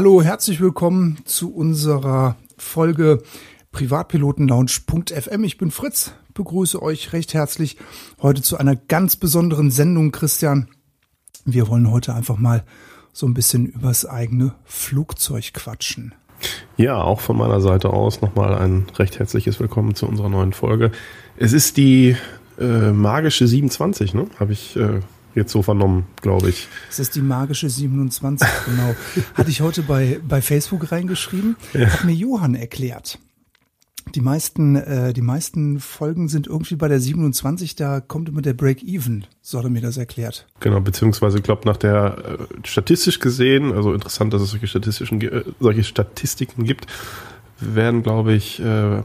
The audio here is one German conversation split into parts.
Hallo, herzlich willkommen zu unserer Folge Privatpilotenlounge.fm. Ich bin Fritz, begrüße euch recht herzlich heute zu einer ganz besonderen Sendung, Christian. Wir wollen heute einfach mal so ein bisschen übers eigene Flugzeug quatschen. Ja, auch von meiner Seite aus nochmal ein recht herzliches Willkommen zu unserer neuen Folge. Es ist die äh, magische 27, ne? Habe ich äh, jetzt so vernommen, glaube ich. Es ist die magische 27, genau. Hatte ich heute bei, bei Facebook reingeschrieben, ja. hat mir Johann erklärt. Die meisten, äh, die meisten Folgen sind irgendwie bei der 27, da kommt immer der Break-Even, so hat er mir das erklärt. Genau, beziehungsweise ich glaube nach der äh, statistisch gesehen, also interessant, dass es solche statistischen äh, solche Statistiken gibt, werden, glaube ich, äh,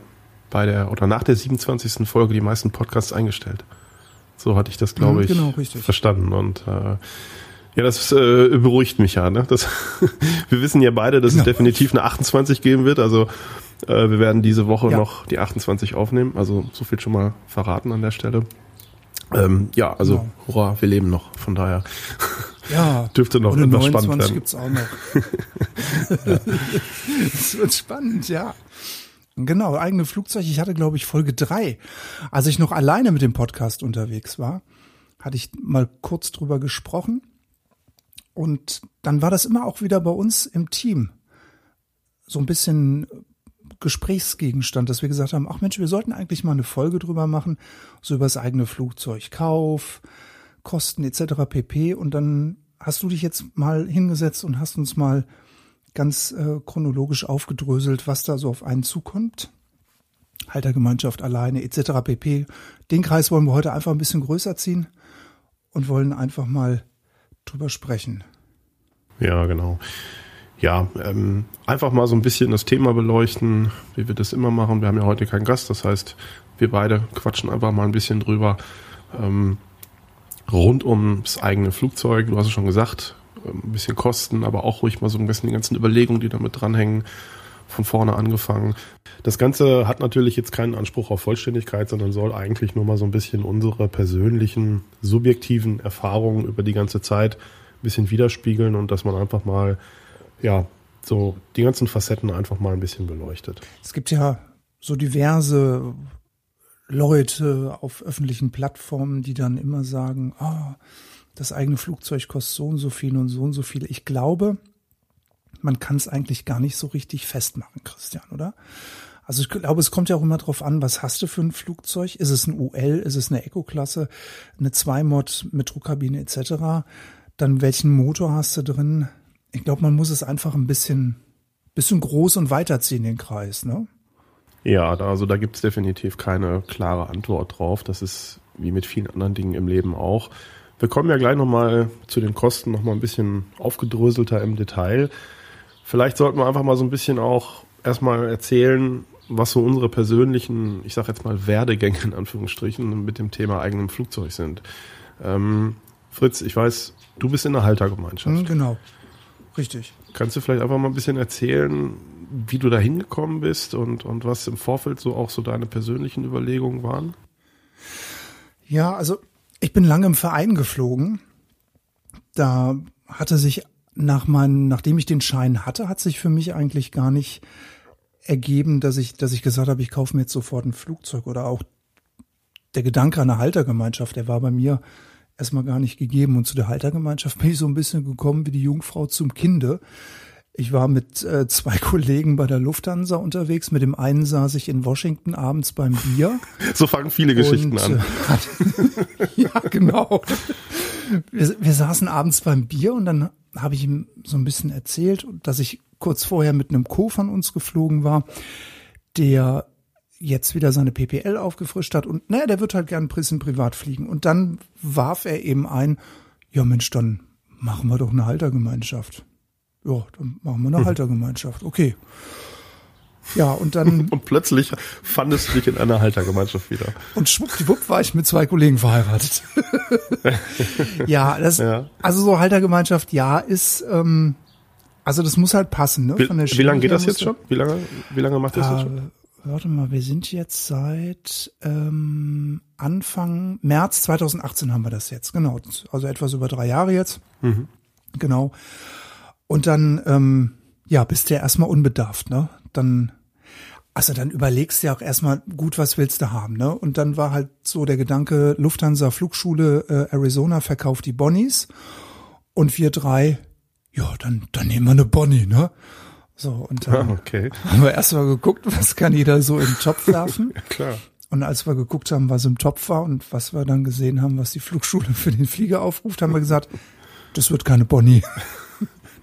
bei der oder nach der 27. Folge die meisten Podcasts eingestellt. So hatte ich das, glaube mhm, ich, genau, verstanden. Und äh, ja, das äh, beruhigt mich ja. Ne? Das, wir wissen ja beide, dass genau. es definitiv eine 28 geben wird. Also äh, wir werden diese Woche ja. noch die 28 aufnehmen. Also so viel schon mal verraten an der Stelle. Ähm, ja, also genau. hurra, wir leben noch. Von daher ja, dürfte noch etwas spannend werden. gibt's auch noch. Es wird spannend, ja. Genau, eigene Flugzeug. Ich hatte, glaube ich, Folge drei, als ich noch alleine mit dem Podcast unterwegs war, hatte ich mal kurz drüber gesprochen. Und dann war das immer auch wieder bei uns im Team so ein bisschen Gesprächsgegenstand, dass wir gesagt haben, ach Mensch, wir sollten eigentlich mal eine Folge drüber machen, so über das eigene Flugzeugkauf, Kosten etc. pp. Und dann hast du dich jetzt mal hingesetzt und hast uns mal ganz äh, chronologisch aufgedröselt, was da so auf einen zukommt. Haltergemeinschaft alleine etc. pp. Den Kreis wollen wir heute einfach ein bisschen größer ziehen und wollen einfach mal drüber sprechen. Ja, genau. Ja, ähm, einfach mal so ein bisschen das Thema beleuchten, wie wir das immer machen. Wir haben ja heute keinen Gast, das heißt, wir beide quatschen einfach mal ein bisschen drüber. Ähm, rund ums eigene Flugzeug, du hast es schon gesagt, ein bisschen Kosten, aber auch ruhig mal so ein bisschen die ganzen Überlegungen, die damit dranhängen, von vorne angefangen. Das Ganze hat natürlich jetzt keinen Anspruch auf Vollständigkeit, sondern soll eigentlich nur mal so ein bisschen unsere persönlichen, subjektiven Erfahrungen über die ganze Zeit ein bisschen widerspiegeln und dass man einfach mal, ja, so die ganzen Facetten einfach mal ein bisschen beleuchtet. Es gibt ja so diverse Leute auf öffentlichen Plattformen, die dann immer sagen, ah, oh, das eigene Flugzeug kostet so und so viel und so und so viel. Ich glaube, man kann es eigentlich gar nicht so richtig festmachen, Christian, oder? Also ich glaube, es kommt ja auch immer drauf an, was hast du für ein Flugzeug? Ist es ein UL? Ist es eine Eco-Klasse? Eine 2-Mod mit Druckkabine etc.? Dann welchen Motor hast du drin? Ich glaube, man muss es einfach ein bisschen, bisschen groß und weiterziehen, den Kreis, ne? Ja, also da gibt es definitiv keine klare Antwort drauf. Das ist wie mit vielen anderen Dingen im Leben auch. Wir kommen ja gleich nochmal zu den Kosten nochmal ein bisschen aufgedröselter im Detail. Vielleicht sollten wir einfach mal so ein bisschen auch erstmal erzählen, was so unsere persönlichen, ich sag jetzt mal Werdegänge in Anführungsstrichen mit dem Thema eigenem Flugzeug sind. Ähm, Fritz, ich weiß, du bist in der Haltergemeinschaft. Mhm, genau, richtig. Kannst du vielleicht einfach mal ein bisschen erzählen, wie du da hingekommen bist und, und was im Vorfeld so auch so deine persönlichen Überlegungen waren? Ja, also ich bin lange im Verein geflogen. Da hatte sich nach meinem, nachdem ich den Schein hatte, hat sich für mich eigentlich gar nicht ergeben, dass ich, dass ich gesagt habe, ich kaufe mir jetzt sofort ein Flugzeug oder auch der Gedanke an eine Haltergemeinschaft, der war bei mir erstmal gar nicht gegeben. Und zu der Haltergemeinschaft bin ich so ein bisschen gekommen wie die Jungfrau zum Kinde. Ich war mit äh, zwei Kollegen bei der Lufthansa unterwegs. Mit dem einen saß ich in Washington abends beim Bier. So fangen viele Geschichten und, an. Äh, ja, genau. Wir, wir saßen abends beim Bier und dann habe ich ihm so ein bisschen erzählt, dass ich kurz vorher mit einem Co von uns geflogen war, der jetzt wieder seine PPL aufgefrischt hat und naja, der wird halt gern ein bisschen privat fliegen. Und dann warf er eben ein, ja Mensch, dann machen wir doch eine Haltergemeinschaft ja, dann machen wir eine mhm. Haltergemeinschaft. Okay. Ja, und dann. und plötzlich fandest du dich in einer Haltergemeinschaft wieder. Und schwuppdiwupp war ich mit zwei Kollegen verheiratet. ja, das, ja. also so Haltergemeinschaft, ja, ist, ähm, also das muss halt passen, ne? Wie, wie lange geht das jetzt schon? Wie lange, wie lange macht das äh, jetzt schon? Warte mal, wir sind jetzt seit ähm, Anfang März 2018 haben wir das jetzt, genau. Also etwas über drei Jahre jetzt. Mhm. Genau. Und dann, ähm, ja, bist du ja erstmal unbedarft, ne? Dann, also dann überlegst du ja auch erstmal gut, was willst du haben, ne? Und dann war halt so der Gedanke, Lufthansa Flugschule äh, Arizona verkauft die Bonnies und wir drei, ja, dann, dann nehmen wir eine Bonnie, ne? So, und dann okay. haben wir erstmal geguckt, was kann jeder so im Topf werfen. Ja, klar. Und als wir geguckt haben, was im Topf war und was wir dann gesehen haben, was die Flugschule für den Flieger aufruft, haben wir gesagt, das wird keine Bonnie.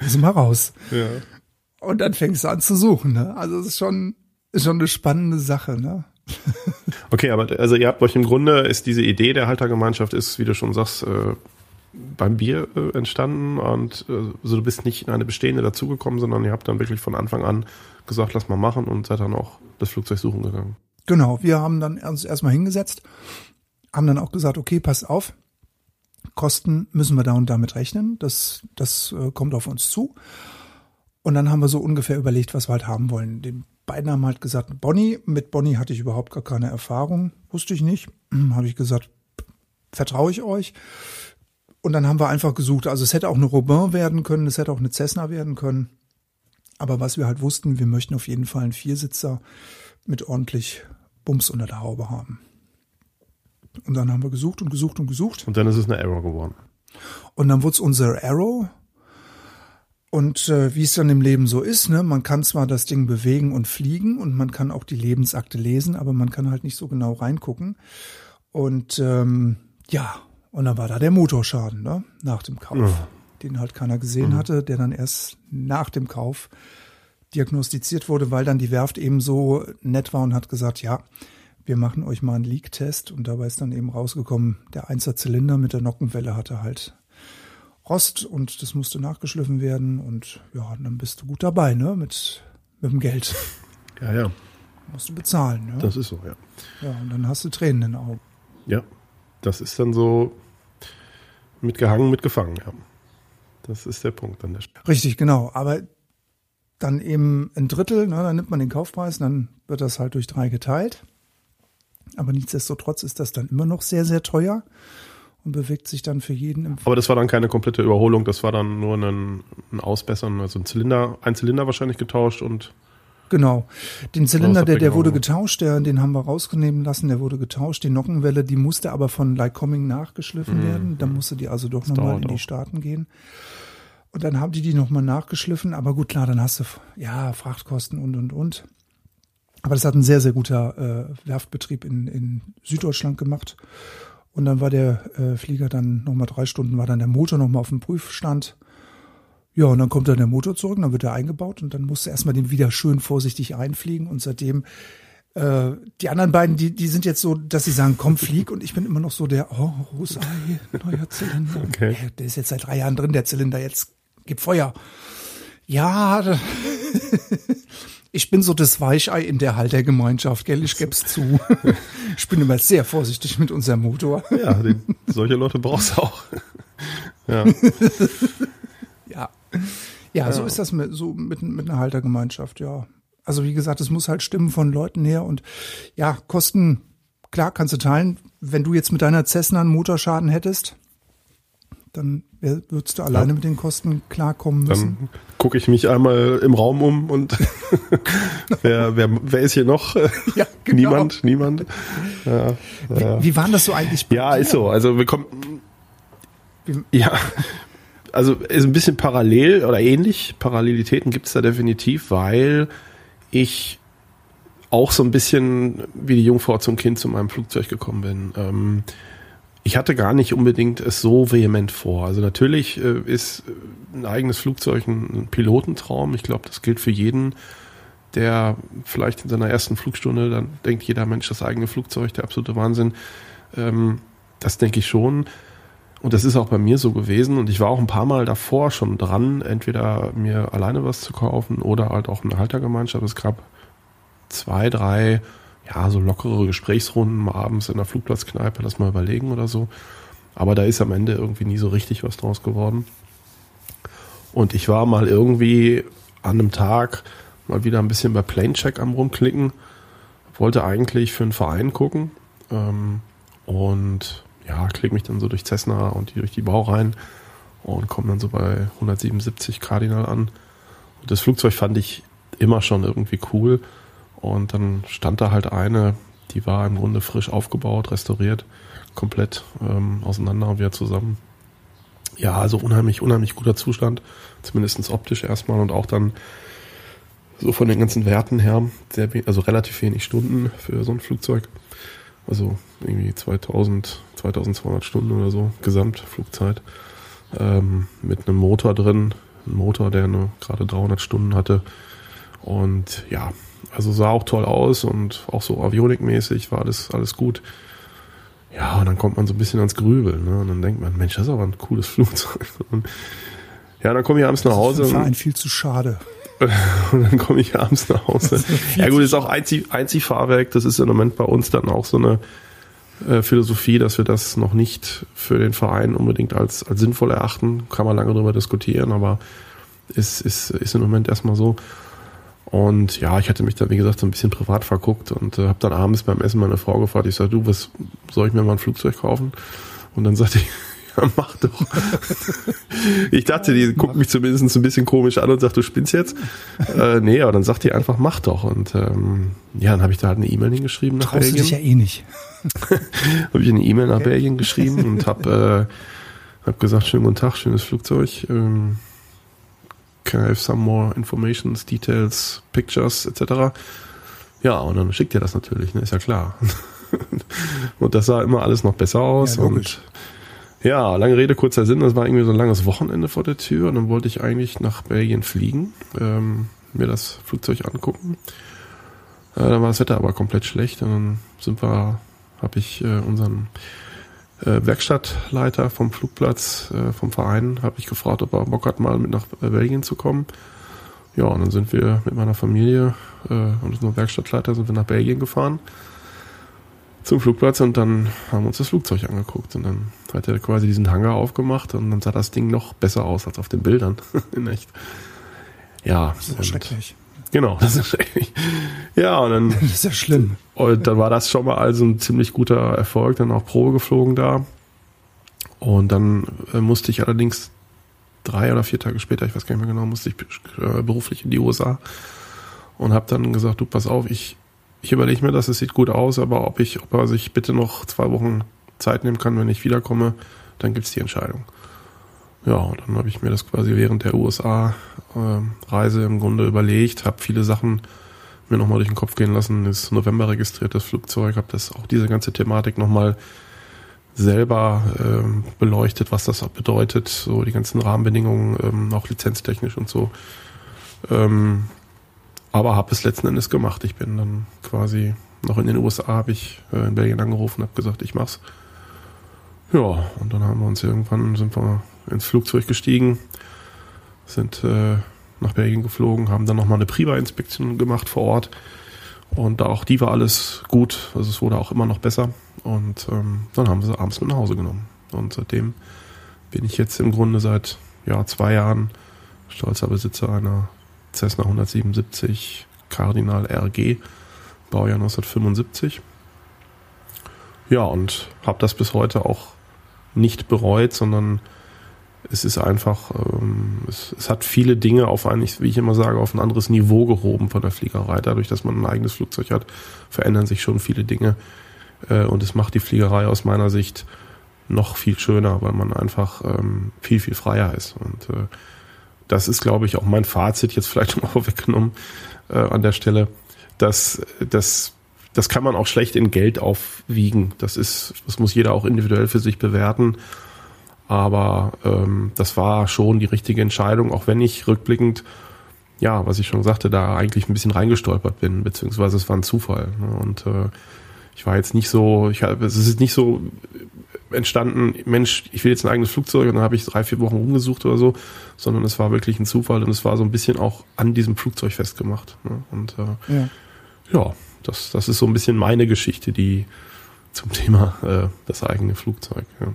Sind wir raus. Ja. Und dann fängst du an zu suchen. Ne? Also es ist schon, ist schon eine spannende Sache. Ne? Okay, aber also ihr habt euch im Grunde, ist diese Idee der Haltergemeinschaft, ist, wie du schon sagst, äh, beim Bier äh, entstanden und äh, also du bist nicht in eine bestehende dazugekommen, sondern ihr habt dann wirklich von Anfang an gesagt, lass mal machen und seid dann auch das Flugzeug suchen gegangen. Genau, wir haben dann uns erstmal hingesetzt, haben dann auch gesagt, okay, passt auf, Kosten müssen wir da und damit rechnen, das, das äh, kommt auf uns zu. Und dann haben wir so ungefähr überlegt, was wir halt haben wollen. Den beiden haben halt gesagt, Bonnie, mit Bonnie hatte ich überhaupt gar keine Erfahrung, wusste ich nicht. Habe ich gesagt, vertraue ich euch. Und dann haben wir einfach gesucht, also es hätte auch eine Robin werden können, es hätte auch eine Cessna werden können. Aber was wir halt wussten, wir möchten auf jeden Fall einen Viersitzer mit ordentlich Bums unter der Haube haben. Und dann haben wir gesucht und gesucht und gesucht. Und dann ist es eine Error geworden. Und dann wurde es unser Arrow. Und äh, wie es dann im Leben so ist, ne, man kann zwar das Ding bewegen und fliegen und man kann auch die Lebensakte lesen, aber man kann halt nicht so genau reingucken. Und ähm, ja, und dann war da der Motorschaden, ne, nach dem Kauf, Ja. den halt keiner gesehen hatte, der dann erst nach dem Kauf diagnostiziert wurde, weil dann die Werft eben so nett war und hat gesagt, ja, wir machen euch mal einen Leak-Test und dabei ist dann eben rausgekommen, der Einser-Zylinder mit der Nockenwelle hatte halt Rost und das musste nachgeschliffen werden und ja, dann bist du gut dabei, ne, mit, mit dem Geld. Ja, ja, musst du bezahlen, ne? das ist so, ja. ja, und dann hast du Tränen in den Augen. Ja, das ist dann so mitgehangen, mitgefangen, ja. Das ist der Punkt an der Stelle. Richtig, genau. Aber dann eben ein Drittel, ne, dann nimmt man den Kaufpreis, dann wird das halt durch drei geteilt. Aber nichtsdestotrotz ist das dann immer noch sehr, sehr teuer und bewegt sich dann für jeden im Aber das war dann keine komplette Überholung, das war dann nur ein, ein Ausbessern, also ein Zylinder, ein Zylinder wahrscheinlich getauscht und Genau. Den Zylinder, der, der wurde getauscht, der, den haben wir rausnehmen lassen, der wurde getauscht. Die Nockenwelle, die musste aber von Lycoming nachgeschliffen werden. Dann musste die also doch nochmal in die auch. Staaten gehen. Und dann haben die die nochmal nachgeschliffen. Aber gut, klar, dann hast du, ja, Frachtkosten und, und, und. Aber das hat ein sehr, sehr guter äh, Werftbetrieb in, in Süddeutschland gemacht. Und dann war der äh, Flieger dann nochmal drei Stunden, war dann der Motor nochmal auf dem Prüfstand. Ja, und dann kommt dann der Motor zurück, dann wird er eingebaut und dann musst du erstmal den wieder schön vorsichtig einfliegen und seitdem äh, die anderen beiden, die, die sind jetzt so, dass sie sagen, komm, flieg und ich bin immer noch so der, oh, Rosei, neuer Zylinder. Okay. Der ist jetzt seit drei Jahren drin, der Zylinder, jetzt gib Feuer. Ja, ich bin so das Weichei in der Haltergemeinschaft, gell, ich geb's zu. Ich bin immer sehr vorsichtig mit unserem Motor. ja, den, solche Leute brauchst du auch. ja. Ja. Ja, so ist das mit, so mit, mit einer Haltergemeinschaft, ja. Also wie gesagt, es muss halt stimmen von Leuten her und ja, Kosten, klar, kannst du teilen. Wenn du jetzt mit deiner Cessna einen Motorschaden hättest, dann würdest du alleine mit den Kosten klarkommen müssen. Dann gucke ich mich einmal im Raum um und wer, wer, wer ist hier noch? Ja, genau. Niemand, niemand. Ja, ja. Wie, wie war denn das so eigentlich? ja ist so. Also wir kommen. Ja. Also ist ein bisschen parallel oder ähnlich. Parallelitäten gibt es da definitiv, weil ich auch so ein bisschen wie die Jungfrau zum Kind zu meinem Flugzeug gekommen bin. Ähm, ich hatte gar nicht unbedingt es so vehement vor. Also natürlich äh, ist äh, ein eigenes Flugzeug ein, Pilotentraum. Ich glaube, das gilt für jeden, der vielleicht in seiner ersten Flugstunde dann denkt, jeder Mensch das eigene Flugzeug, der absolute Wahnsinn. Ähm, das denke ich schon. Und das ist auch bei mir so gewesen. Und ich war auch ein paar Mal davor schon dran, entweder mir alleine was zu kaufen oder halt auch eine Haltergemeinschaft. Es gab zwei, drei, ja, so lockere Gesprächsrunden mal abends in der Flugplatzkneipe, lass mal überlegen oder so. Aber da ist am Ende irgendwie nie so richtig was draus geworden. Und ich war mal irgendwie an einem Tag mal wieder ein bisschen bei Planecheck am rumklicken. Wollte eigentlich für einen Verein gucken. Ähm, und ja, klick mich dann so durch Cessna und die durch die Baureihen und komme dann so bei 177 Cardinal an das Flugzeug fand ich immer schon irgendwie cool. Und dann stand da halt eine, die war im Grunde frisch aufgebaut, restauriert, komplett ähm, auseinander und wieder zusammen. Ja, also unheimlich, unheimlich guter Zustand, zumindest optisch erstmal und auch dann so von den ganzen Werten her, sehr, also relativ wenig Stunden für so ein Flugzeug. Also irgendwie 2000, 2200 Stunden oder so Gesamtflugzeit. Ähm, mit einem Motor drin, ein Motor, der nur gerade 300 Stunden hatte. Und ja, also sah auch toll aus und auch so avionikmäßig war alles, alles gut. Ja, und dann kommt man so ein bisschen ans Grübeln. Ne? Und dann denkt man, Mensch, das ist aber ein cooles Flugzeug. Und ja, dann komme ich abends nach Hause. Das war ein viel zu schade. und dann komme ich abends nach Hause. Ja gut, ist auch Einzieh, Einziehfahrwerk. Das ist im Moment bei uns dann auch so eine äh, Philosophie, dass wir das noch nicht für den Verein unbedingt als, als sinnvoll erachten. Kann man lange darüber diskutieren, aber ist, ist, ist im Moment erstmal so. Und ja, ich hatte mich da, wie gesagt, so ein bisschen privat verguckt und äh, habe dann abends beim Essen meine Frau gefragt, ich sage, du, was soll ich mir mal ein Flugzeug kaufen? Und dann sagte ich, ja, mach doch. ich dachte, die guckt mich zumindest ein bisschen komisch an und sagt, du spinnst jetzt. Äh, nee, aber dann sagt die einfach, mach doch. Und ähm, ja, dann habe ich da halt eine E-Mail hingeschrieben nach Traust Belgien. dich ja eh nicht. habe ich eine E-Mail nach Belgien geschrieben und habe äh, hab gesagt, schönen guten Tag, schönes Flugzeug. Ähm, can I have some more informations, details, pictures, etc. Ja, und dann schickt ihr das natürlich, ne? ist ja klar. und das sah immer alles noch besser aus. Ja, und ja, lange Rede, kurzer Sinn, das war irgendwie so ein langes Wochenende vor der Tür und dann wollte ich eigentlich nach Belgien fliegen, ähm, mir das Flugzeug angucken. Äh, dann war das Wetter aber komplett schlecht und dann sind wir, habe ich äh, unseren äh, Werkstattleiter vom Flugplatz, äh, vom Verein, habe ich gefragt, ob er Bock hat, mal mit nach äh, Belgien zu kommen. Ja, und dann sind wir mit meiner Familie äh, und unserem Werkstattleiter sind wir nach Belgien gefahren zum Flugplatz und dann haben wir uns das Flugzeug angeguckt und dann hat er quasi diesen Hangar aufgemacht und dann sah das Ding noch besser aus als auf den Bildern. In echt. Ja. Das ist schrecklich. Genau, das ist schrecklich. Ja, und dann Das ist ja schlimm. und dann war das schon mal also ein ziemlich guter Erfolg, dann auch Probe geflogen da. Und dann äh, musste ich allerdings drei oder vier Tage später, ich weiß gar nicht mehr genau, musste ich äh, beruflich in die USA und habe dann gesagt, du pass auf, ich, ich überlege mir das, es sieht gut aus, aber ob ich, ob er sich bitte noch zwei Wochen Zeit nehmen kann, wenn ich wiederkomme, dann gibt's die Entscheidung. Ja, und dann habe ich mir das quasi während der USA-Reise im Grunde überlegt, habe viele Sachen mir nochmal durch den Kopf gehen lassen, ist November registriert, das Flugzeug, habe das auch diese ganze Thematik nochmal selber ähm, beleuchtet, was das auch bedeutet, so die ganzen Rahmenbedingungen, ähm, auch lizenztechnisch und so. Ähm, aber habe es letzten Endes gemacht. Ich bin dann quasi noch in den USA, habe ich äh, in Belgien angerufen, habe gesagt, ich mach's. Ja, und dann haben wir uns irgendwann, sind wir ins Flugzeug gestiegen, sind äh, nach Belgien geflogen, haben dann nochmal eine Priva-Inspektion gemacht vor Ort. Und auch die war alles gut, also es wurde auch immer noch besser. Und ähm, dann haben sie abends mit nach Hause genommen. Und seitdem bin ich jetzt im Grunde seit ja, zwei Jahren stolzer Besitzer einer Cessna 177 Cardinal RG, Baujahr 1975. Ja, und habe das bis heute auch nicht bereut, sondern es ist einfach, ähm, es, es hat viele Dinge auf ein, wie ich immer sage, auf ein anderes Niveau gehoben von der Fliegerei. Dadurch, dass man ein eigenes Flugzeug hat, verändern sich schon viele Dinge. Äh, und es macht die Fliegerei aus meiner Sicht noch viel schöner, weil man einfach ähm, viel, viel freier ist. Und äh, das ist, glaube ich, auch mein Fazit jetzt vielleicht mal vorweggenommen äh, an der Stelle, dass das das kann man auch schlecht in Geld aufwiegen. Das ist, das muss jeder auch individuell für sich bewerten. Aber ähm, das war schon die richtige Entscheidung, auch wenn ich rückblickend, ja, was ich schon sagte, da eigentlich ein bisschen reingestolpert bin, beziehungsweise es war ein Zufall. Ne? Und äh, ich war jetzt nicht so, ich hab, es ist nicht so entstanden, Mensch, ich will jetzt ein eigenes Flugzeug und dann habe ich drei, vier Wochen rumgesucht oder so, sondern es war wirklich ein Zufall und es war so ein bisschen auch an diesem Flugzeug festgemacht. Ne? Und äh, Ja. ja, das, das ist so ein bisschen meine Geschichte, die zum Thema äh, das eigene Flugzeug. Ja.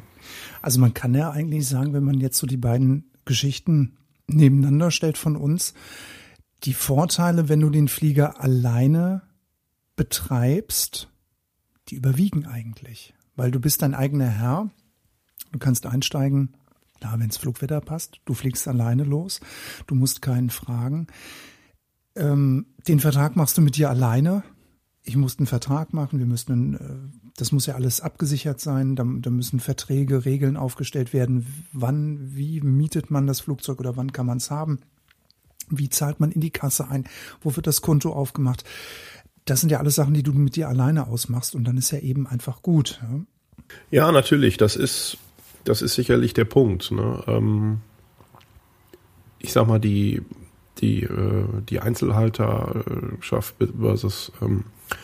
Also man kann ja eigentlich sagen, wenn man jetzt so die beiden Geschichten nebeneinander stellt von uns, die Vorteile, wenn du den Flieger alleine betreibst, die überwiegen eigentlich. Weil du bist dein eigener Herr, du kannst einsteigen, Klar, wenns Flugwetter passt, du fliegst alleine los, du musst keinen fragen. Ähm, den Vertrag machst du mit dir alleine. Ich musste einen Vertrag machen, wir müssten, äh, das muss ja alles abgesichert sein, da, da müssen Verträge, Regeln aufgestellt werden, wann, wie mietet man das Flugzeug oder wann kann man es haben, wie zahlt man in die Kasse ein, wo wird das Konto aufgemacht. Das sind ja alles Sachen, die du mit dir alleine ausmachst und dann ist ja eben einfach gut. Ja, ja natürlich, das ist, das ist sicherlich der Punkt. Ne? Ähm, ich sag mal, die, die, äh, die Einzelhalterschaft versus ähm, äh,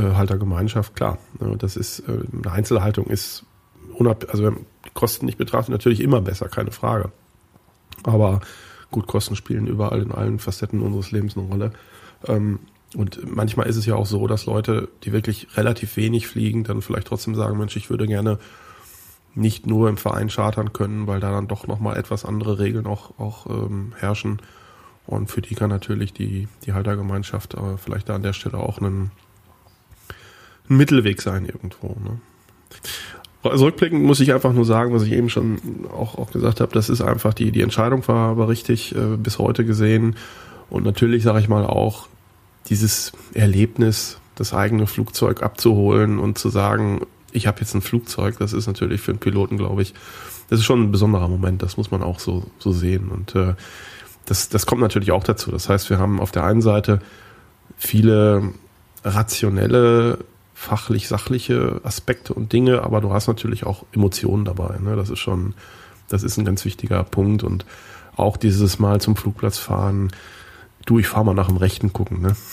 Haltergemeinschaft, klar. Das ist, äh, eine Einzelhaltung ist, also wenn Kosten nicht betrachtet, natürlich immer besser, keine Frage. Aber gut, Kosten spielen überall in allen Facetten unseres Lebens eine Rolle. Ähm, und manchmal ist es ja auch so, dass Leute, die wirklich relativ wenig fliegen, dann vielleicht trotzdem sagen, Mensch, ich würde gerne nicht nur im Verein chartern können, weil da dann doch nochmal etwas andere Regeln auch, auch ähm, herrschen. Und für die kann natürlich die, die Haltergemeinschaft äh, vielleicht da an der Stelle auch ein, Mittelweg sein irgendwo. Ne? Also rückblickend muss ich einfach nur sagen, was ich eben schon auch, auch gesagt habe, das ist einfach die, die Entscheidung war, war richtig äh, bis heute gesehen. Und natürlich sage ich mal auch, dieses Erlebnis, das eigene Flugzeug abzuholen und zu sagen, ich habe jetzt ein Flugzeug, das ist natürlich für einen Piloten, glaube ich, das ist schon ein besonderer Moment, das muss man auch so, so sehen. Und äh, das, das kommt natürlich auch dazu. Das heißt, wir haben auf der einen Seite viele rationelle, fachlich sachliche Aspekte und Dinge, aber du hast natürlich auch Emotionen dabei. Ne? Das ist schon, das ist ein ganz wichtiger Punkt. Und auch dieses Mal zum Flugplatz fahren, du, ich fahr mal nach dem Rechten gucken, ne?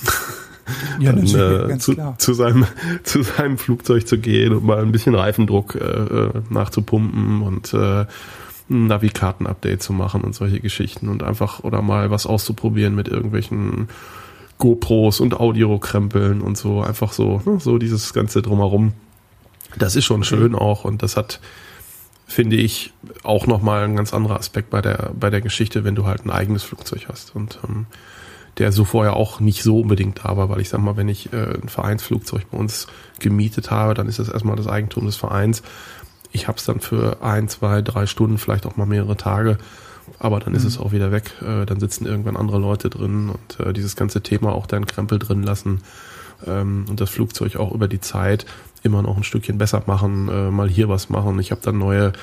Ja, dann, äh, ganz zu, klar. zu seinem zu seinem Flugzeug zu gehen und mal ein bisschen Reifendruck äh, äh nachzupumpen und äh, ein Navikarten-Update zu machen und solche Geschichten und einfach oder mal was auszuprobieren mit irgendwelchen GoPros und Audiokrempeln und so einfach so ne, so dieses ganze drumherum. Das ist schon schön auch und das hat finde ich auch noch mal ein ganz anderer Aspekt bei der bei der Geschichte, wenn du halt ein eigenes Flugzeug hast und ähm, der so vorher auch nicht so unbedingt da war, weil ich sag mal, wenn ich äh, ein Vereinsflugzeug bei uns gemietet habe, dann ist das erstmal das Eigentum des Vereins. Ich habe es dann für ein, zwei, drei Stunden, vielleicht auch mal mehrere Tage, aber dann ist mhm. es auch wieder weg. Äh, dann sitzen irgendwann andere Leute drin und äh, dieses ganze Thema auch deinen Krempel drin lassen ähm, und das Flugzeug auch über die Zeit immer noch ein Stückchen besser machen, äh, mal hier was machen. Ich habe dann neue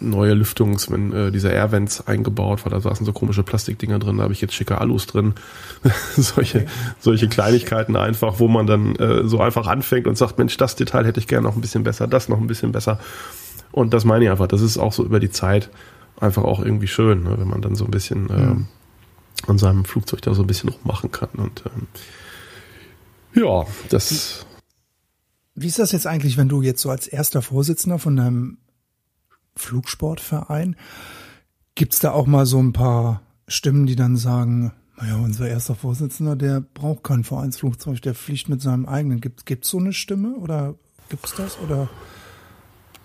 neue Lüftungs, wenn äh, dieser Airvents eingebaut war, da saßen so komische Plastikdinger drin, da habe ich jetzt schicke Alus drin. solche, solche Kleinigkeiten einfach, wo man dann äh, so einfach anfängt und sagt, Mensch, das Detail hätte ich gerne noch ein bisschen besser, das noch ein bisschen besser. Und das meine ich einfach, das ist auch so über die Zeit einfach auch irgendwie schön, ne, wenn man dann so ein bisschen ähm, an seinem Flugzeug da so ein bisschen rummachen kann. Und ähm, ja, das. Wie ist das jetzt eigentlich, wenn du jetzt so als erster Vorsitzender von deinem Flugsportverein. Gibt es da auch mal so ein paar Stimmen, die dann sagen, naja, unser erster Vorsitzender, der braucht kein Vereinsflugzeug, der fliegt mit seinem eigenen. Gibt es so eine Stimme oder gibt es das? Oder?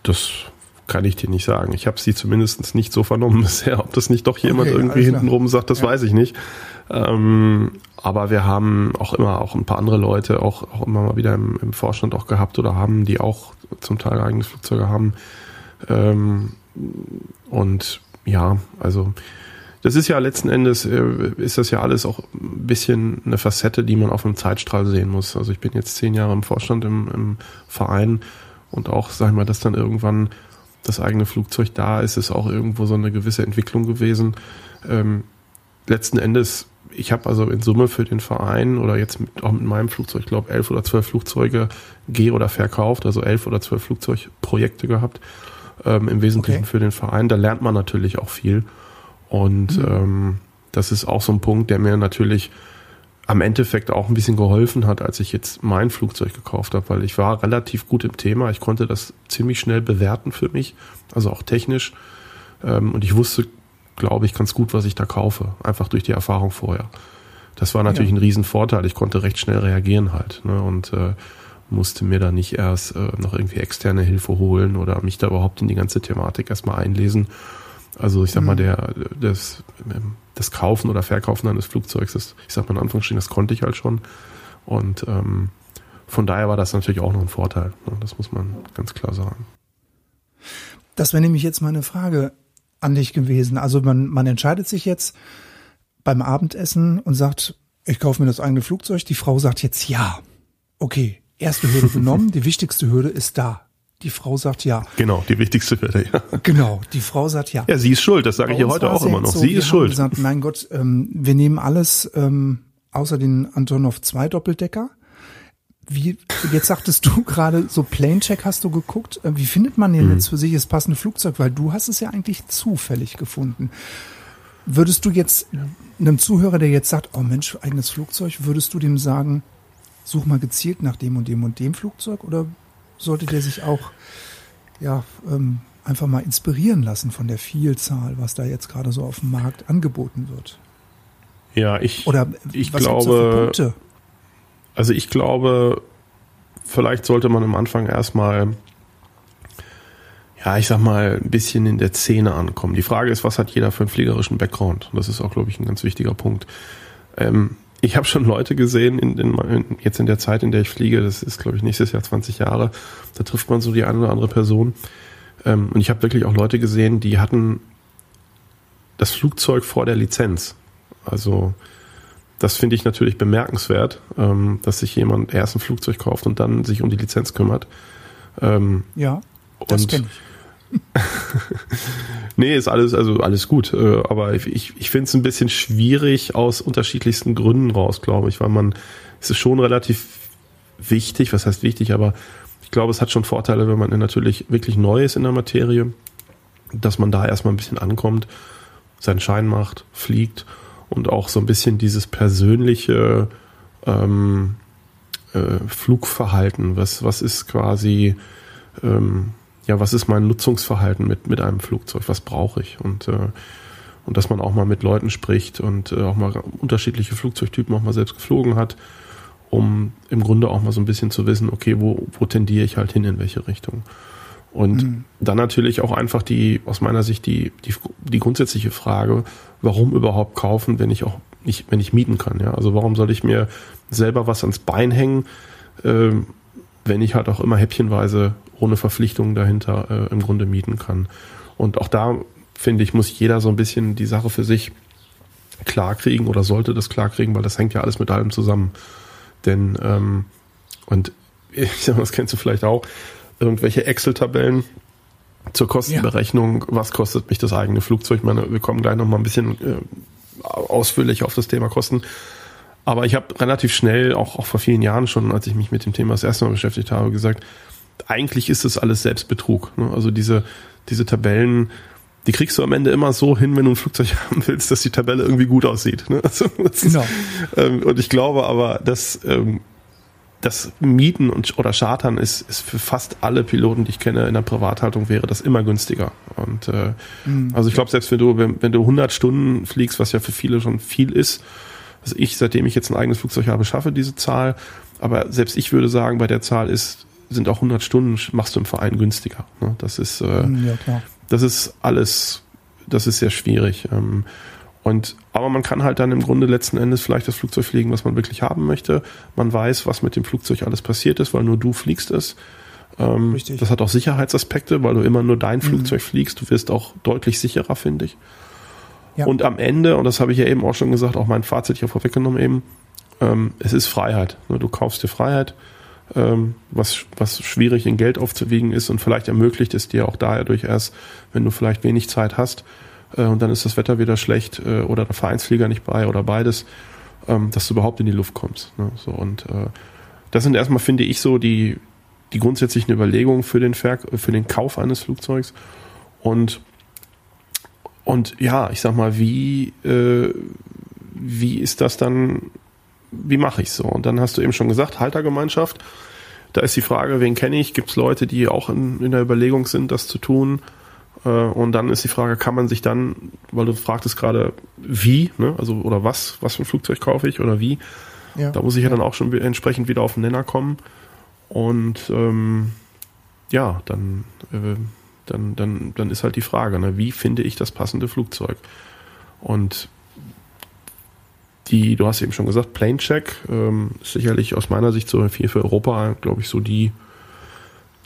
Das kann ich dir nicht sagen. Ich habe sie zumindest nicht so vernommen bisher. Ob das nicht doch jemand okay, irgendwie hintenrum sagt, das ja. weiß ich nicht. Ähm, aber wir haben auch immer auch ein paar andere Leute auch, auch immer mal wieder im, im Vorstand auch gehabt oder haben, die auch zum Teil eigene Flugzeuge haben, ähm, und ja, also das ist ja letzten Endes, äh, ist das ja alles auch ein bisschen eine Facette, die man auf einem Zeitstrahl sehen muss. Also ich bin jetzt zehn Jahre im Vorstand im, im Verein und auch, sagen wir mal, dass dann irgendwann das eigene Flugzeug da ist, ist auch irgendwo so eine gewisse Entwicklung gewesen. Ähm, letzten Endes, ich habe also in Summe für den Verein oder jetzt mit, auch mit meinem Flugzeug, ich glaube, elf oder zwölf Flugzeuge geh- oder verkauft, also elf oder zwölf Flugzeugprojekte gehabt ähm, im Wesentlichen okay. für den Verein. Da lernt man natürlich auch viel. Und mhm. ähm, das ist auch so ein Punkt, der mir natürlich am Endeffekt auch ein bisschen geholfen hat, als ich jetzt mein Flugzeug gekauft habe, weil ich war relativ gut im Thema. Ich konnte das ziemlich schnell bewerten für mich, also auch technisch. Ähm, und ich wusste, glaube ich, ganz gut, was ich da kaufe, einfach durch die Erfahrung vorher. Das war natürlich ja. ein Riesenvorteil. Ich konnte recht schnell reagieren halt. Ne? Und äh, musste mir da nicht erst äh, noch irgendwie externe Hilfe holen oder mich da überhaupt in die ganze Thematik erstmal einlesen. Also ich sag mal, mhm. der, das, das Kaufen oder Verkaufen eines Flugzeugs, das, ich sag mal in Anführungsstrichen, das konnte ich halt schon. Und ähm, von daher war das natürlich auch noch ein Vorteil. Ne? Das muss man ganz klar sagen. Das wäre nämlich jetzt meine Frage. an dich gewesen? Also man, man entscheidet sich jetzt beim Abendessen und sagt, ich kaufe mir das eigene Flugzeug. Die Frau sagt jetzt ja. Okay, erste Hürde genommen, die wichtigste Hürde ist da. Die Frau sagt ja. Genau, die wichtigste Hürde, ja. Genau, die Frau sagt ja. Ja, sie ist schuld, das sage ich ihr heute auch immer noch. So, sie ist schuld. Gesagt, mein Gott, ähm, wir nehmen alles ähm, außer den Antonov 2 Doppeldecker. Wie, jetzt sagtest du gerade, so Plane-Check hast du geguckt. Äh, wie findet man denn mhm. jetzt für sich das passende Flugzeug? Weil du hast es ja eigentlich zufällig gefunden. Würdest du jetzt einem Zuhörer, der jetzt sagt, oh Mensch, eigenes Flugzeug, würdest du dem sagen, such mal gezielt nach dem und dem und dem Flugzeug oder sollte der sich auch ja ähm, einfach mal inspirieren lassen von der Vielzahl, was da jetzt gerade so auf dem Markt angeboten wird? Ja, ich oder ich glaube also ich glaube, vielleicht sollte man am Anfang erstmal ja, ich sag mal, ein bisschen in der Szene ankommen. Die Frage ist, was hat jeder für einen fliegerischen Background? Das ist auch, glaube ich, ein ganz wichtiger Punkt. Ähm, ich habe schon Leute gesehen, in, in, jetzt in der Zeit, in der ich fliege, das ist, glaube ich, nächstes Jahr 20 Jahre, da trifft man so die eine oder andere Person. Ähm, und ich habe wirklich auch Leute gesehen, die hatten das Flugzeug vor der Lizenz. Also das finde ich natürlich bemerkenswert, ähm, dass sich jemand erst ein Flugzeug kauft und dann sich um die Lizenz kümmert. Ähm, ja, das kenne ich. nee, ist alles, also alles gut. Äh, aber ich, ich finde es ein bisschen schwierig aus unterschiedlichsten Gründen raus, glaube ich, weil man, es ist schon relativ wichtig, was heißt wichtig, aber ich glaube, es hat schon Vorteile, wenn man natürlich wirklich neu ist in der Materie, dass man da erstmal ein bisschen ankommt, seinen Schein macht, fliegt und auch so ein bisschen dieses persönliche ähm, äh, Flugverhalten, was, was ist quasi, ähm, ja, was ist mein Nutzungsverhalten mit, mit einem Flugzeug, was brauche ich und, äh, und dass man auch mal mit Leuten spricht und äh, auch mal unterschiedliche Flugzeugtypen auch mal selbst geflogen hat, um im Grunde auch mal so ein bisschen zu wissen, okay, wo, wo tendiere ich halt hin, in welche Richtung. Und mhm. dann natürlich auch einfach die, aus meiner Sicht die, die, die grundsätzliche Frage, warum überhaupt kaufen, wenn ich auch nicht, wenn ich mieten kann, ja. Also warum soll ich mir selber was ans Bein hängen, äh, wenn ich halt auch immer häppchenweise ohne Verpflichtungen dahinter äh, im Grunde mieten kann. Und auch da, finde ich, muss jeder so ein bisschen die Sache für sich klarkriegen oder sollte das klarkriegen, weil das hängt ja alles mit allem zusammen. Denn, ähm, und ich sag mal, das kennst du vielleicht auch, irgendwelche Excel-Tabellen zur Kostenberechnung, ja. was kostet mich das eigene Flugzeug. Ich meine, wir kommen gleich noch mal ein bisschen äh, ausführlich auf das Thema Kosten. Aber ich habe relativ schnell, auch, auch vor vielen Jahren schon, als ich mich mit dem Thema das erste Mal beschäftigt habe, gesagt, eigentlich ist das alles Selbstbetrug. Ne? Also diese, diese Tabellen, die kriegst du am Ende immer so hin, wenn du ein Flugzeug haben willst, dass die Tabelle irgendwie gut aussieht. Ne? Also, genau. Ist, ähm, und ich glaube aber, dass ähm, das Mieten und, oder Chartern ist, ist für fast alle Piloten, die ich kenne, in der Privathaltung wäre das immer günstiger. Und äh, mhm. also ich glaube, selbst wenn du, wenn, wenn du 100 Stunden fliegst, was ja für viele schon viel ist, also ich, seitdem ich jetzt ein eigenes Flugzeug habe, schaffe diese Zahl. Aber selbst ich würde sagen, bei der Zahl ist, sind auch 100 Stunden machst du im Verein günstiger. Ne? Das ist, äh, mhm, ja, das ist alles, das ist sehr schwierig. Ähm, und, aber man kann halt dann im Grunde letzten Endes vielleicht das Flugzeug fliegen, was man wirklich haben möchte. Man weiß, was mit dem Flugzeug alles passiert ist, weil nur du fliegst es. Ähm, Richtig. Das hat auch Sicherheitsaspekte, weil du immer nur dein mhm. Flugzeug fliegst. Du wirst auch deutlich sicherer, finde ich. Ja. Und am Ende, und das habe ich ja eben auch schon gesagt, auch mein Fazit hier vorweggenommen eben, ähm, es ist Freiheit. Ne, du kaufst dir Freiheit, was, was schwierig in Geld aufzuwiegen ist und vielleicht ermöglicht es dir auch dadurch erst, wenn du vielleicht wenig Zeit hast, äh, und dann ist das Wetter wieder schlecht äh, oder der Vereinsflieger nicht bei oder beides, ähm, dass du überhaupt in die Luft kommst. Ne? So, und äh, das sind erstmal, finde ich, so die, die grundsätzlichen Überlegungen für den, Ver für den Kauf eines Flugzeugs. Und, und ja, ich sag mal, wie, wie ist das dann, wie mache ich so? Und dann hast du eben schon gesagt, Haltergemeinschaft. Da ist die Frage, wen kenne ich? Gibt es Leute, die auch in, in der Überlegung sind, das zu tun? Äh, und dann ist die Frage, kann man sich dann, weil du fragtest gerade, wie, ne? also oder was, was für ein Flugzeug kaufe ich oder wie, ja. da muss ich ja dann auch schon entsprechend wieder auf den Nenner kommen. Und ähm, ja, dann, äh, dann, dann, dann ist halt die Frage, ne? wie finde ich das passende Flugzeug? Und die, du hast eben schon gesagt, Plane Check ähm, ist sicherlich aus meiner Sicht so viel für Europa, glaube ich, so die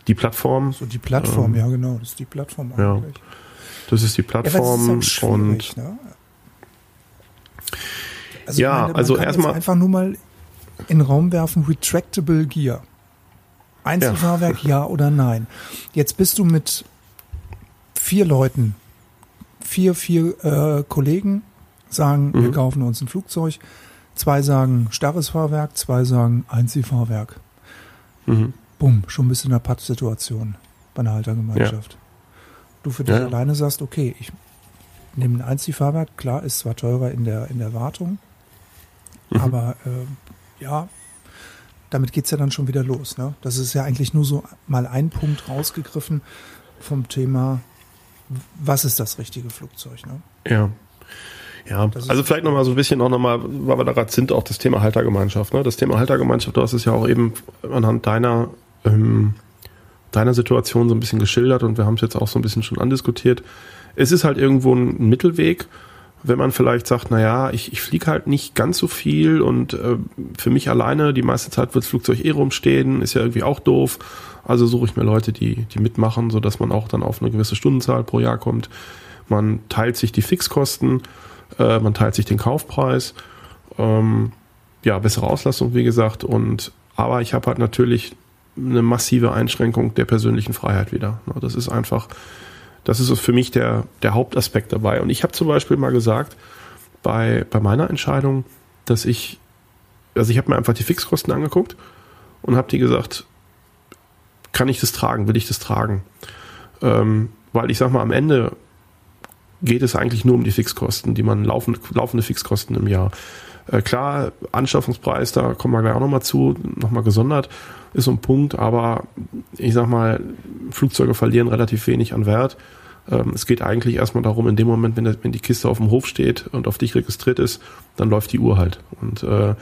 die Plattform. So die Plattform, ähm, ja genau, das ist die Plattform eigentlich. Das ist die Plattform ja, und ne? also ja, meine, also erstmal einfach nur mal in den Raum werfen, retractable Gear. Einzelfahrwerk, ja. ja oder nein? Jetzt bist du mit vier Leuten, vier, vier äh, Kollegen sagen, mhm. wir kaufen uns ein Flugzeug. Zwei sagen starres Fahrwerk, zwei sagen Einziehfahrwerk. Mhm. Bumm, schon ein bisschen in der Pattsituation bei einer Haltergemeinschaft. Ja. Du für dich ja. alleine sagst, okay, ich nehme ein Einziehfahrwerk, klar, ist zwar teurer in der, in der Wartung, mhm. aber äh, ja, damit geht es ja dann schon wieder los. Ne? Das ist ja eigentlich nur so mal ein Punkt rausgegriffen vom Thema, was ist das richtige Flugzeug? Ne? Ja. Ja, also vielleicht nochmal so ein bisschen auch nochmal, weil wir da gerade sind, auch das Thema Haltergemeinschaft. Ne? Das Thema Haltergemeinschaft, du hast es ja auch eben anhand deiner, ähm, deiner Situation so ein bisschen geschildert und wir haben es jetzt auch so ein bisschen schon andiskutiert. Es ist halt irgendwo ein Mittelweg, wenn man vielleicht sagt, naja, ich, ich fliege halt nicht ganz so viel und äh, für mich alleine, die meiste Zeit wird das Flugzeug eh rumstehen, ist ja irgendwie auch doof. Also suche ich mir Leute, die, die mitmachen, sodass man auch dann auf eine gewisse Stundenzahl pro Jahr kommt. Man teilt sich die Fixkosten äh, man teilt sich den Kaufpreis. Ähm, ja, bessere Auslastung, wie gesagt. Und aber ich habe halt natürlich eine massive Einschränkung der persönlichen Freiheit wieder. Das ist einfach, das ist für mich der, der Hauptaspekt dabei. Und ich habe zum Beispiel mal gesagt, bei, bei meiner Entscheidung, dass ich, also ich habe mir einfach die Fixkosten angeguckt und habe die gesagt, kann ich das tragen, will ich das tragen? Ähm, weil ich sag mal, am Ende geht es eigentlich nur um die Fixkosten, die man laufende, laufende Fixkosten im Jahr. Äh, klar, Anschaffungspreis, da kommen wir gleich auch nochmal zu, nochmal gesondert, ist so ein Punkt, aber ich sag mal, Flugzeuge verlieren relativ wenig an Wert. Ähm, es geht eigentlich erstmal darum, in dem Moment, wenn, der, wenn die Kiste auf dem Hof steht und auf dich registriert ist, dann läuft die Uhr halt. Und, äh,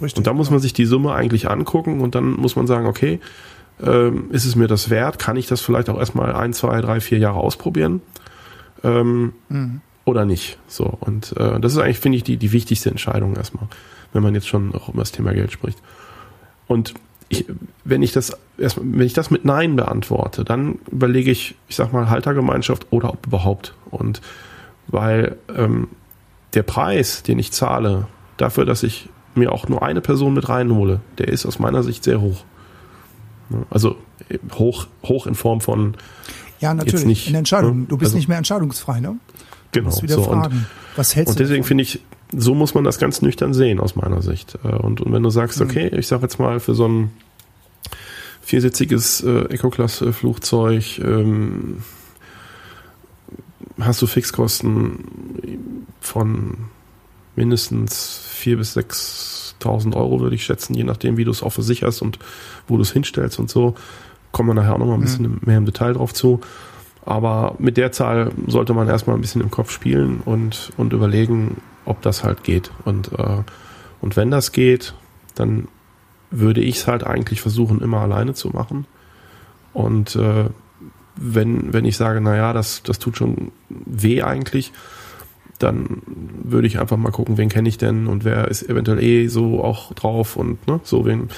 Richtig, und da muss man sich die Summe eigentlich angucken und dann muss man sagen, okay, ähm, ist es mir das wert? Kann ich das vielleicht auch erstmal ein, zwei, drei, vier Jahre ausprobieren? Ähm, mhm. oder nicht. So und äh, das ist eigentlich finde ich die die wichtigste Entscheidung erstmal, wenn man jetzt schon auch über das Thema Geld spricht. Und ich, wenn ich das erstmal, wenn ich das mit Nein beantworte, dann überlege ich, ich sag mal Haltergemeinschaft oder ob überhaupt. Und weil ähm, der Preis, den ich zahle, dafür, dass ich mir auch nur eine Person mit reinhole, der ist aus meiner Sicht sehr hoch. Also hoch, hoch in Form von ja, natürlich. Nicht, in Entscheidung. Ne? Du bist also, nicht mehr entscheidungsfrei, ne? Genau. Du wieder so, fragen. Und, was hältst und du? Und deswegen finde ich, so muss man das ganz nüchtern sehen aus meiner Sicht. Äh, und, und wenn du sagst, mhm. okay, ich sage jetzt mal für so ein viersitziges äh, Eco-Klasse-Flugzeug ähm, hast du Fixkosten von mindestens vier bis 6.000 Euro, würde ich schätzen, je nachdem, wie du es auch versicherst und wo du es hinstellst und so kommen wir nachher auch noch mal ein bisschen mhm. mehr im Detail drauf zu. Aber mit der Zahl sollte man erstmal ein bisschen im Kopf spielen und, und überlegen, ob das halt geht. Und, äh, und wenn das geht, dann würde ich es halt eigentlich versuchen, immer alleine zu machen. Und äh, wenn, wenn ich sage, naja, das, das tut schon weh eigentlich, dann würde ich einfach mal gucken, wen kenne ich denn und wer ist eventuell eh so auch drauf und ne, so wen,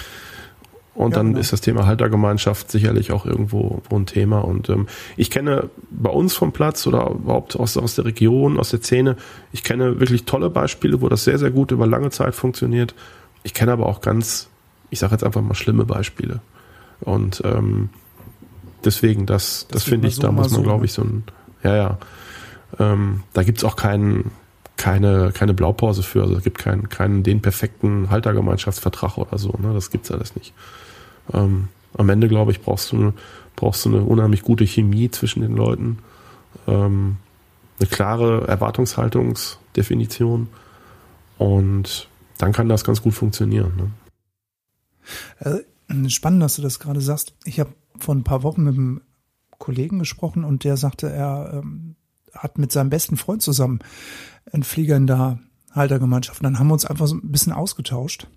und ja, dann genau. ist das Thema Haltergemeinschaft sicherlich auch irgendwo ein Thema. Und ähm, ich kenne bei uns vom Platz oder überhaupt aus, aus der Region, aus der Szene, ich kenne wirklich tolle Beispiele, wo das sehr, sehr gut über lange Zeit funktioniert. Ich kenne aber auch ganz, ich sage jetzt einfach mal schlimme Beispiele. Und ähm, deswegen, das, das, das finde ich, so, da muss man, so, glaube ne? ich, so ein, ja, ja. Ähm, da gibt's auch keinen, keine, keine Blaupause für. Also es gibt keinen, keinen den perfekten Haltergemeinschaftsvertrag oder so. Ne? Das gibt's alles nicht. Ähm, am Ende, glaube ich, brauchst du, brauchst du eine unheimlich gute Chemie zwischen den Leuten, ähm, eine klare Erwartungshaltungsdefinition und dann kann das ganz gut funktionieren. Ne? Äh, spannend, dass du das gerade sagst. Ich habe vor ein paar Wochen mit einem Kollegen gesprochen und der sagte, er ähm, hat mit seinem besten Freund zusammen einen Flieger in der Haltergemeinschaft. Und dann haben wir uns einfach so ein bisschen ausgetauscht.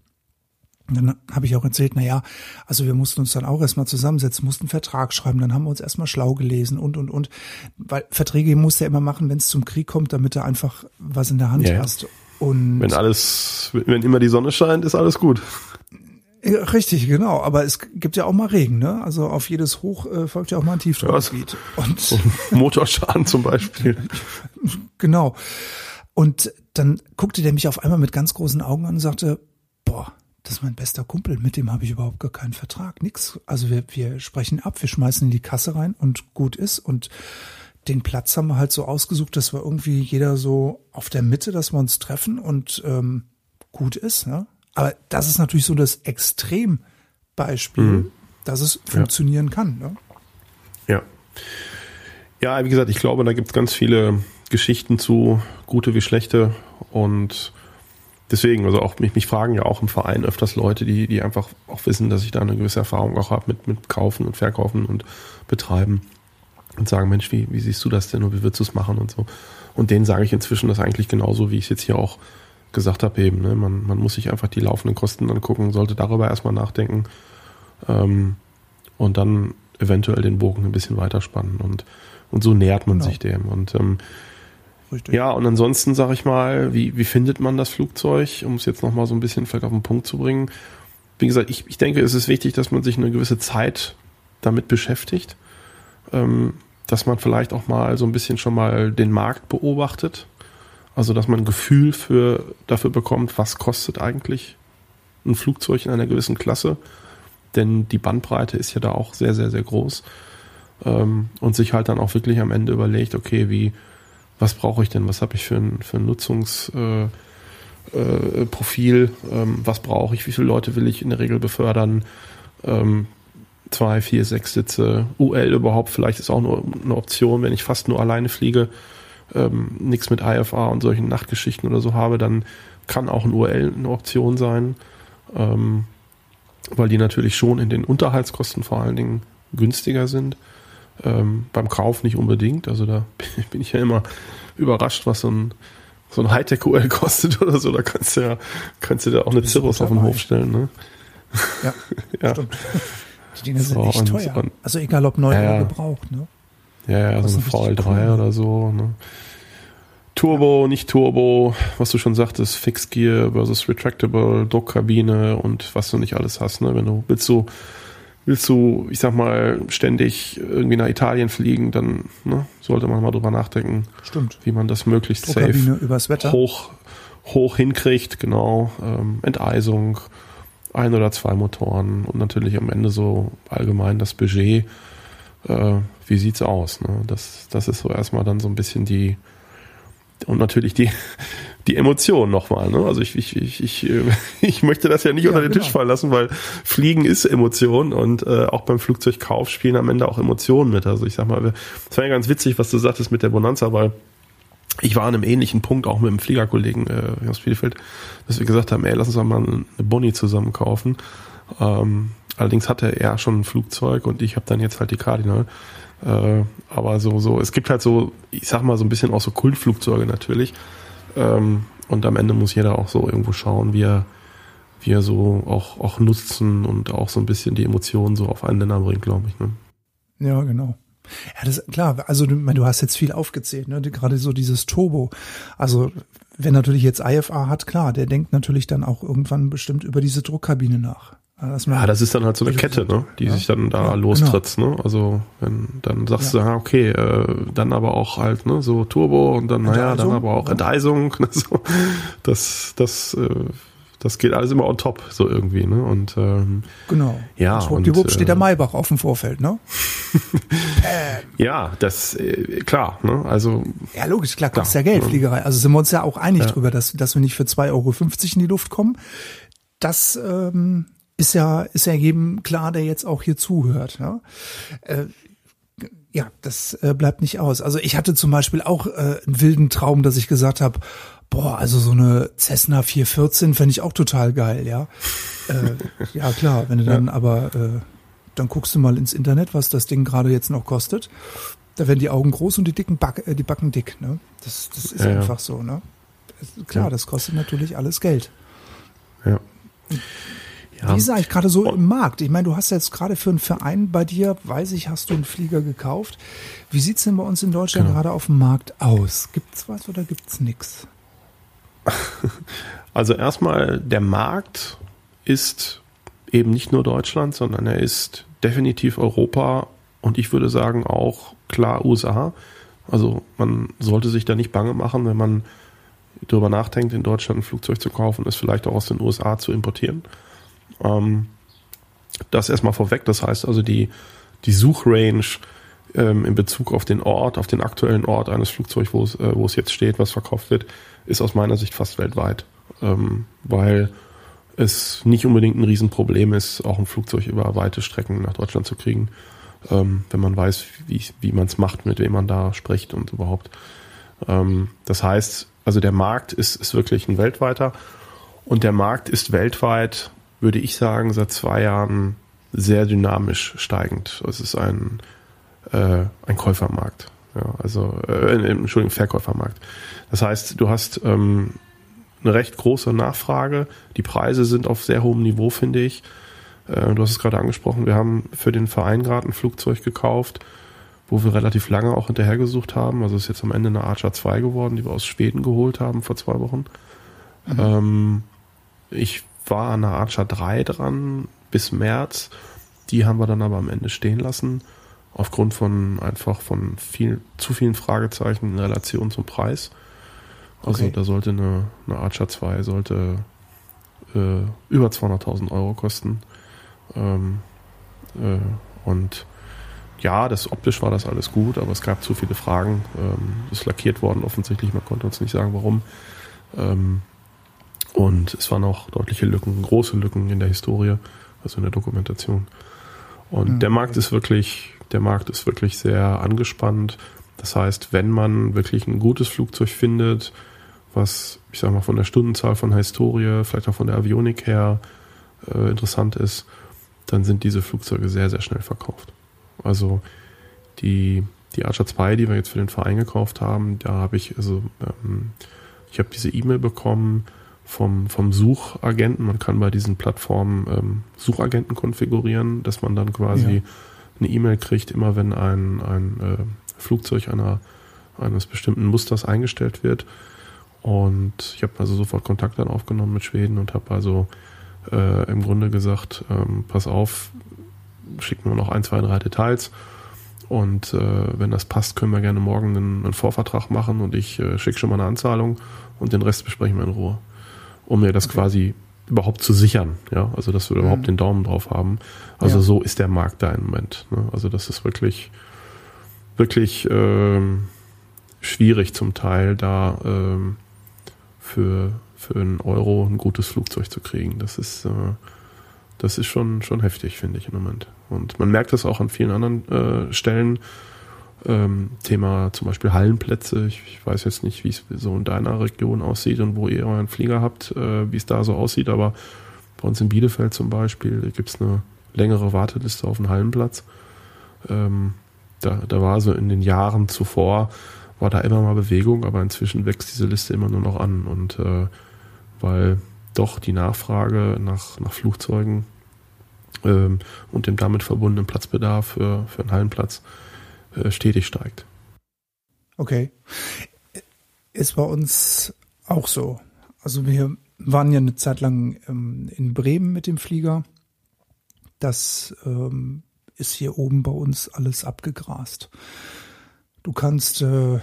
Und dann habe ich auch erzählt, na ja, also wir mussten uns dann auch erstmal zusammensetzen, mussten einen Vertrag schreiben, dann haben wir uns erstmal schlau gelesen und, und, und. Weil Verträge muss er immer machen, wenn es zum Krieg kommt, damit du einfach was in der Hand ja, hast. Und wenn alles, wenn immer die Sonne scheint, ist alles gut. Ja, richtig, genau. Aber es gibt ja auch mal Regen, ne? Also auf jedes Hoch äh, folgt ja auch mal ein Tiefdruckgebiet. Ja, und Motorschaden zum Beispiel. Genau. Und dann guckte der mich auf einmal mit ganz großen Augen an und sagte, boah, das ist mein bester Kumpel, mit dem habe ich überhaupt gar keinen Vertrag, nix. Also wir, wir sprechen ab, wir schmeißen in die Kasse rein und gut ist. Und den Platz haben wir halt so ausgesucht, dass wir irgendwie jeder so auf der Mitte, dass wir uns treffen und ähm, gut ist. Ne? Aber das ist natürlich so das Extrembeispiel, mhm. dass es funktionieren ja. kann. Ne? Ja. Ja, wie gesagt, ich glaube, da gibt es ganz viele Geschichten zu, gute wie schlechte. Und deswegen, also auch mich, mich fragen ja auch im Verein öfters Leute, die, die einfach auch wissen, dass ich da eine gewisse Erfahrung auch habe mit, mit Kaufen und Verkaufen und Betreiben und sagen, Mensch, wie, wie siehst du das denn und wie würdest du es machen und so. Und denen sage ich inzwischen das eigentlich genauso, wie ich es jetzt hier auch gesagt habe eben. Ne? Man, man muss sich einfach die laufenden Kosten angucken, sollte darüber erstmal nachdenken ähm, und dann eventuell den Bogen ein bisschen weiterspannen und, und so nähert man genau. sich dem. Und ähm, ja, und ansonsten sage ich mal, wie, wie findet man das Flugzeug, um es jetzt nochmal so ein bisschen vielleicht auf den Punkt zu bringen. Wie gesagt, ich, ich denke, es ist wichtig, dass man sich eine gewisse Zeit damit beschäftigt. Ähm, dass man vielleicht auch mal so ein bisschen schon mal den Markt beobachtet. Also, dass man ein Gefühl für, dafür bekommt, was kostet eigentlich ein Flugzeug in einer gewissen Klasse. Denn die Bandbreite ist ja da auch sehr, sehr, sehr groß. Ähm, und sich halt dann auch wirklich am Ende überlegt, okay, wie, was brauche ich denn? Was habe ich für ein, für ein Nutzungsprofil? Äh, äh, ähm, was brauche ich? Wie viele Leute will ich in der Regel befördern? Ähm, zwei, vier, sechs Sitze. UL überhaupt vielleicht ist auch nur eine Option, wenn ich fast nur alleine fliege, ähm, nichts mit IFA und solchen Nachtgeschichten oder so habe, dann kann auch ein UL eine Option sein, ähm, weil die natürlich schon in den Unterhaltskosten vor allen Dingen günstiger sind. Ähm, beim Kauf nicht unbedingt. Also da bin ich ja immer überrascht, was so ein, so ein Hightech-UL kostet oder so. Da kannst du ja, kannst du da auch eine Cirrus auf den Hof stellen. Ne? Ja, ja. stimmt. Die Dinge sind so, echt und, teuer. Und, also egal ob neu ja, oder gebraucht, ne? Ja, ja, so ein VL3 cool. oder so, ne? Turbo, nicht Turbo, was du schon sagtest, Fixgear versus Retractable, Druckkabine und was du nicht alles hast, ne? Wenn du willst du willst du, ich sag mal, ständig irgendwie nach Italien fliegen, dann ne, sollte man mal drüber nachdenken, Stimmt. wie man das möglichst safe hoch hoch hinkriegt, genau, ähm, Enteisung, ein oder zwei Motoren und natürlich am Ende so allgemein das Budget. Äh, wie sieht's aus? Ne? Das, das ist so erstmal dann so ein bisschen die und natürlich die die Emotion nochmal. Ne? Also ich, ich, ich, ich, ich möchte das ja nicht ja, unter den genau. Tisch fallen lassen, weil Fliegen ist Emotion und äh, auch beim Flugzeugkauf spielen am Ende auch Emotionen mit. Also ich sag mal, es war ja ganz witzig, was du sagtest mit der Bonanza, weil ich war an einem ähnlichen Punkt auch mit einem Fliegerkollegen äh, aus Bielefeld, dass wir gesagt haben, ey, lass uns doch mal eine Bonnie zusammen kaufen. Ähm, allerdings hatte er schon ein Flugzeug und ich habe dann jetzt halt die Cardinal. Äh, aber so, so, es gibt halt so, ich sag mal so ein bisschen auch so Kultflugzeuge natürlich. Ähm, und am Ende muss jeder auch so irgendwo schauen, wie er, wie er so auch, auch nutzen und auch so ein bisschen die Emotionen so auf einen Nenner bringt, glaube ich. Ne? Ja, genau. Ja, das klar. Also du, du hast jetzt viel aufgezählt, ne? Gerade so dieses Turbo. Also wenn natürlich jetzt IFA hat, klar, der denkt natürlich dann auch irgendwann bestimmt über diese Druckkabine nach. Also ja, das ist dann halt so eine Kette, ne, die ja? sich dann da ja, lostritt, genau. ne? Also wenn dann sagst ja. du, ah, okay, äh, dann aber auch halt, ne, so Turbo und dann, naja, dann aber auch Enteisung, ne, so. Das, das äh, das geht alles immer on top, so irgendwie, ne? Und ähm, genau. Ja. Und, und steht der äh, Maybach auf dem Vorfeld, ne? ja, das äh, klar, ne? Also ja, logisch, klar, kostet ja Geld, Fliegerei. Also sind wir uns ja auch einig drüber, dass dass wir nicht für 2,50 Euro in die Luft kommen. Das ähm, ist ja ist ja jedem klar, der jetzt auch hier zuhört. Ne? Äh, ja, das äh, bleibt nicht aus. Also ich hatte zum Beispiel auch äh, einen wilden Traum, dass ich gesagt habe, Boah, also so eine Cessna 414 fände ich auch total geil, ja. äh, ja, klar, wenn du dann ja. aber, äh, dann guckst du mal ins Internet, was das Ding gerade jetzt noch kostet. Da werden die Augen groß und die dicken Back, äh, die Backen dick, ne? Das, das ist ja, einfach ja. so, ne? Klar, ja. das kostet natürlich alles Geld. Ja. Ja. Wie ist eigentlich gerade so im Markt? Ich meine, du hast jetzt gerade für einen Verein bei dir, weiß ich, hast du einen Flieger gekauft. Wie sieht's denn bei uns in Deutschland genau. gerade auf dem Markt aus? Gibt's was oder gibt's nix? Also erstmal, der Markt ist eben nicht nur Deutschland, sondern er ist definitiv Europa und ich würde sagen auch klar USA. Also man sollte sich da nicht bange machen, wenn man darüber nachdenkt, in Deutschland ein Flugzeug zu kaufen, es vielleicht auch aus den USA zu importieren. Ähm, das erstmal vorweg. Das heißt also, die, die Suchrange ähm, in Bezug auf den Ort, auf den aktuellen Ort eines Flugzeugs, wo es, äh, wo es jetzt steht, was verkauft wird, ist aus meiner Sicht fast weltweit. Ähm, weil es nicht unbedingt ein Riesenproblem ist, auch ein Flugzeug über weite Strecken nach Deutschland zu kriegen, ähm, wenn man weiß, wie, wie man es macht, mit wem man da spricht und überhaupt. Ähm, das heißt, also der Markt ist, ist wirklich ein weltweiter und der Markt ist weltweit würde ich sagen, seit zwei Jahren sehr dynamisch steigend. Es ist ein, äh, ein Käufermarkt. Ja, also, äh, Entschuldigung, Verkäufermarkt. Das heißt, du hast ähm, eine recht große Nachfrage. Die Preise sind auf sehr hohem Niveau, finde ich. Äh, du hast es gerade angesprochen, wir haben für den Verein gerade ein Flugzeug gekauft, wo wir relativ lange auch hinterhergesucht haben. Also es ist jetzt am Ende eine Archer 2 geworden, die wir aus Schweden geholt haben vor zwei Wochen. Mhm. Ähm, ich war an der Archer 3 dran bis März. Die haben wir dann aber am Ende stehen lassen. Aufgrund von einfach von viel, zu vielen Fragezeichen in Relation zum Preis. Also okay. da sollte eine, eine Archer 2 sollte äh, über 200.000 Euro kosten. Ähm, äh, und ja, das optisch war das alles gut, aber es gab zu viele Fragen. Ähm, ist lackiert worden offensichtlich, man konnte uns nicht sagen, warum. Ähm, und es waren auch deutliche Lücken, große Lücken in der Historie, also in der Dokumentation. Und mhm. der Markt ist wirklich, der Markt ist wirklich sehr angespannt. Das heißt, wenn man wirklich ein gutes Flugzeug findet, was, ich sag mal, von der Stundenzahl von der Historie, vielleicht auch von der Avionik her äh, interessant ist, dann sind diese Flugzeuge sehr, sehr schnell verkauft. Also die, die Archer 2, die wir jetzt für den Verein gekauft haben, da habe ich, also ähm, ich habe diese E-Mail bekommen, vom, vom Suchagenten. Man kann bei diesen Plattformen ähm, Suchagenten konfigurieren, dass man dann quasi ja. eine E-Mail kriegt, immer wenn ein, ein äh, Flugzeug einer, eines bestimmten Musters eingestellt wird. Und ich habe also sofort Kontakt dann aufgenommen mit Schweden und habe also äh, im Grunde gesagt, ähm, pass auf, schickt mir noch ein, zwei, drei Details. Und äh, wenn das passt, können wir gerne morgen einen, einen Vorvertrag machen und ich äh, schicke schon mal eine Anzahlung und den Rest besprechen wir in Ruhe um mir das okay. quasi überhaupt zu sichern, ja, also dass wir mhm. überhaupt den Daumen drauf haben. Also ja. so ist der Markt da im Moment. Ne? Also das ist wirklich, wirklich ähm, schwierig zum Teil da ähm, für für einen Euro ein gutes Flugzeug zu kriegen. Das ist äh, das ist schon schon heftig, finde ich im Moment. Und man merkt das auch an vielen anderen äh, Stellen ähm, Thema zum Beispiel Hallenplätze. Ich, ich, weiß jetzt nicht, wie es so in deiner Region aussieht und wo ihr euren Flieger habt, äh, wie es da so aussieht, aber bei uns in Bielefeld zum Beispiel gibt es eine längere Warteliste auf den Hallenplatz. Ähm, da, da war so in den Jahren zuvor, war da immer mal Bewegung, aber inzwischen wächst diese Liste immer nur noch an. Und äh, weil doch die Nachfrage nach, nach Flugzeugen ähm, und dem damit verbundenen Platzbedarf für, für einen Hallenplatz stetig steigt. Okay. Ist bei uns auch so. Also wir waren ja eine Zeit lang ähm, in Bremen mit dem Flieger. Das ähm, ist hier oben bei uns alles abgegrast. Du kannst, äh,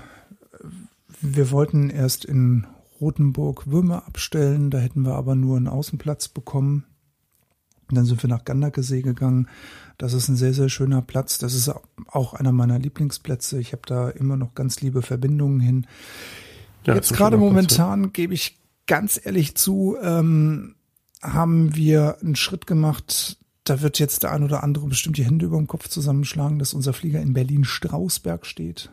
wir wollten erst in Rothenburg Würmer abstellen, da hätten wir aber nur einen Außenplatz bekommen. Dann sind wir nach Ganderkesee gegangen. Das ist ein sehr, sehr schöner Platz. Das ist auch einer meiner Lieblingsplätze. Ich habe da immer noch ganz liebe Verbindungen hin. Ja, Jetzt gerade momentan gebe ich ganz ehrlich zu, ähm, haben wir einen Schritt gemacht. Da wird jetzt der ein oder andere bestimmt die Hände über dem Kopf zusammenschlagen, dass unser Flieger in Berlin-Strausberg steht.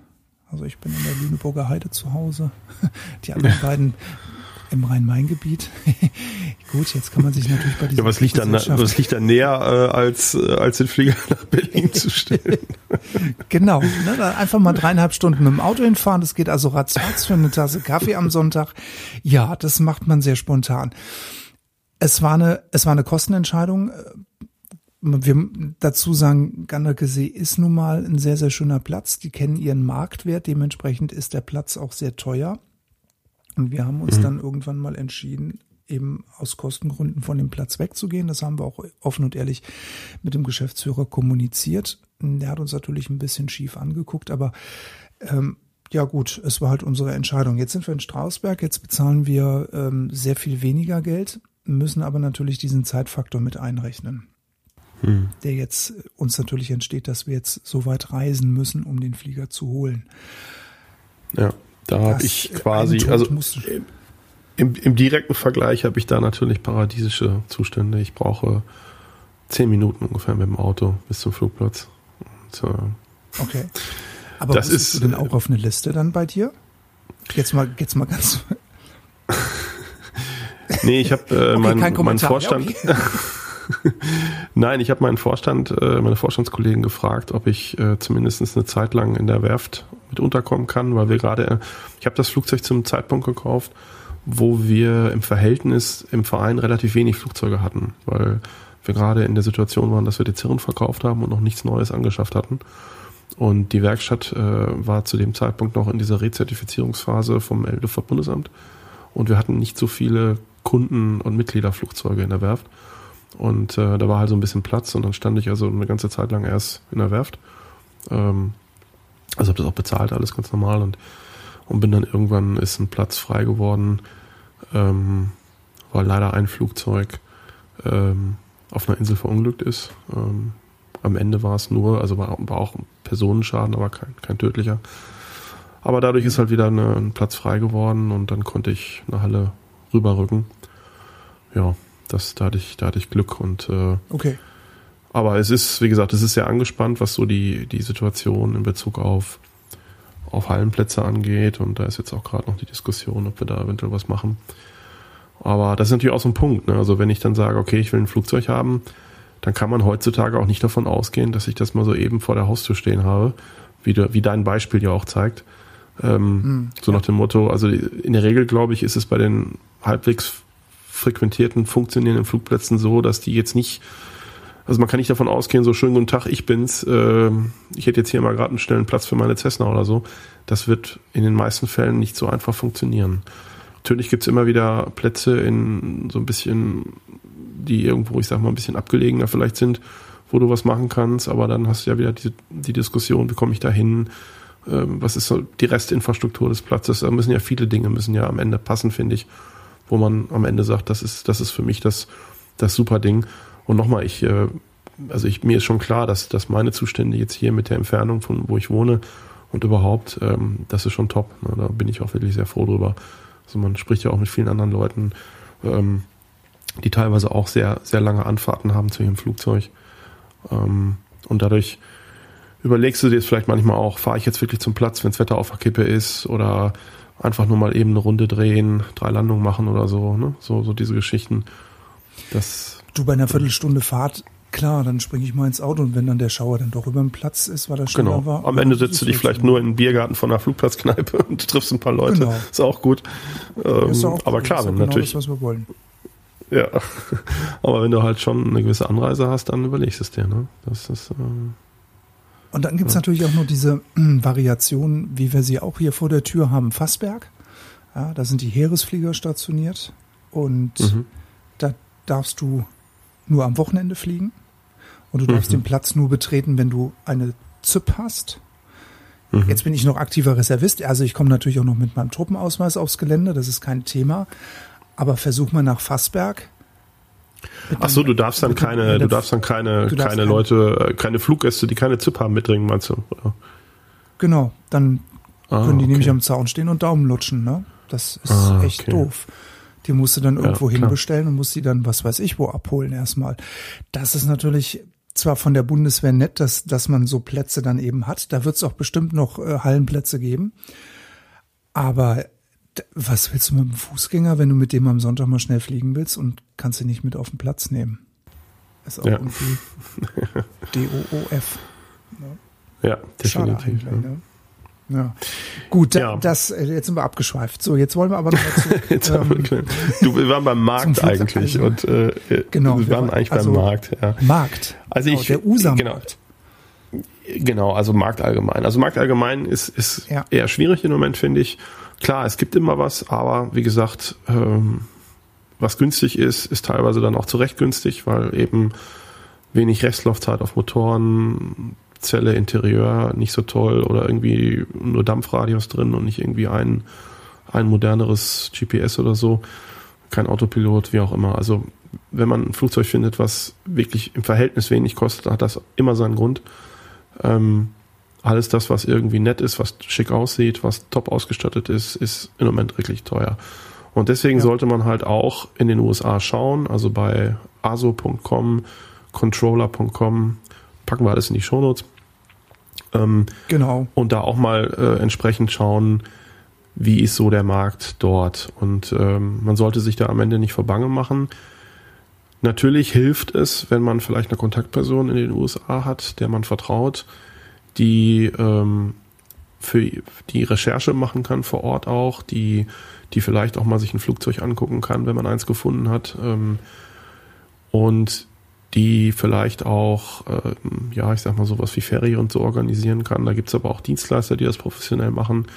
Also ich bin in der Lüneburger Heide zu Hause. Die anderen beiden im Rhein-Main-Gebiet. Gut, jetzt kann man sich natürlich bei diesem. Ja, was liegt dann, was liegt da näher, äh, als, äh, als den Flieger nach Berlin zu stellen? genau. Ne, einfach mal dreieinhalb Stunden mit dem Auto hinfahren. Das geht also ratzfatz für eine Tasse Kaffee am Sonntag. Ja, das macht man sehr spontan. Es war eine, es war eine Kostenentscheidung. Wir dazu sagen, Ganderkesee ist nun mal ein sehr, sehr schöner Platz. Die kennen ihren Marktwert. Dementsprechend ist der Platz auch sehr teuer. Und wir haben uns mhm. dann irgendwann mal entschieden, eben aus Kostengründen von dem Platz wegzugehen. Das haben wir auch offen und ehrlich mit dem Geschäftsführer kommuniziert. Der hat uns natürlich ein bisschen schief angeguckt, aber ähm, ja gut, es war halt unsere Entscheidung. Jetzt sind wir in Strausberg, jetzt bezahlen wir ähm, sehr viel weniger Geld, müssen aber natürlich diesen Zeitfaktor mit einrechnen, hm. der jetzt uns natürlich entsteht, dass wir jetzt so weit reisen müssen, um den Flieger zu holen. Ja, da habe ich quasi, also im, im direkten Vergleich habe ich da natürlich paradiesische Zustände. Ich brauche zehn Minuten ungefähr mit dem Auto bis zum Flugplatz. Und, äh, okay. Aber das ist du denn auch auf eine Liste dann bei dir? Jetzt mal, jetzt mal ganz. nee, ich habe äh, okay, meinen mein Vorstand. Ja, okay. Nein, ich habe meinen Vorstand, äh, meine Vorstandskollegen gefragt, ob ich äh, zumindest eine Zeit lang in der Werft mit unterkommen kann, weil wir gerade, äh, ich habe das Flugzeug zum Zeitpunkt gekauft, wo wir im Verhältnis im Verein relativ wenig Flugzeuge hatten, weil wir gerade in der Situation waren, dass wir die Zirren verkauft haben und noch nichts Neues angeschafft hatten. Und die Werkstatt äh, war zu dem Zeitpunkt noch in dieser Rezertifizierungsphase vom Luftfahrtbundesamt. Und wir hatten nicht so viele Kunden- und Mitgliederflugzeuge in der Werft. Und äh, da war halt so ein bisschen Platz und dann stand ich also eine ganze Zeit lang erst in der Werft. Ähm, also habe das auch bezahlt, alles ganz normal und, und bin dann irgendwann ist ein Platz frei geworden, ähm, weil leider ein Flugzeug ähm, auf einer Insel verunglückt ist. Ähm, am Ende war es nur, also war, war auch Personenschaden, aber kein, kein tödlicher. Aber dadurch ist halt wieder eine, ein Platz frei geworden und dann konnte ich eine Halle rüberrücken. Ja, das, da hatte ich, da hatte ich Glück und äh, okay. Aber es ist, wie gesagt, es ist sehr angespannt, was so die, die Situation in Bezug auf, auf Hallenplätze angeht. Und da ist jetzt auch gerade noch die Diskussion, ob wir da eventuell was machen. Aber das ist natürlich auch so ein Punkt. Ne? Also wenn ich dann sage, okay, ich will ein Flugzeug haben, dann kann man heutzutage auch nicht davon ausgehen, dass ich das mal so eben vor der Haustür stehen habe, wie, du, wie dein Beispiel ja auch zeigt. Ähm, hm, so nach dem Motto, also in der Regel, glaube ich, ist es bei den halbwegs frequentierten, funktionierenden Flugplätzen so, dass die jetzt nicht, also man kann nicht davon ausgehen, so schönen guten Tag, ich bin's, äh, ich hätte jetzt hier mal gerade einen schnellen Platz für meine Cessna oder so. Das wird in den meisten Fällen nicht so einfach funktionieren. Natürlich gibt's immer wieder Plätze in so ein bisschen die irgendwo, ich sag mal, ein bisschen abgelegener vielleicht sind, wo du was machen kannst, aber dann hast du ja wieder die, die Diskussion, wie komme ich da hin, ähm, was ist die Restinfrastruktur des Platzes, da müssen ja viele Dinge, müssen ja am Ende passen, finde ich, wo man am Ende sagt, das ist, das ist für mich das, das super Ding. Und nochmal, ich, äh, also ich, mir ist schon klar, dass, dass meine Zustände jetzt hier mit der Entfernung von wo ich wohne und überhaupt, ähm, das ist schon top. Ne? Da bin ich auch wirklich sehr froh drüber. Also man spricht ja auch mit vielen anderen Leuten, ähm, die teilweise auch sehr, sehr lange Anfahrten haben zu ihrem Flugzeug. Ähm, und dadurch überlegst du dir jetzt vielleicht manchmal auch, fahre ich jetzt wirklich zum Platz, wenn das Wetter auf der Kippe ist oder einfach nur mal eben eine Runde drehen, drei Landungen machen oder so, ne? So, so diese Geschichten. Das du bei einer Viertelstunde Fahrt, klar, dann springe ich mal ins Auto und wenn dann der Schauer dann doch über den Platz ist, weil er schneller genau. war. Am Ende setzt du dich vielleicht nur in den Biergarten von einer Flugplatzkneipe und triffst ein paar Leute. Genau. Ist auch gut. Ähm, ist auch aber klar, wenn genau natürlich. Das, was wir wollen. Ja, aber wenn du halt schon eine gewisse Anreise hast, dann überlegst du es dir. Ne? Das ist. Ähm, und dann gibt's ja. natürlich auch noch diese äh, Variation, wie wir sie auch hier vor der Tür haben, Fassberg. Ja, da sind die Heeresflieger stationiert und mhm. da darfst du nur am Wochenende fliegen und du darfst mhm. den Platz nur betreten, wenn du eine ZIP hast. Mhm. Jetzt bin ich noch aktiver Reservist, also ich komme natürlich auch noch mit meinem Truppenausweis aufs Gelände, das ist kein Thema. Aber versuch mal nach Fassberg. Ach so, du darfst dann keine, du darfst dann keine, keine Leute, äh, keine Fluggäste, die keine ZIP haben, mitbringen, meinst du? Oder? Genau, dann ah, können die okay. nämlich am Zaun stehen und Daumen lutschen, ne? Das ist ah, echt okay. doof. Die musst du dann irgendwo ja, hinbestellen und musst die dann, was weiß ich, wo abholen erstmal. Das ist natürlich zwar von der Bundeswehr nett, dass, dass man so Plätze dann eben hat. Da wird es auch bestimmt noch äh, Hallenplätze geben. Aber was willst du mit dem Fußgänger, wenn du mit dem am Sonntag mal schnell fliegen willst und kannst ihn nicht mit auf den Platz nehmen? Ist auch ja. irgendwie DOOF. Ne? Ja, definitiv. Ja. Ne? Ja. Gut, ja. das, äh, jetzt sind wir abgeschweift. So, jetzt wollen wir aber noch dazu, ähm, Du, wir waren beim Markt eigentlich also, und äh, genau, wir waren eigentlich also beim Markt. Ja. Markt. Also genau, ich, der USA genau, genau, also Markt allgemein. Also Markt allgemein ist, ist ja. eher schwierig im Moment, finde ich. Klar, es gibt immer was, aber wie gesagt, ähm, was günstig ist, ist teilweise dann auch zu Recht günstig, weil eben wenig Restlaufzeit auf Motoren, Zelle, Interieur nicht so toll oder irgendwie nur Dampfradios drin und nicht irgendwie ein, ein moderneres GPS oder so. Kein Autopilot, wie auch immer. Also wenn man ein Flugzeug findet, was wirklich im Verhältnis wenig kostet, hat das immer seinen Grund. Ähm, alles das, was irgendwie nett ist, was schick aussieht, was top ausgestattet ist, ist im Moment wirklich teuer. Und deswegen ja. sollte man halt auch in den USA schauen, also bei aso.com, controller.com, packen wir alles in die Shownotes. Ähm, genau. Und da auch mal äh, entsprechend schauen, wie ist so der Markt dort. Und ähm, man sollte sich da am Ende nicht verbange machen. Natürlich hilft es, wenn man vielleicht eine Kontaktperson in den USA hat, der man vertraut, die ähm, für die Recherche machen kann vor Ort auch, die, die vielleicht auch mal sich ein Flugzeug angucken kann, wenn man eins gefunden hat. Ähm, und die vielleicht auch, äh, ja, ich sag mal sowas wie Ferry und so organisieren kann. Da gibt's aber auch Dienstleister, die das professionell machen.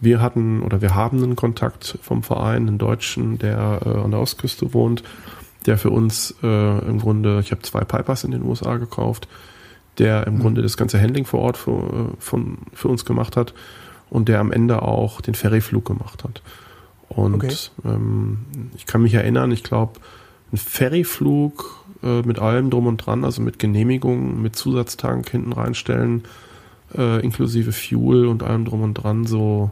Wir hatten oder wir haben einen Kontakt vom Verein, einen Deutschen, der äh, an der Ostküste wohnt, der für uns äh, im Grunde, ich habe zwei Pipers in den USA gekauft, der im mhm. Grunde das ganze Handling vor Ort für, von, für uns gemacht hat und der am Ende auch den Ferryflug gemacht hat. Und okay. ähm, ich kann mich erinnern, ich glaube, ein Ferryflug äh, mit allem drum und dran, also mit Genehmigung, mit Zusatztank hinten reinstellen, äh, inklusive Fuel und allem drum und dran, so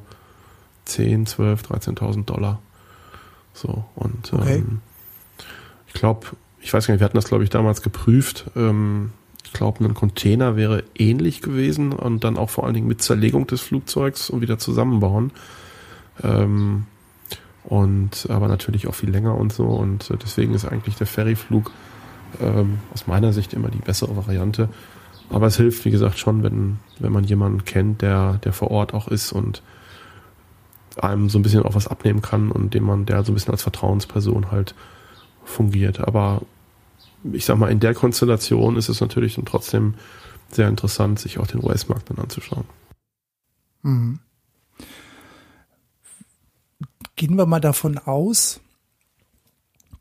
10, 12, 13.000 Dollar. So, und okay. ähm, ich glaube, ich weiß gar nicht, wir hatten das, glaube ich, damals geprüft. Ähm, ich glaube, ein Container wäre ähnlich gewesen und dann auch vor allen Dingen mit Zerlegung des Flugzeugs und wieder zusammenbauen. Ähm, und aber natürlich auch viel länger und so. Und äh, deswegen ist eigentlich der Ferryflug ähm, aus meiner Sicht immer die bessere Variante. Aber es hilft, wie gesagt, schon, wenn, wenn man jemanden kennt, der, der vor Ort auch ist und einem so ein bisschen auch was abnehmen kann und dem man, der so ein bisschen als Vertrauensperson halt fungiert. Aber ich sag mal, in der Konstellation ist es natürlich dann trotzdem sehr interessant, sich auch den US-Markt dann anzuschauen. Mhm. Gehen wir mal davon aus,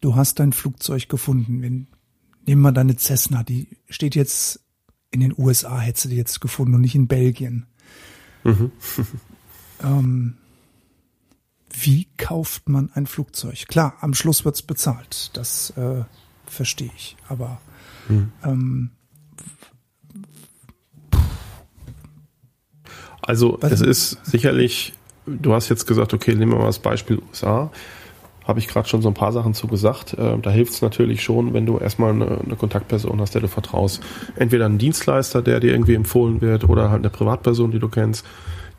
du hast dein Flugzeug gefunden. Wenn, nehmen wir deine Cessna, die steht jetzt in den USA, hättest du die jetzt gefunden und nicht in Belgien. Mhm. ähm, wie kauft man ein Flugzeug? Klar, am Schluss wird's bezahlt. Das äh, verstehe ich. Aber hm. ähm, also es ist sicherlich, du hast jetzt gesagt, okay, nehmen wir mal das Beispiel USA. Habe ich gerade schon so ein paar Sachen zu gesagt. Äh, da hilft es natürlich schon, wenn du erstmal eine, eine, Kontaktperson hast, der du vertraust. Entweder einen Dienstleister, der dir irgendwie empfohlen wird, oder halt eine Privatperson, die du kennst,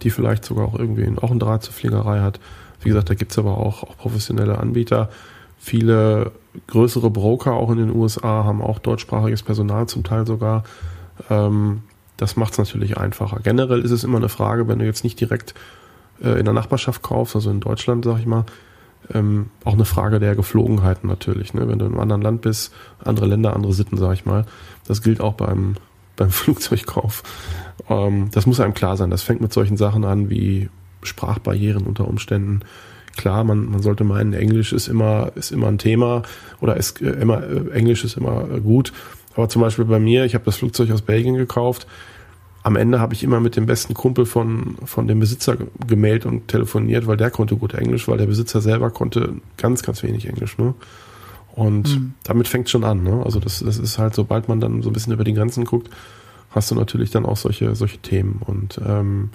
die vielleicht sogar auch irgendwie auch einen Draht zur Fliegerei hat. Wie gesagt, da gibt's aber auch, auch professionelle Anbieter. Viele größere Broker auch in den USA haben auch deutschsprachiges Personal zum Teil sogar. Ähm, das macht es natürlich einfacher. Generell ist es immer eine Frage, wenn du jetzt nicht direkt äh, in der Nachbarschaft kaufst, also in Deutschland, sag ich mal, ähm, auch eine Frage der Geflogenheiten natürlich. Ne? Wenn du in einem anderen Land bist, andere Länder, andere Sitten, sag ich mal. Das gilt auch beim, beim Flugzeugkauf. Ähm, das muss einem klar sein. Das fängt mit solchen Sachen an wie Sprachbarrieren unter Umständen klar, man, man sollte meinen, Englisch ist immer, ist immer ein Thema oder ist äh, immer, äh, Englisch ist immer äh, gut. Aber zum Beispiel bei mir, ich habe das Flugzeug aus Belgien gekauft. Am Ende habe ich immer mit dem besten Kumpel von, von dem Besitzer gemailt und telefoniert, weil der konnte gut Englisch, weil der Besitzer selber konnte ganz, ganz wenig Englisch. Ne? Und mhm. damit fängt schon an. Ne? Also das, das ist halt, sobald man dann so ein bisschen über die Grenzen guckt, hast du natürlich dann auch solche, solche Themen. Und ähm,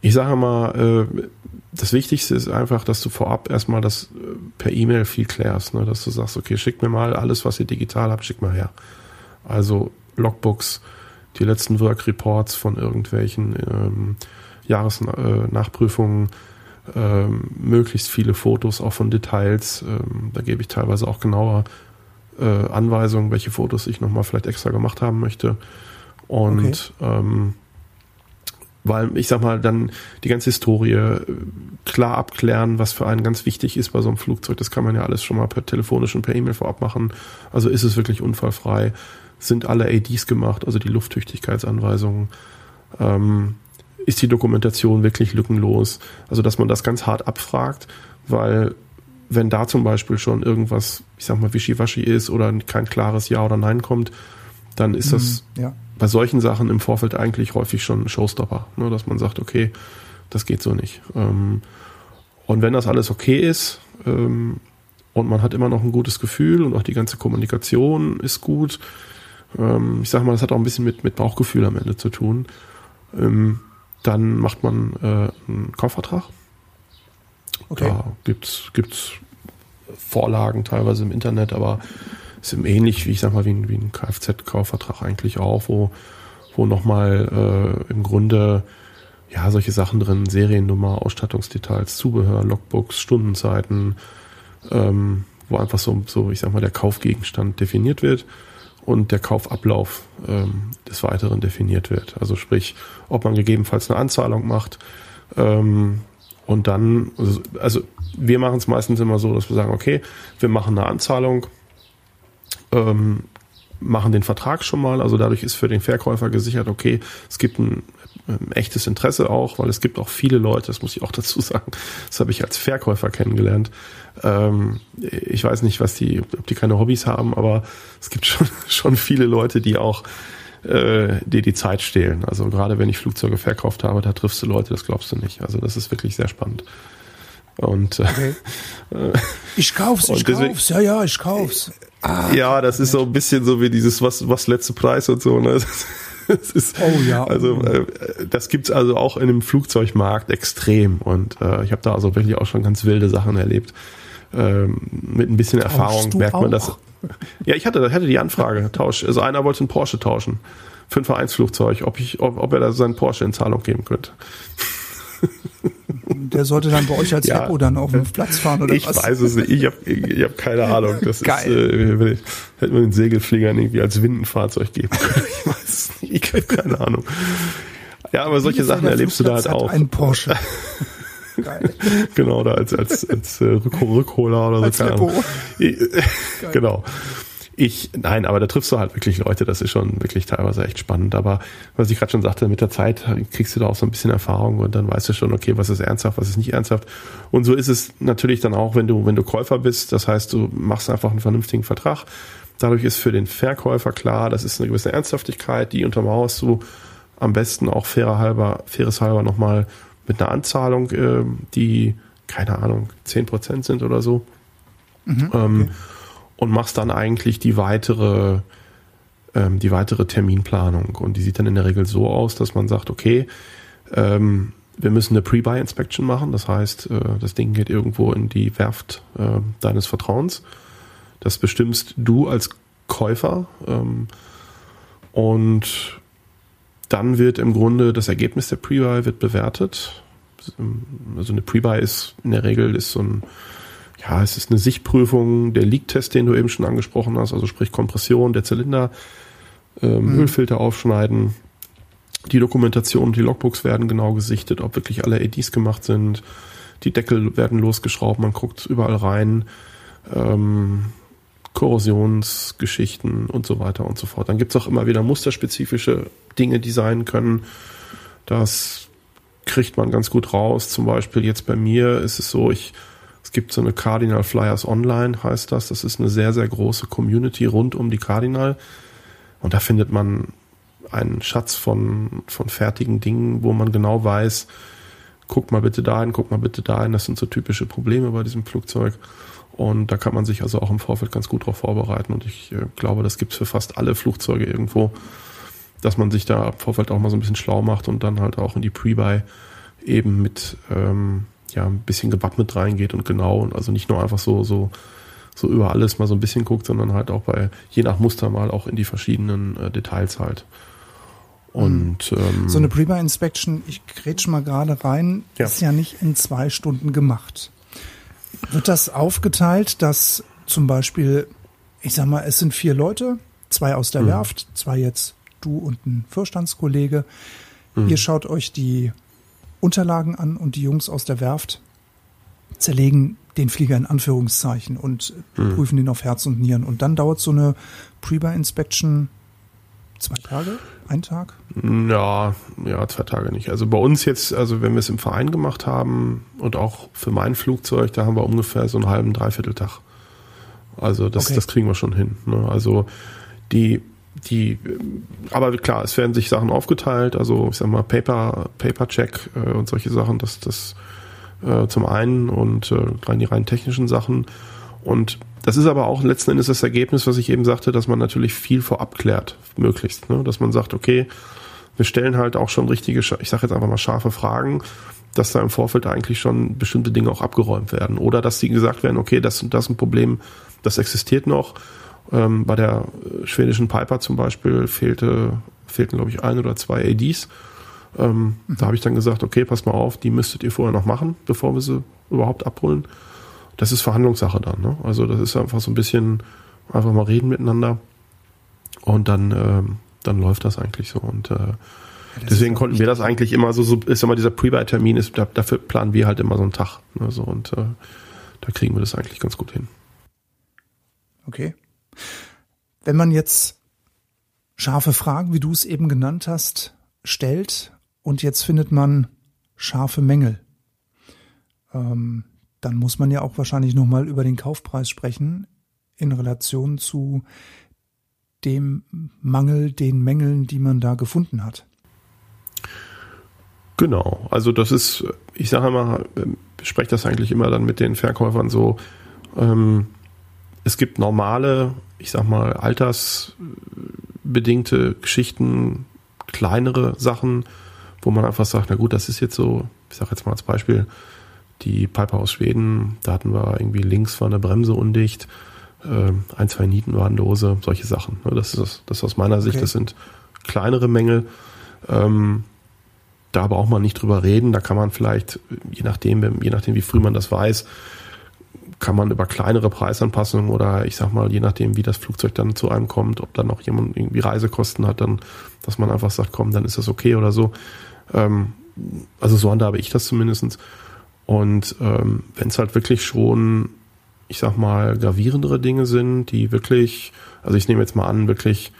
ich sage mal, äh, das Wichtigste ist einfach, dass du vorab erstmal das äh, per E-Mail viel klärst, ne? dass du sagst, okay, schick mir mal alles, was ihr digital habt, schick mal her. Also Logbooks, die letzten Work-Reports von irgendwelchen ähm, Jahresnachprüfungen, äh, ähm, möglichst viele Fotos auch von Details. Ähm, da gebe ich teilweise auch genauer äh, Anweisungen, welche Fotos ich nochmal vielleicht extra gemacht haben möchte. Und okay. ähm, weil ich sag mal, dann die ganze Historie äh, klar abklären, was für einen ganz wichtig ist bei so einem Flugzeug. Das kann man ja alles schon mal per telefonisch und per E-Mail vorab machen. Also ist es wirklich unfallfrei? Sind alle ADs gemacht, also die Lufttüchtigkeitsanweisungen? Ähm, ist die Dokumentation wirklich lückenlos? Also dass man das ganz hart abfragt, weil wenn da zum Beispiel schon irgendwas, ich sag mal, wischiwaschi ist oder kein klares Ja oder Nein kommt, dann ist das Mhm, ja. bei solchen Sachen im Vorfeld eigentlich häufig schon ein Showstopper, ne, dass man sagt, okay, das geht so nicht. Ähm, und wenn das alles okay ist ähm, und man hat immer noch ein gutes Gefühl und auch die ganze Kommunikation ist gut, ähm, ich sag mal, das hat auch ein bisschen mit, mit Bauchgefühl am Ende zu tun, ähm, dann macht man äh, einen Kaufvertrag. Okay. Da gibt's gibt's Vorlagen teilweise im Internet, aber ist eben ähnlich wie ich sag mal wie ein, wie ein Kfz-Kaufvertrag eigentlich auch, wo wo nochmal äh, im Grunde ja solche Sachen drin, Seriennummer, Ausstattungsdetails, Zubehör, Logbooks, Stundenzeiten, ähm, wo einfach so so ich sag mal der Kaufgegenstand definiert wird und der Kaufablauf ähm, des Weiteren definiert wird. Also sprich, ob man gegebenenfalls eine Anzahlung macht, ähm, und dann, also, also wir machen es meistens immer so, dass wir sagen, okay, wir machen eine Anzahlung, ähm, machen den Vertrag schon mal, also dadurch ist für den Verkäufer gesichert, okay, es gibt ein ähm, echtes Interesse auch, weil es gibt auch viele Leute, das muss ich auch dazu sagen, das habe ich als Verkäufer kennengelernt. Ähm, ich weiß nicht, was die, ob die keine Hobbys haben, aber es gibt schon, schon viele Leute, die auch äh, dir die Zeit stehlen. Also gerade wenn ich Flugzeuge verkauft habe, da triffst du Leute, das glaubst du nicht. Also das ist wirklich sehr spannend. Und äh, Okay. Ich kauf's, ich deswegen- kauf's, ja, ja, ich kauf's. Ah, ja, das ist so ein bisschen so wie dieses was was letzte Preis und so. Ne? Das ist, Oh ja. Also äh, das gibt's also auch in dem Flugzeugmarkt extrem und äh, ich habe da also wirklich auch schon ganz wilde Sachen erlebt. Ähm, mit ein bisschen Erfahrung du merkt man das. auch? Ja, ich hatte, hatte die Anfrage, Tausch. Also einer wollte einen Porsche tauschen für ein Vereinsflugzeug, ob ich, ob, ob er da seinen Porsche in Zahlung geben könnte. Der sollte dann bei euch als Ja. Repo dann auf dem Platz fahren oder ich was? weiß es nicht. Ich habe ich hab keine Ahnung. Das Geil. ist, äh, ich- hätte man den Segelfliegern irgendwie als Windenfahrzeug geben können. Ich weiß es nicht. Ich habe keine Ahnung. Ja, aber solche Sachen erlebst du da halt auch. Ein Porsche. Geil. Genau, da als, als, als äh, Rück Rückholer oder so. Als. Ahnung. Ich- genau. Ich, nein, aber da triffst du halt wirklich Leute, das ist schon wirklich teilweise echt spannend. Aber was ich gerade schon sagte, mit der Zeit kriegst du da auch so ein bisschen Erfahrung und dann weißt du schon, okay, was ist ernsthaft, was ist nicht ernsthaft. Und so ist es natürlich dann auch, wenn du, wenn du Käufer bist. Das heißt, du machst einfach einen vernünftigen Vertrag. Dadurch ist für den Verkäufer klar, das ist eine gewisse Ernsthaftigkeit, die untermauerst du am besten auch fairer halber, faires halber nochmal mit einer Anzahlung, äh, die, keine Ahnung, 10% sind oder so. ähm, Und machst dann eigentlich die weitere, ähm, die weitere Terminplanung. Und die sieht dann in der Regel so aus, dass man sagt, okay, ähm, wir müssen eine Pre-Buy-Inspection machen. Das heißt, äh, das Ding geht irgendwo in die Werft äh, deines Vertrauens. Das bestimmst du als Käufer. Ähm, und dann wird im Grunde das Ergebnis der Pre-Buy wird bewertet. Also eine Pre-Buy ist in der Regel ist so ein, ja, es ist eine Sichtprüfung, der Leak-Test, den du eben schon angesprochen hast, also sprich Kompression der Zylinder, ähm, Ölfilter aufschneiden, die Dokumentation, die Logbooks werden genau gesichtet, ob wirklich alle ADs gemacht sind, die Deckel werden losgeschraubt, man guckt überall rein, ähm, Korrosionsgeschichten und so weiter und so fort. Dann gibt's auch immer wieder musterspezifische Dinge, die sein können. Das kriegt man ganz gut raus. Zum Beispiel jetzt bei mir ist es so, ich, es gibt so eine Cardinal Flyers Online, heißt das. Das ist eine sehr, sehr große Community rund um die Cardinal. Und da findet man einen Schatz von, von fertigen Dingen, wo man genau weiß, guck mal bitte dahin, guck mal bitte dahin. Das sind so typische Probleme bei diesem Flugzeug. Und da kann man sich also auch im Vorfeld ganz gut darauf vorbereiten. Und ich äh, glaube, das gibt's für fast alle Flugzeuge irgendwo, dass man sich da im Vorfeld auch mal so ein bisschen schlau macht und dann halt auch in die Pre-Buy eben mit ähm, ja ein bisschen gewappnet reingeht und genau und also nicht nur einfach so so so über alles mal so ein bisschen guckt, sondern halt auch bei je nach Muster mal auch in die verschiedenen äh, Details halt. Und ähm, So eine Pre-Buy-Inspection, ich grätsch mal gerade rein, Ja. ist ja nicht in zwei Stunden gemacht. Wird das aufgeteilt, dass zum Beispiel, ich sag mal, es sind vier Leute, zwei aus Mhm. der Werft, zwei jetzt du und ein Vorstandskollege. Mhm. Ihr schaut euch die Unterlagen an und die Jungs aus der Werft zerlegen den Flieger in Anführungszeichen und Mhm. prüfen den auf Herz und Nieren. Und dann dauert so eine Pre-Buy-Inspection Zwei Tage? Ein Tag? Ja, ja, zwei Tage nicht. Also bei uns jetzt, also wenn wir es im Verein gemacht haben und auch für mein Flugzeug, da haben wir ungefähr so einen halben, dreiviertel Tag. Also das, okay. das kriegen wir schon hin. Ne? Also die, die, aber klar, es werden sich Sachen aufgeteilt, also ich sag mal Paper, Paper Check äh, und solche Sachen, das, das äh, zum einen und äh, rein die rein technischen Sachen. Und das ist aber auch letzten Endes das Ergebnis, was ich eben sagte, dass man natürlich viel vorab klärt, möglichst. Ne? Dass man sagt, okay, wir stellen halt auch schon richtige, ich sage jetzt einfach mal scharfe Fragen, dass da im Vorfeld eigentlich schon bestimmte Dinge auch abgeräumt werden. Oder dass sie gesagt werden, okay, das und das ein Problem, das existiert noch. Ähm, bei der schwedischen Piper zum Beispiel fehlte, fehlten, glaube ich, ein oder zwei ADs. Ähm, mhm. Da habe ich dann gesagt, okay, pass mal auf, die müsstet ihr vorher noch machen, bevor wir sie überhaupt abholen das ist Verhandlungssache dann. Ne? Also das ist einfach so ein bisschen einfach mal reden miteinander und dann, ähm, dann läuft das eigentlich so. Und äh, ja, deswegen konnten wir das eigentlich immer so, so ist immer dieser Pre-Buy-Termin, ist, dafür planen wir halt immer so einen Tag. Ne? So, und äh, da kriegen wir das eigentlich ganz gut hin. Okay. Wenn man jetzt scharfe Fragen, wie du es eben genannt hast, stellt und jetzt findet man scharfe Mängel. Ähm, dann muss man ja auch wahrscheinlich nochmal über den Kaufpreis sprechen in Relation zu dem Mangel, den Mängeln, die man da gefunden hat. Genau, also das ist, ich sage immer, ich spreche das eigentlich immer dann mit den Verkäufern so, ähm, es gibt normale, ich sag mal, altersbedingte Geschichten, kleinere Sachen, wo man einfach sagt, na gut, das ist jetzt so, ich sage jetzt mal als Beispiel, die Piper aus Schweden, da hatten wir irgendwie links war eine Bremse undicht, äh, ein, zwei Nieten waren lose, solche Sachen. Ne? Das ist das aus meiner Sicht, okay. das sind kleinere Mängel. Ähm, da braucht man nicht drüber reden, da kann man vielleicht, je nachdem, je nachdem, wie früh man das weiß, kann man über kleinere Preisanpassungen oder ich sag mal, je nachdem, wie das Flugzeug dann zu einem kommt, ob dann noch jemand irgendwie Reisekosten hat, dann, dass man einfach sagt, komm, dann ist das okay oder so. Ähm, also so handhabe ich das zumindestens. Und ähm, wenn es halt wirklich schon, ich sag mal, gravierendere Dinge sind, die wirklich, also ich nehme jetzt mal an, wirklich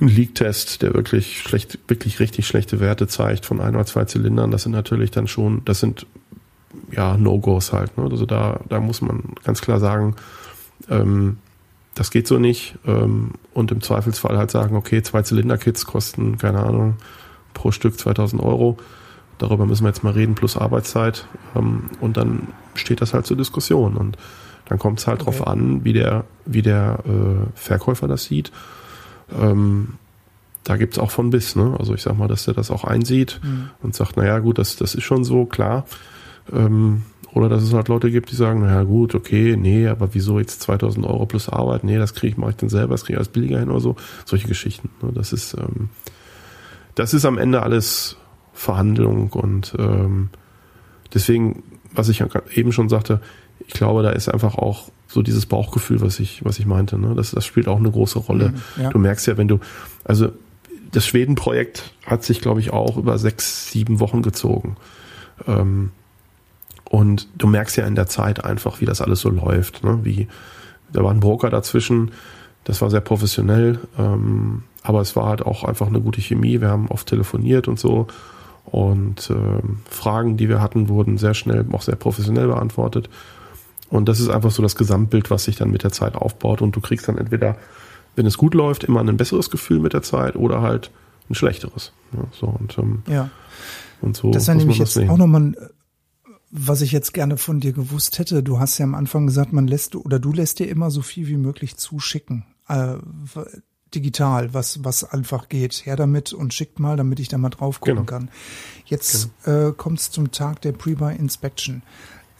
ein Leak-Test, der wirklich schlecht, wirklich richtig schlechte Werte zeigt von ein oder zwei Zylindern, das sind natürlich dann schon, das sind ja No-Gos halt. Ne? Also da, da muss man ganz klar sagen, ähm, das geht so nicht. Ähm, und im Zweifelsfall halt sagen, okay, zwei Zylinder-Kits kosten, keine Ahnung, pro Stück 2000 Euro darüber müssen wir jetzt mal reden, plus Arbeitszeit. Ähm, und dann steht das halt zur Diskussion. Und dann kommt es halt okay. drauf an, wie der, wie der äh, Verkäufer das sieht. Ähm, da gibt's auch von bis, ne? Also ich sag mal, dass der das auch einsieht mhm. und sagt, naja, gut, das, das ist schon so, klar. Ähm, oder dass es halt Leute gibt, die sagen, naja, gut, okay, nee, aber wieso jetzt 2000 Euro plus Arbeit? Nee, das kriege ich, mache ich dann selber, das kriege ich als billiger hin oder so. Solche Geschichten. Ne? Das ist, ähm, das ist am Ende alles Verhandlung und ähm, deswegen, was ich eben schon sagte, ich glaube, da ist einfach auch so dieses Bauchgefühl, was ich, was ich meinte. Ne? Das, das spielt auch eine große Rolle. Mhm, ja. Du merkst ja, wenn du, also das Schweden-Projekt hat sich, glaube ich, auch über sechs, sieben Wochen gezogen. Ähm, und du merkst ja in der Zeit einfach, wie das alles so läuft. Ne? Wie, da war ein Broker dazwischen, das war sehr professionell, ähm, aber es war halt auch einfach eine gute Chemie. Wir haben oft telefoniert und so. Und äh, Fragen, die wir hatten, wurden sehr schnell, auch sehr professionell beantwortet. Und das ist einfach so das Gesamtbild, was sich dann mit der Zeit aufbaut. Und du kriegst dann entweder, wenn es gut läuft, immer ein besseres Gefühl mit der Zeit oder halt ein schlechteres. Ja, so und, ähm, ja. und so. Das ist ja nämlich jetzt nehmen. auch nochmal, was ich jetzt gerne von dir gewusst hätte. Du hast ja am Anfang gesagt, man lässt oder du lässt dir immer so viel wie möglich zuschicken. Äh, digital, was, was einfach geht. Her damit und schickt mal, damit ich da mal drauf gucken genau. kann. Jetzt genau. äh, kommt es zum Tag der Pre-Buy Inspection.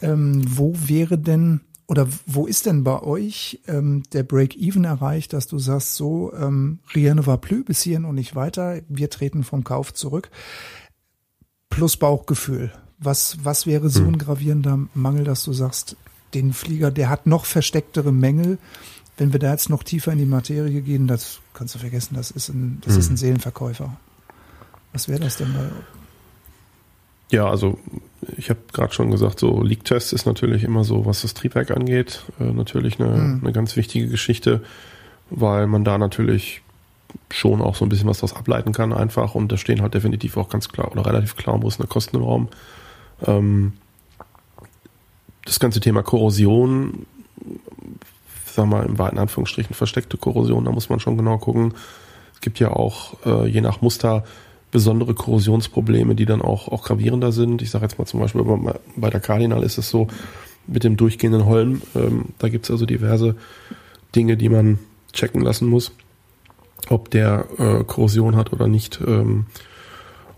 Ähm, wo wäre denn oder wo ist denn bei euch ähm, der Break-Even erreicht, dass du sagst, so, ähm, rien ne va plus bis hierhin und nicht weiter, wir treten vom Kauf zurück, plus Bauchgefühl. Was, was wäre so hm. ein gravierender Mangel, dass du sagst, den Flieger, der hat noch verstecktere Mängel, wenn wir da jetzt noch tiefer in die Materie gehen, das kannst du vergessen, das ist ein, das hm. ist ein Seelenverkäufer. Was wäre das denn bei? Ja, also ich habe gerade schon gesagt, so Leak-Test ist natürlich immer so, was das Triebwerk angeht, äh, natürlich eine, hm. eine ganz wichtige Geschichte, weil man da natürlich schon auch so ein bisschen was daraus ableiten kann einfach. Und da stehen halt definitiv auch ganz klar oder relativ klar umrissene Kosten im Raum. Ähm, das ganze Thema Korrosion, sag mal im weiten Anführungsstrichen versteckte Korrosion, da muss man schon genau gucken. Es gibt ja auch äh, je nach Muster besondere Korrosionsprobleme, die dann auch, auch gravierender sind. Ich sage jetzt mal zum Beispiel bei der Cardinal ist es so mit dem durchgehenden Holm. Ähm, da gibt es also diverse Dinge, die man checken lassen muss, ob der äh, Korrosion hat oder nicht. Ähm,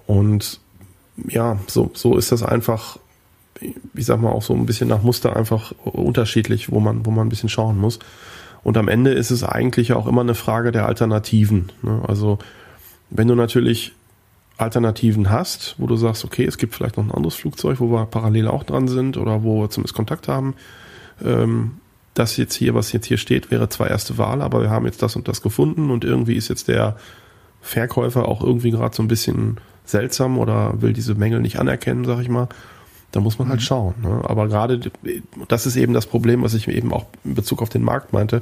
und ja, so, so ist das einfach, ich sag mal, auch so ein bisschen nach Muster einfach unterschiedlich, wo man, wo man ein bisschen schauen muss. Und am Ende ist es eigentlich auch immer eine Frage der Alternativen. Ne? Also wenn du natürlich Alternativen hast, wo du sagst, okay, es gibt vielleicht noch ein anderes Flugzeug, wo wir parallel auch dran sind oder wo wir zumindest Kontakt haben, ähm, das jetzt hier, was jetzt hier steht, wäre zwar erste Wahl, aber wir haben jetzt das und das gefunden und irgendwie ist jetzt der Verkäufer auch irgendwie gerade so ein bisschen seltsam oder will diese Mängel nicht anerkennen, sag ich mal. Da muss man halt mhm. schauen. Ne? Aber gerade das ist eben das Problem, was ich eben auch in Bezug auf den Markt meinte.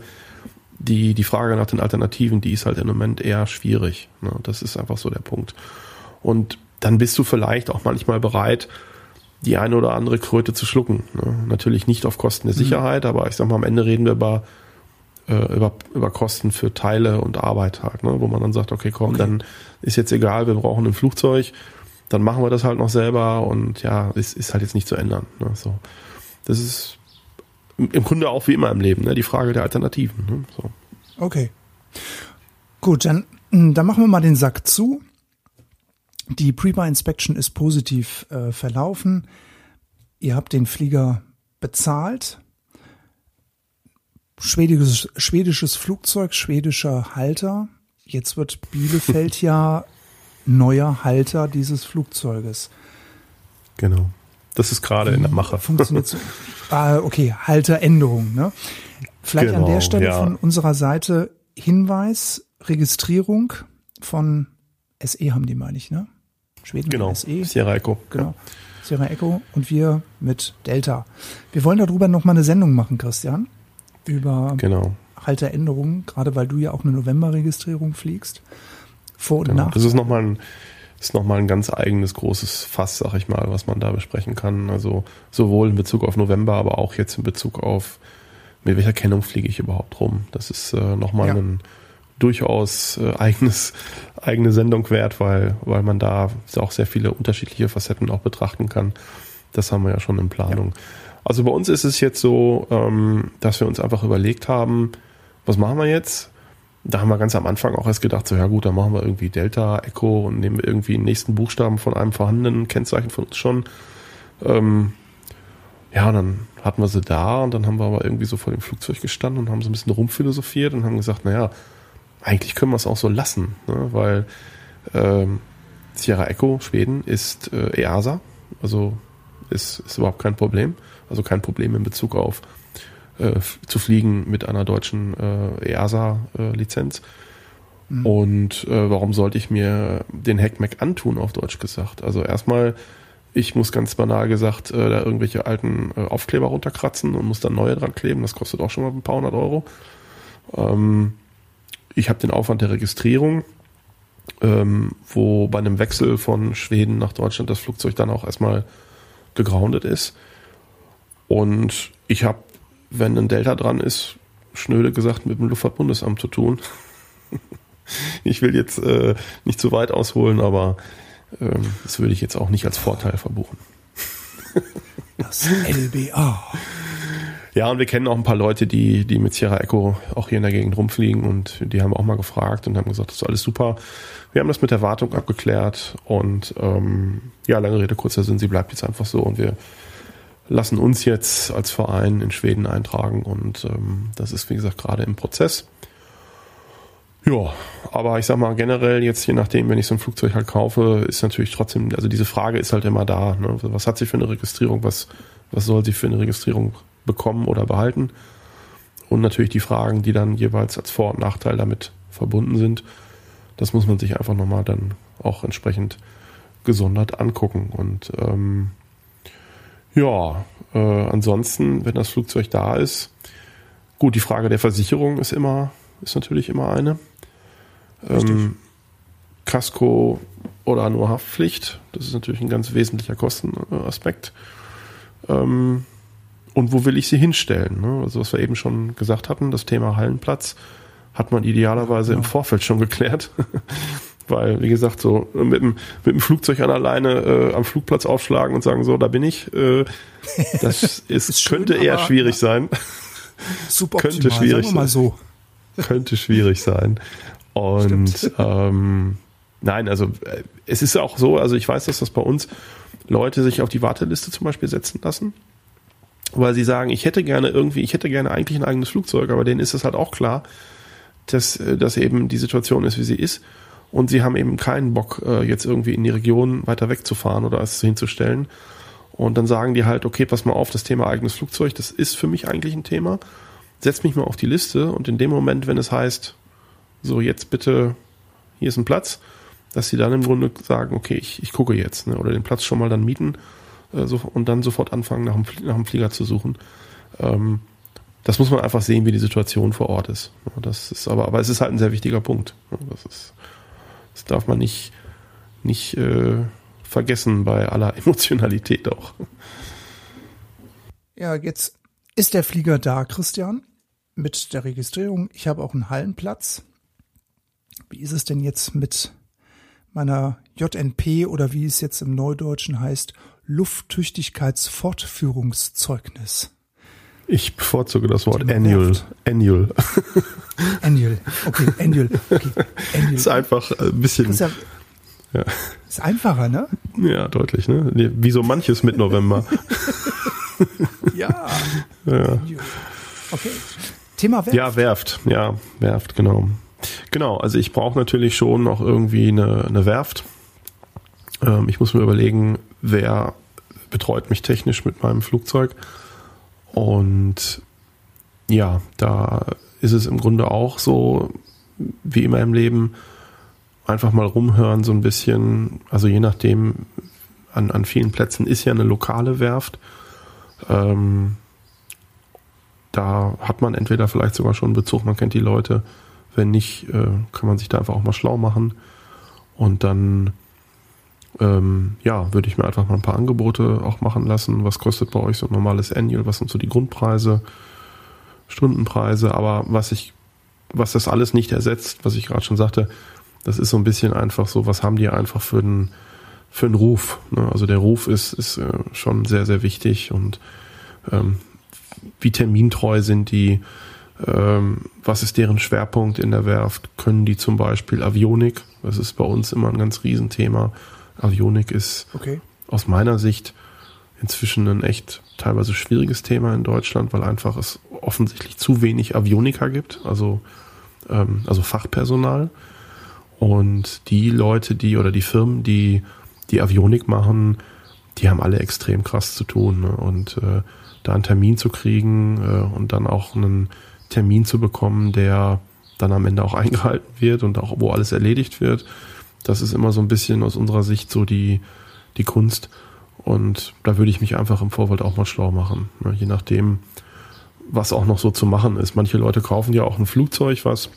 Die, die Frage nach den Alternativen, die ist halt im Moment eher schwierig. Ne? Das ist einfach so der Punkt. Und dann bist du vielleicht auch manchmal bereit, die eine oder andere Kröte zu schlucken. Ne? Natürlich nicht auf Kosten der mhm. Sicherheit, mhm. aber ich sag mal, am Ende reden wir über, äh, über, über Kosten für Teile und Arbeit halt, ne? wo man dann sagt, okay, komm, okay. dann ist jetzt egal, wir brauchen ein Flugzeug, dann machen wir das halt noch selber und ja, es ist halt jetzt nicht zu ändern. Ne? So. Das ist im Grunde auch wie immer im Leben, ne? die Frage der Alternativen. Ne? So. Okay. Gut, dann, dann machen wir mal den Sack zu. Die Pre-Buy-Inspection ist positiv äh, verlaufen. Ihr habt den Flieger bezahlt. Schwedisches, schwedisches Flugzeug, schwedischer Halter. Jetzt wird Bielefeld ja neuer Halter dieses Flugzeuges. Genau. Das ist gerade in der Mache. Funktioniert so. ah, okay, Halteränderung. Ne? Vielleicht genau, an der genau, Stelle ja. von unserer Seite Hinweis, Registrierung von SE haben die, meine ich, ne? Schweden genau. SE. Sierra Echo. Genau. Sierra Echo und wir mit Delta. Wir wollen darüber nochmal eine Sendung machen, Christian. Über genau. Halteränderungen, gerade weil du ja auch eine November-Registrierung fliegst. Vor und genau. nach. Das ist nochmal ein, ist noch mal ein ganz eigenes großes Fass, sag ich mal, was man da besprechen kann. Also sowohl in Bezug auf November, aber auch jetzt in Bezug auf, mit welcher Kennung fliege ich überhaupt rum. Das ist äh, nochmal ja. ein durchaus äh, eigenes, eigene Sendung wert, weil, weil man da auch sehr viele unterschiedliche Facetten auch betrachten kann. Das haben wir ja schon in Planung. Ja. Also bei uns ist es jetzt so, ähm, dass wir uns einfach überlegt haben, was machen wir jetzt? Da haben wir ganz am Anfang auch erst gedacht, so ja gut, dann machen wir irgendwie Delta, Echo und nehmen irgendwie den nächsten Buchstaben von einem vorhandenen Kennzeichen von uns schon. Ähm, ja, dann hatten wir sie da und dann haben wir aber irgendwie so vor dem Flugzeug gestanden und haben so ein bisschen rumphilosophiert und haben gesagt, naja, eigentlich können wir es auch so lassen, ne? weil ähm, Sierra Echo Schweden ist äh, EASA, also ist, ist überhaupt kein Problem, also kein Problem in Bezug auf äh, zu fliegen mit einer deutschen äh, EASA-Lizenz. Äh, mhm. Und äh, warum sollte ich mir den Hackmack antun, auf Deutsch gesagt? Also erstmal, ich muss ganz banal gesagt äh, da irgendwelche alten äh, Aufkleber runterkratzen und muss dann neue dran kleben. Das kostet auch schon mal ein paar hundert Euro. Ähm, ich habe den Aufwand der Registrierung, ähm, wo bei einem Wechsel von Schweden nach Deutschland das Flugzeug dann auch erstmal gegroundet ist. Und ich habe, wenn ein Delta dran ist, schnöde gesagt mit dem Luftfahrtbundesamt zu tun. ich will jetzt äh, nicht zu weit ausholen, aber ähm, das würde ich jetzt auch nicht als Vorteil verbuchen. das LBA. Ja, und wir kennen auch ein paar Leute, die, die mit Sierra Echo auch hier in der Gegend rumfliegen und die haben auch mal gefragt und haben gesagt, das ist alles super. Wir haben das mit der Wartung abgeklärt und ähm, ja, lange Rede, kurzer Sinn, sie bleibt jetzt einfach so und wir lassen uns jetzt als Verein in Schweden eintragen und ähm, das ist, wie gesagt, gerade im Prozess. Ja, aber ich sag mal generell jetzt, je nachdem, wenn ich so ein Flugzeug halt kaufe, ist natürlich trotzdem, also diese Frage ist halt immer da. Ne? Was hat sie für eine Registrierung? Was, was soll sie für eine Registrierung bekommen oder behalten. Und natürlich die Fragen, die dann jeweils als Vor- und Nachteil damit verbunden sind. Das muss man sich einfach nochmal dann auch entsprechend gesondert angucken. Und ähm, ja, äh, ansonsten, wenn das Flugzeug da ist, gut, die Frage der Versicherung ist immer, ist natürlich immer eine. Ähm, Casco oder nur Haftpflicht. Das ist natürlich ein ganz wesentlicher Kostenaspekt. Ähm, und wo will ich sie hinstellen? Ne? Also was wir eben schon gesagt hatten, das Thema Hallenplatz hat man idealerweise ja. im Vorfeld schon geklärt. Weil, wie gesagt, so mit dem, mit dem Flugzeug an alleine äh, am Flugplatz aufschlagen und sagen, so, da bin ich, äh, das ist, ist schön, könnte eher schwierig sein. Könnte schwierig sagen so. Sein. Könnte schwierig sein. Und ähm, nein, also äh, es ist auch so, also ich weiß, dass das bei uns Leute sich auf die Warteliste zum Beispiel setzen lassen, weil sie sagen, ich hätte gerne irgendwie, ich hätte gerne eigentlich ein eigenes Flugzeug, aber denen ist es halt auch klar, dass, äh, dass eben die Situation ist, wie sie ist. Und sie haben eben keinen Bock, äh, jetzt irgendwie in die Region weiter wegzufahren oder es hinzustellen. Und dann sagen die halt, okay, pass mal auf, das Thema eigenes Flugzeug, das ist für mich eigentlich ein Thema. Setz mich mal auf die Liste und in dem Moment, wenn es heißt, so jetzt bitte, hier ist ein Platz, dass sie dann im Grunde sagen, okay, ich, ich gucke jetzt, ne, oder den Platz schon mal dann mieten äh, so, und dann sofort anfangen, nach dem, nach dem Flieger zu suchen. Ähm, das muss man einfach sehen, wie die Situation vor Ort ist. Das ist aber, aber es ist halt ein sehr wichtiger Punkt. Das, ist, das darf man nicht, nicht äh, vergessen bei aller Emotionalität auch. Ja, jetzt ist der Flieger da, Christian, mit der Registrierung. Ich habe auch einen Hallenplatz. Wie ist es denn jetzt mit meiner JNP oder wie es jetzt im Neudeutschen heißt, Lufttüchtigkeitsfortführungszeugnis? Ich bevorzuge das Wort annual. Annual. Annual. Okay, annual. Okay, annual. Ist einfach ein bisschen. Ist, ja, ja. ist einfacher, ne? Ja, deutlich, ne? Wie so manches mit November. ja. ja. Okay. Thema Werft. Ja, Werft. Ja, Werft, genau. Genau, also ich brauche natürlich schon noch irgendwie eine, eine Werft. Ähm, ich muss mir überlegen, wer betreut mich technisch mit meinem Flugzeug. Und ja, da ist es im Grunde auch so, wie immer im Leben, einfach mal rumhören, so ein bisschen, also je nachdem, an, an vielen Plätzen ist ja eine lokale Werft. Ähm, da hat man entweder vielleicht sogar schon einen Bezug, man kennt die Leute, wenn nicht, äh, kann man sich da einfach auch mal schlau machen. Und dann, ähm, ja, würde ich mir einfach mal ein paar Angebote auch machen lassen. Was kostet bei euch so ein normales Annual? Was sind so die Grundpreise, Stundenpreise? Aber was ich, was das alles nicht ersetzt, was ich gerade schon sagte, das ist so ein bisschen einfach so, was haben die einfach für einen, für einen Ruf? Ne? Also der Ruf ist, ist äh, schon sehr, sehr wichtig und ähm, wie termintreu sind die, ähm, was ist deren Schwerpunkt in der Werft? Können die zum Beispiel Avionik? Das ist bei uns immer ein ganz Riesenthema. Avionik ist okay. aus meiner Sicht inzwischen ein echt teilweise schwieriges Thema in Deutschland, weil einfach es offensichtlich zu wenig Avioniker gibt, also, ähm, also Fachpersonal. Und die Leute, die oder die Firmen, die die Avionik machen, die haben alle extrem krass zu tun. Ne? Und äh, da einen Termin zu kriegen äh, und dann auch einen Termin zu bekommen, der dann am Ende auch eingehalten wird und auch wo alles erledigt wird. Das ist immer so ein bisschen aus unserer Sicht so die, die Kunst. Und da würde ich mich einfach im Vorfeld auch mal schlau machen. Ne? Je nachdem, was auch noch so zu machen ist. Manche Leute kaufen ja auch ein Flugzeug, was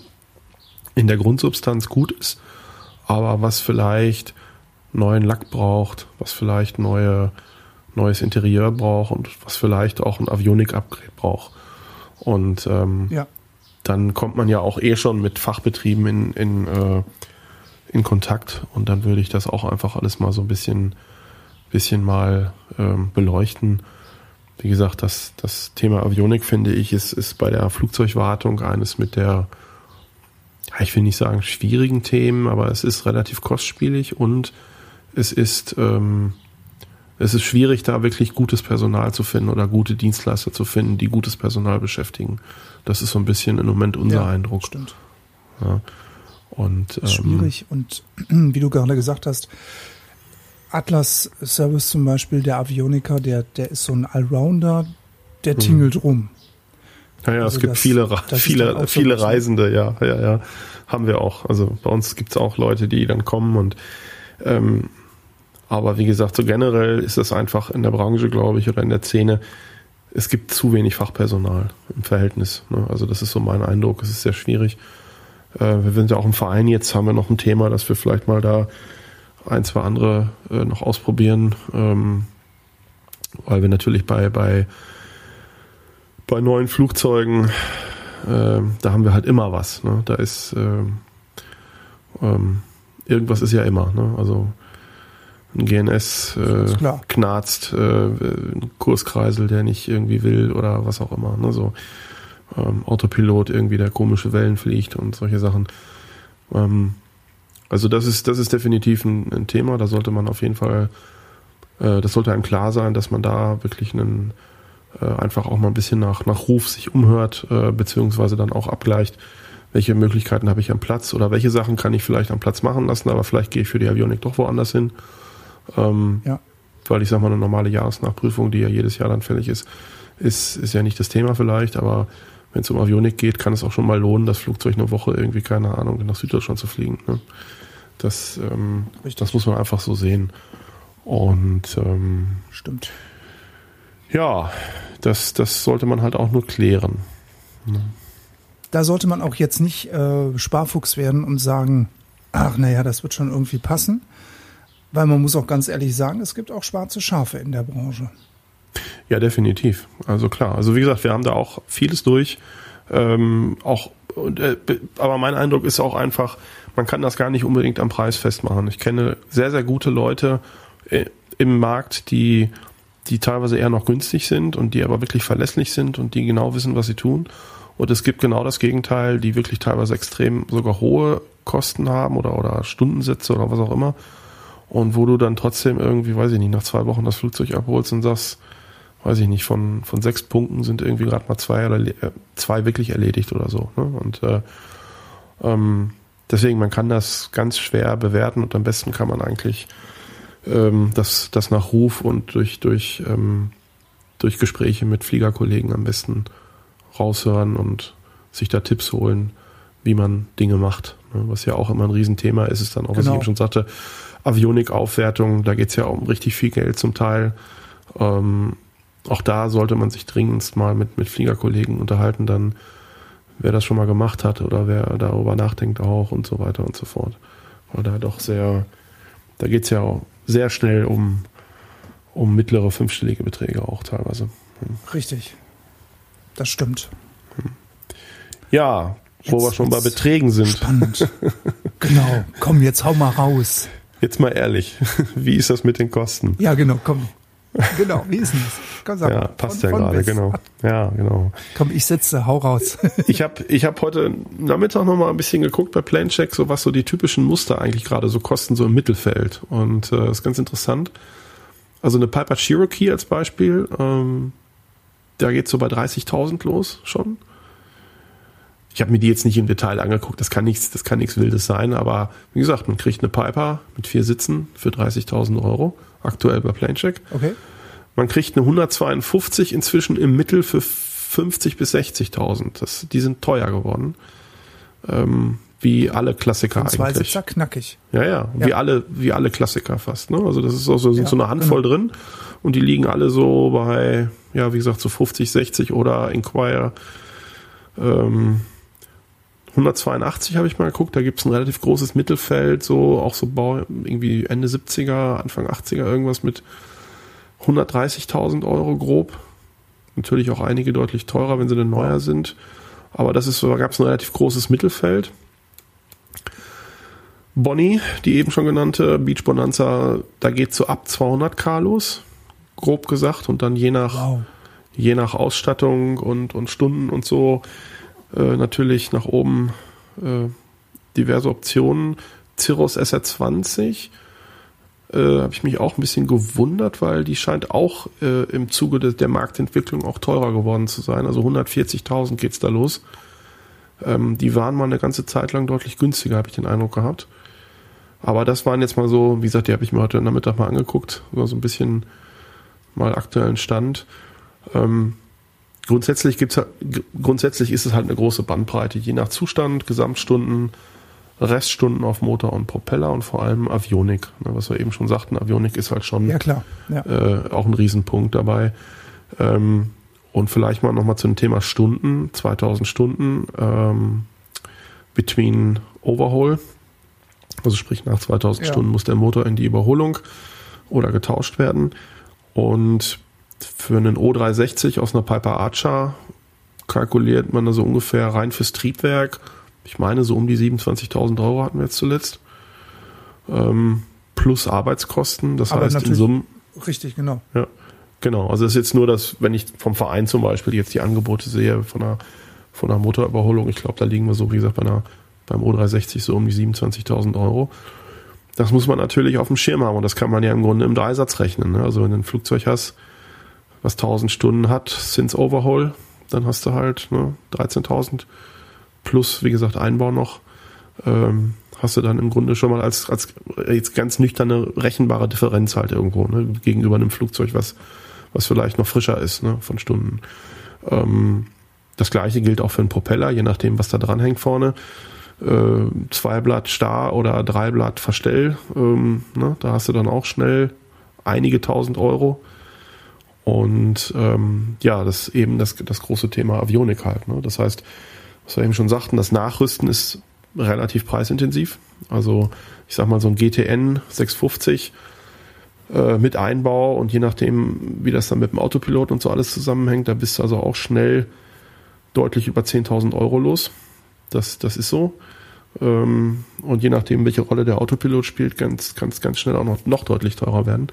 in der Grundsubstanz gut ist, aber was vielleicht neuen Lack braucht, was vielleicht neue, neues Interieur braucht und was vielleicht auch ein Avionik-Upgrade braucht. Und ähm, ja. dann kommt man ja auch eh schon mit Fachbetrieben in, in, äh, in Kontakt und dann würde ich das auch einfach alles mal so ein bisschen, bisschen mal ähm, beleuchten. Wie gesagt, das, das Thema Avionik, finde ich, ist, ist bei der Flugzeugwartung eines mit der, ich will nicht sagen schwierigen Themen, aber es ist relativ kostspielig und es ist ähm, es ist schwierig, da wirklich gutes Personal zu finden oder gute Dienstleister zu finden, die gutes Personal beschäftigen. Das ist so ein bisschen im Moment unser ja, Eindruck. Stimmt. Ja. Und, ähm, schwierig. Und wie du gerade gesagt hast, Atlas Service zum Beispiel, der Avioniker, der, der ist so ein Allrounder, der hm. tingelt rum. Ja, ja, also es gibt das, viele, das viele, viele so Reisende, ja, ja, ja, haben wir auch. Also bei uns gibt es auch Leute, die dann kommen und ähm, aber wie gesagt, so generell ist es einfach in der Branche, glaube ich, oder in der Szene, es gibt zu wenig Fachpersonal im Verhältnis. Ne? Also das ist so mein Eindruck. Es ist sehr schwierig. Äh, wir sind ja auch im Verein jetzt, haben wir noch ein Thema, dass wir vielleicht mal da ein, zwei andere äh, noch ausprobieren, ähm, weil wir natürlich bei, bei, bei neuen Flugzeugen, äh, da haben wir halt immer was. Ne? Da ist ähm, irgendwas ist ja immer. Ne? Also ein GNS äh, knarzt, äh, ein Kurskreisel, der nicht irgendwie will oder was auch immer. Ne? So ähm, Autopilot irgendwie, der komische Wellen fliegt und solche Sachen. Ähm, also das ist, das ist definitiv ein, ein, Thema, da sollte man auf jeden Fall, äh, das sollte einem klar sein, dass man da wirklich einen, äh, einfach auch mal ein bisschen nach, nach Ruf sich umhört, äh, beziehungsweise dann auch abgleicht, welche Möglichkeiten habe ich am Platz oder welche Sachen kann ich vielleicht am Platz machen lassen, aber vielleicht gehe ich für die Avionik doch woanders hin. Ähm, ja. Weil ich sag mal, eine normale Jahresnachprüfung, die ja jedes Jahr dann fällig ist, ist, ist ja nicht das Thema vielleicht, aber wenn es um Avionik geht, kann es auch schon mal lohnen, das Flugzeug eine Woche irgendwie, keine Ahnung, nach Süddeutschland zu fliegen. Ne? Das, ähm, das muss man einfach so sehen. Und ähm, stimmt. Ja, das, das sollte man halt auch nur klären. Ne? Da sollte man auch jetzt nicht äh, Sparfuchs werden und sagen, ach naja, das wird schon irgendwie passen. Weil man muss auch ganz ehrlich sagen, es gibt auch schwarze Schafe in der Branche. Ja, definitiv. Also klar. Also wie gesagt, wir haben da auch vieles durch. Ähm, auch, äh, aber mein Eindruck ist auch einfach, man kann das gar nicht unbedingt am Preis festmachen. Ich kenne sehr, sehr gute Leute äh, im Markt, die, die teilweise eher noch günstig sind und die aber wirklich verlässlich sind und die genau wissen, was sie tun. Und es gibt genau das Gegenteil, die wirklich teilweise extrem sogar hohe Kosten haben oder, oder Stundensätze oder was auch immer. Und wo du dann trotzdem irgendwie, weiß ich nicht, nach zwei Wochen das Flugzeug abholst und sagst, weiß ich nicht, von, von sechs Punkten sind irgendwie gerade mal zwei oder äh, zwei wirklich erledigt oder so. Ne? Und äh, ähm, deswegen, man kann das ganz schwer bewerten und am besten kann man eigentlich ähm, das, das nach Ruf und durch, durch, ähm, durch Gespräche mit Fliegerkollegen am besten raushören und sich da Tipps holen, wie man Dinge macht. Ne? Was ja auch immer ein Riesenthema ist, ist dann auch, genau. was ich genau. eben schon sagte, Avionik-Aufwertung, da geht es ja um richtig viel Geld zum Teil. Ähm, auch da sollte man sich dringendst mal mit, mit Fliegerkollegen unterhalten, dann wer das schon mal gemacht hat oder wer darüber nachdenkt auch und so weiter und so fort. Weil da doch sehr, da geht es ja auch sehr schnell um, um mittlere fünfstellige Beträge auch teilweise. Hm. Richtig. Das stimmt. Hm. Ja, jetzt, wo wir schon bei Beträgen sind. Spannend. genau. Komm, jetzt hau mal raus. Jetzt mal ehrlich, wie ist das mit den Kosten? Ja, genau, komm. Genau, wie ist denn das? Komm, sag ja, passt von, ja gerade, genau. Ja, genau. Komm, ich sitze, hau raus. ich habe ich hab heute Nachmittag noch mal ein bisschen geguckt bei Plancheck, so was so die typischen Muster eigentlich gerade so kosten, so im Mittelfeld. Und äh, ist ganz interessant. Also eine Piper Cherokee als Beispiel, ähm, da geht so bei 30.000 los schon. Ich habe mir die jetzt nicht im Detail angeguckt, das kann nichts, das kann nichts Wildes sein, aber wie gesagt, man kriegt eine Piper mit vier Sitzen für 30.000 Euro, aktuell bei Planecheck. Okay. Man kriegt eine 152 inzwischen im Mittel für 50 bis 60.000. Die sind teuer geworden. Ähm, wie alle Klassiker Und zwei eigentlich. Sitzer knackig. Ja, ja, ja, wie alle, wie alle Klassiker fast. Ne? Also das ist auch so, sind ja, so eine Handvoll genau. drin und die liegen alle so bei, ja, wie gesagt, so 50, 60 oder Inquire. Ähm, 182 habe ich mal geguckt, da gibt es ein relativ großes Mittelfeld, so auch so Bau, irgendwie Ende 70er, Anfang 80er irgendwas mit 130.000 Euro grob. Natürlich auch einige deutlich teurer, wenn sie denn neuer sind. Aber das ist so, da gab es ein relativ großes Mittelfeld. Bonnie, die eben schon genannte, Beach Bonanza, da geht so ab 200k los, grob gesagt, und dann je nach, wow. je nach Ausstattung und, und Stunden und so äh, natürlich nach oben äh, diverse Optionen. Cirrus SR20 äh, habe ich mich auch ein bisschen gewundert, weil die scheint auch äh, im Zuge de der Marktentwicklung auch teurer geworden zu sein. Also 140.000 geht's da los. Ähm, die waren mal eine ganze Zeit lang deutlich günstiger, habe ich den Eindruck gehabt. Aber das waren jetzt mal so, wie gesagt, die habe ich mir heute Nachmittag mal angeguckt, so ein bisschen mal aktuellen Stand. Ähm, grundsätzlich gibt's grundsätzlich ist es halt eine große Bandbreite, je nach Zustand, Gesamtstunden, Reststunden auf Motor und Propeller und vor allem Avionik. Ne, was wir eben schon sagten, Avionik ist halt schon ja, klar. Ja. Äh, auch ein Riesenpunkt dabei. Ähm, und vielleicht mal nochmal zum Thema Stunden, 2000 Stunden. Ähm, between Overhaul. Also sprich, nach 2000 Ja. Stunden muss der Motor in die Überholung oder getauscht werden. Und für einen O360 aus einer Piper Archer kalkuliert man da so ungefähr rein fürs Triebwerk. Ich meine, so um die 27.000 Euro hatten wir jetzt zuletzt. Ähm, plus Arbeitskosten. Das Aber heißt, in natürlich- Summe Richtig, genau. ja, genau. Also es ist jetzt nur, dass, wenn ich vom Verein zum Beispiel jetzt die Angebote sehe von einer, von einer Motorüberholung, ich glaube, da liegen wir so, wie gesagt, bei einer, beim O360 so um die 27.000 Euro. Das muss man natürlich auf dem Schirm haben und das kann man ja im Grunde im Dreisatz rechnen. Ne? Also wenn du ein Flugzeug hast, was 1000 Stunden hat, since Overhaul, dann hast du halt ne, 13.000 plus, wie gesagt, Einbau noch. Ähm, hast du dann im Grunde schon mal als, als jetzt ganz nüchterne rechenbare Differenz halt irgendwo ne, gegenüber einem Flugzeug, was, was vielleicht noch frischer ist ne, von Stunden. Ähm, das gleiche gilt auch für einen Propeller, je nachdem, was da dran hängt vorne. Äh, zwei Blatt Star oder drei Blatt Verstell, ähm, ne, da hast du dann auch schnell einige tausend Euro. Und ähm, ja, das ist eben das, das große Thema Avionik halt. Ne? Das heißt, was wir eben schon sagten, das Nachrüsten ist relativ preisintensiv. Also ich sag mal so ein GTN 650 äh, mit Einbau und je nachdem, wie das dann mit dem Autopilot und so alles zusammenhängt, da bist du also auch schnell deutlich über 10.000 Euro los. Das, das ist so. Ähm, und je nachdem, welche Rolle der Autopilot spielt, kann es ganz, ganz schnell auch noch, noch deutlich teurer werden.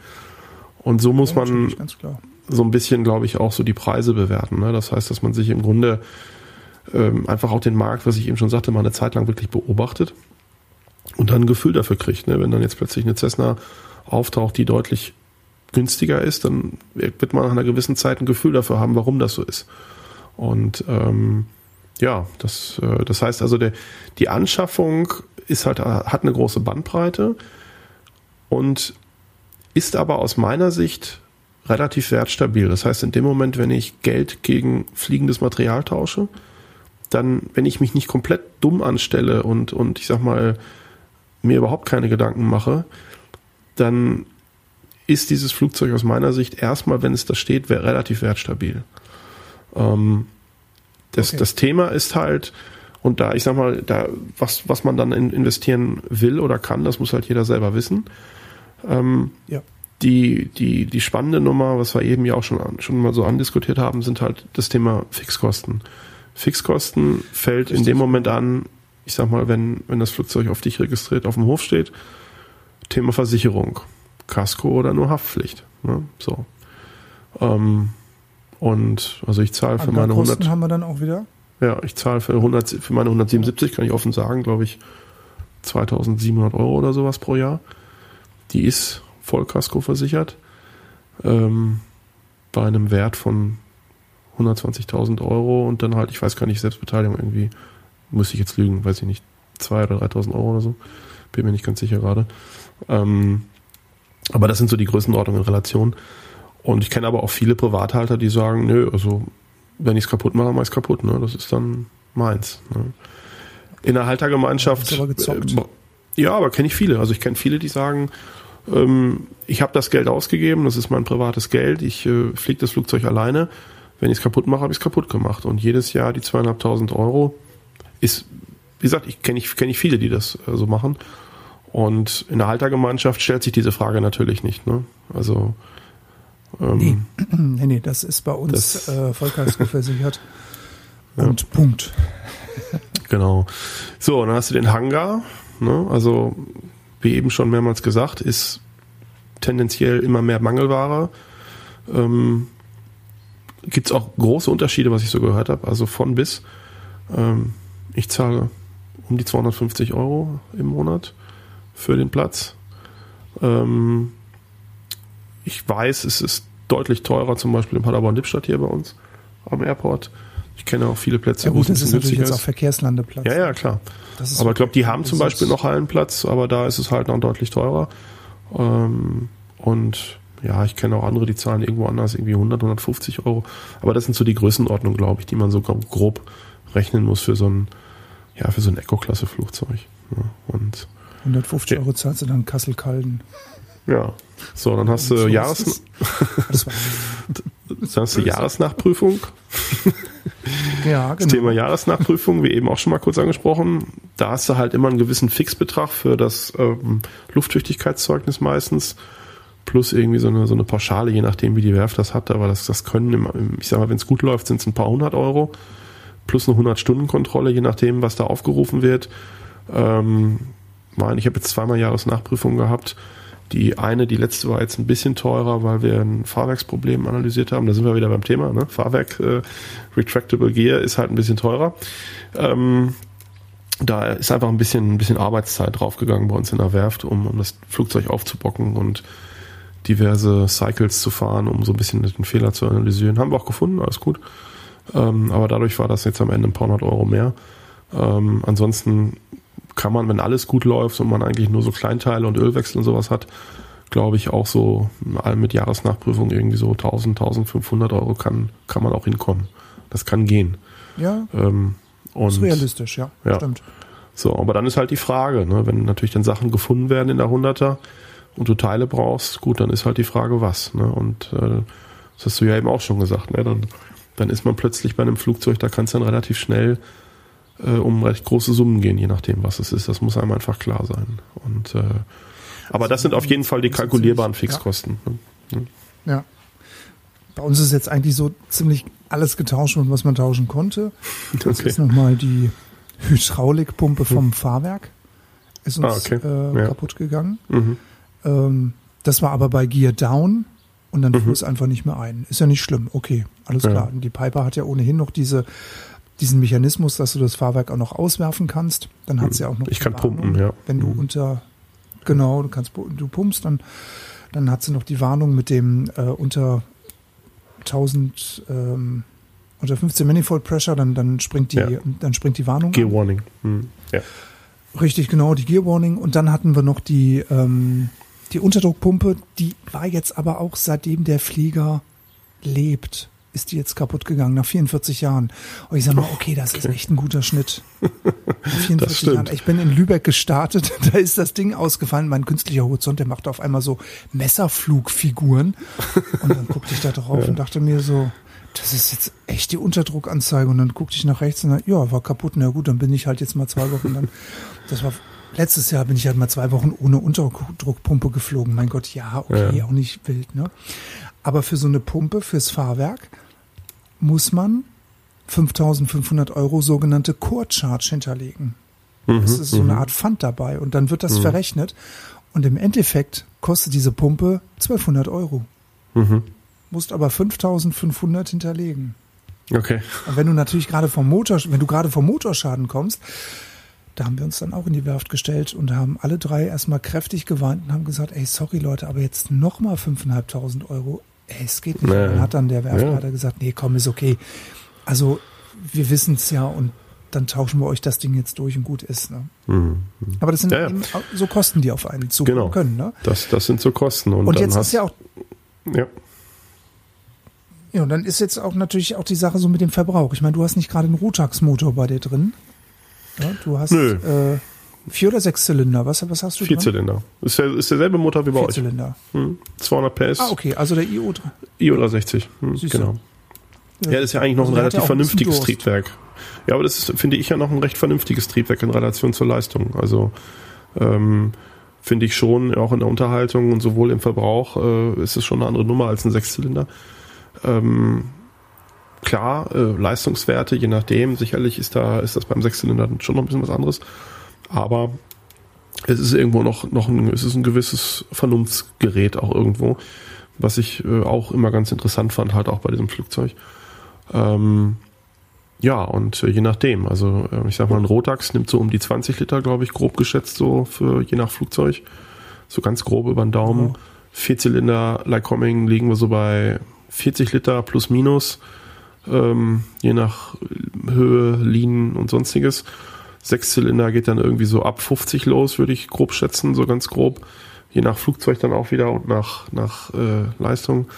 Und so muss Ja, man natürlich, ganz klar. So ein bisschen, glaube ich, auch so die Preise bewerten. Ne? Das heißt, dass man sich im Grunde ähm, einfach auch den Markt, was ich eben schon sagte, mal eine Zeit lang wirklich beobachtet und dann ein Gefühl dafür kriegt. Ne? Wenn dann jetzt plötzlich eine Cessna auftaucht, die deutlich günstiger ist, dann wird man nach einer gewissen Zeit ein Gefühl dafür haben, warum das so ist. Und ähm, ja, das, äh, das heißt also, der, die Anschaffung ist halt, hat eine große Bandbreite und ist aber aus meiner Sicht relativ wertstabil. Das heißt, in dem Moment, wenn ich Geld gegen fliegendes Material tausche, dann, wenn ich mich nicht komplett dumm anstelle und, und ich sag mal, mir überhaupt keine Gedanken mache, dann ist dieses Flugzeug aus meiner Sicht erstmal, wenn es da steht, relativ wertstabil. Ähm, das, Okay. das Thema ist halt, und da, ich sag mal, da, was, was man dann in, investieren will oder kann, das muss halt jeder selber wissen. Ähm, Ja. Die, die, die spannende Nummer, was wir eben ja auch schon, an- schon mal so andiskutiert haben, sind halt das Thema Fixkosten. Fixkosten fällt in Richtig. dem Moment an, ich sag mal, wenn, wenn das Flugzeug auf dich registriert auf dem Hof steht, Thema Versicherung, Kasko oder nur Haftpflicht. Ne? So. Ähm, und also ich zahle für meine 100, Angabekosten haben wir dann auch wieder. ja, ich zahle für 100, für meine 177, kann ich offen sagen, glaube ich, 2700 Euro oder sowas pro Jahr. Die ist Vollkasko versichert. Ähm, bei einem Wert von 120.000 Euro und dann halt, ich weiß gar nicht, Selbstbeteiligung irgendwie, müsste ich jetzt lügen, weiß ich nicht, 2.000 oder 3.000 Euro oder so. Bin mir nicht ganz sicher gerade. Ähm, aber das sind so die Größenordnungen in Relation. Und ich kenne aber auch viele Privathalter, die sagen, nö, also wenn ich es kaputt mache, mache ich es kaputt. Ne? Das ist dann meins. Ne? In der Haltergemeinschaft. Ja, das ist aber gezockt. äh, ja, aber kenne ich viele. Also ich kenne viele, die sagen, ähm, ich habe das Geld ausgegeben, das ist mein privates Geld, ich äh, fliege das Flugzeug alleine. Wenn ich es kaputt mache, habe ich es kaputt gemacht. Und jedes Jahr die zweieinhalbtausend Euro ist, wie gesagt, ich kenne ich, kenn ich viele, die das äh, so machen. Und in der Haltergemeinschaft stellt sich diese Frage natürlich nicht. Ne? Also ähm, Nee. nee, nee, das ist bei uns äh, Vollkasko versichert. Und Punkt. Genau. So, und dann hast du den Hangar. Ne? Also, wie eben schon mehrmals gesagt, ist tendenziell immer mehr Mangelware. Ähm, Gibt es auch große Unterschiede, was ich so gehört habe. Also von bis. Ähm, ich zahle um die 250 Euro im Monat für den Platz. Ähm, ich weiß, es ist deutlich teurer, zum Beispiel in Paderborn-Lippstadt hier bei uns am Airport. Ich kenne auch viele Plätze, Ja wo es gut, das ist natürlich jetzt auch Verkehrslandeplatz. ja, ja, klar. Ist Aber ich glaube, die haben zum ist- Beispiel noch Hallenplatz, aber da ist es halt noch deutlich teurer. Ähm, und ja, ich kenne auch andere, die zahlen irgendwo anders irgendwie 100, 150 Euro. Aber das sind so die Größenordnungen, glaube ich, die man so grob- rechnen muss für so ein, ja, für so ein Eco-Klasse-Flugzeug. Ja, und 150 Ja. Euro zahlst du dann Kassel-Calden. Ja, so, dann hast du So Jahres, dann hast du Jahresnachprüfung. Ja, genau. Das Thema Jahresnachprüfung, wie eben auch schon mal kurz angesprochen, da hast du halt immer einen gewissen Fixbetrag für das ähm, Lufttüchtigkeitszeugnis meistens, plus irgendwie so eine, so eine Pauschale, je nachdem, wie die Werft das hat. Aber das, das können, im, ich sag mal, wenn es gut läuft, sind es ein paar hundert Euro, plus eine 100-Stunden-Kontrolle, je nachdem, was da aufgerufen wird. Ähm, mein, ich habe jetzt zweimal Jahresnachprüfung gehabt die eine, die letzte war jetzt ein bisschen teurer, weil wir ein Fahrwerksproblem analysiert haben. Da sind wir wieder beim Thema. Ne? Fahrwerk, äh, Retractable Gear ist halt ein bisschen teurer. Ähm, da ist einfach ein bisschen, ein bisschen Arbeitszeit draufgegangen bei uns in der Werft, um, um das Flugzeug aufzubocken und diverse Cycles zu fahren, um so ein bisschen den Fehler zu analysieren. Haben wir auch gefunden, alles gut. Ähm, aber dadurch war das jetzt am Ende ein paar hundert Euro mehr. Ähm, ansonsten kann man, wenn alles gut läuft und man eigentlich nur so Kleinteile und Ölwechsel und sowas hat, glaube ich auch so mit Jahresnachprüfung irgendwie so 1000, 1500 Euro kann, kann man auch hinkommen. Das kann gehen. Ja. Ähm, und, ist realistisch, ja, ja. Stimmt. So, aber dann ist halt die Frage, ne, wenn natürlich dann Sachen gefunden werden in der 100er und du Teile brauchst, gut, dann ist halt die Frage, was. Ne? Und äh, das hast du ja eben auch schon gesagt, ne? dann, dann ist man plötzlich bei einem Flugzeug, da kann es dann relativ schnell äh, um recht große Summen gehen, je nachdem, was es ist. Das muss einem einfach klar sein. Und äh, aber das sind auf jeden Fall die kalkulierbaren Fixkosten. Ja. Ne? ja. Bei uns ist jetzt eigentlich so ziemlich alles getauscht, was man tauschen konnte. Das okay. ist nochmal die Hydraulikpumpe vom hm. Fahrwerk. Ist uns ah, okay. äh, ja. kaputt gegangen. Mhm. Ähm, das war aber bei Gear Down und dann mhm. fuhr es einfach nicht mehr ein. Ist ja nicht schlimm. Okay, alles klar. Und die Piper hat ja ohnehin noch diese diesen Mechanismus, dass du das Fahrwerk auch noch auswerfen kannst. Dann hat sie ja auch noch. Ich kann Warnung, pumpen, ja. Wenn du mhm. unter, genau, du kannst, du pumpst, dann, dann hat sie noch die Warnung mit dem äh, unter 1000, ähm, unter 15 Manifold Pressure, dann, dann springt die, ja. dann springt die Warnung. Gear Warning. Mhm. Ja. Richtig, genau, die Gear Warning. Und dann hatten wir noch die, ähm, die Unterdruckpumpe, die war jetzt aber auch seitdem der Flieger lebt ist die jetzt kaputt gegangen nach 44 Jahren. Und ich sage mal, okay, das ist echt ein guter Schnitt. Nach 44 Jahren. Ich bin in Lübeck gestartet, da ist das Ding ausgefallen. Mein künstlicher Horizont, der macht auf einmal so Messerflugfiguren. Und dann guckte ich da drauf ja. und dachte mir so, das ist jetzt echt die Unterdruckanzeige. Und dann guckte ich nach rechts und dann, ja, war kaputt. Na gut, dann bin ich halt jetzt mal zwei Wochen dann. Das war letztes Jahr bin ich halt mal zwei Wochen ohne Unterdruckpumpe geflogen. Mein Gott, ja, okay, ja. auch nicht wild, ne? Aber für so eine Pumpe, fürs Fahrwerk, muss man 5500 Euro sogenannte Core Charge hinterlegen. Mhm, das ist so eine mhm. Art Pfand dabei und dann wird das mhm. verrechnet und im Endeffekt kostet diese Pumpe 1200 Euro. Mhm. Musst aber 5500 hinterlegen. Okay. Und wenn du natürlich gerade vom Motor, wenn du gerade vom Motorschaden kommst, da haben wir uns dann auch in die Werft gestellt und haben alle drei erstmal kräftig geweint und haben gesagt, ey, sorry Leute, aber jetzt nochmal 5.500 Euro es geht nicht. Nee. Dann hat dann der Werftleiter ja. gesagt, nee, komm, ist okay. Also wir wissen es ja und dann tauschen wir euch das Ding jetzt durch und gut ist. Ne? Mhm. Aber das sind ja, ja. eben so Kosten, die auf einen zukommen genau. können. Ne? Das, das sind so Kosten. Und, und jetzt ist ja auch. Ja. Ja, und dann ist jetzt auch natürlich auch die Sache so mit dem Verbrauch. Ich meine, du hast nicht gerade einen Rotax-Motor bei dir drin. Ja, du hast Nö. Äh, Vier oder sechs Zylinder? Was, was hast du Vier dran? Zylinder. Ist, der, ist derselbe Motor wie bei Vier euch. Zylinder. Hm. 200 PS. Ah, okay, also der IO. IO 360. Hm, genau. Ja, das ist ja eigentlich noch also ein relativ vernünftiges ein Triebwerk. Ja, aber das ist, finde ich ja noch ein recht vernünftiges Triebwerk in Relation zur Leistung. Also ähm, finde ich schon, auch in der Unterhaltung und sowohl im Verbrauch äh, ist es schon eine andere Nummer als ein Sechszylinder. Ähm, klar, äh, Leistungswerte, je nachdem, sicherlich ist da, ist das beim Sechszylinder schon noch ein bisschen was anderes. Aber es ist irgendwo noch, noch ein, es ist ein gewisses Vernunftsgerät auch irgendwo, was ich äh, auch immer ganz interessant fand, halt auch bei diesem Flugzeug. Ähm, ja, und äh, je nachdem, also äh, ich sag mal, ein Rotax nimmt so um die 20 Liter, glaube ich, grob geschätzt, so für je nach Flugzeug. So ganz grob über den Daumen. Mhm. Vierzylinder Lycoming liegen wir so bei 40 Liter plus minus, ähm, je nach Höhe, Linien und sonstiges. Sechszylinder geht dann irgendwie so ab 50 los, würde ich grob schätzen, so ganz grob. Je nach Flugzeug dann auch wieder und nach, nach äh, Leistung.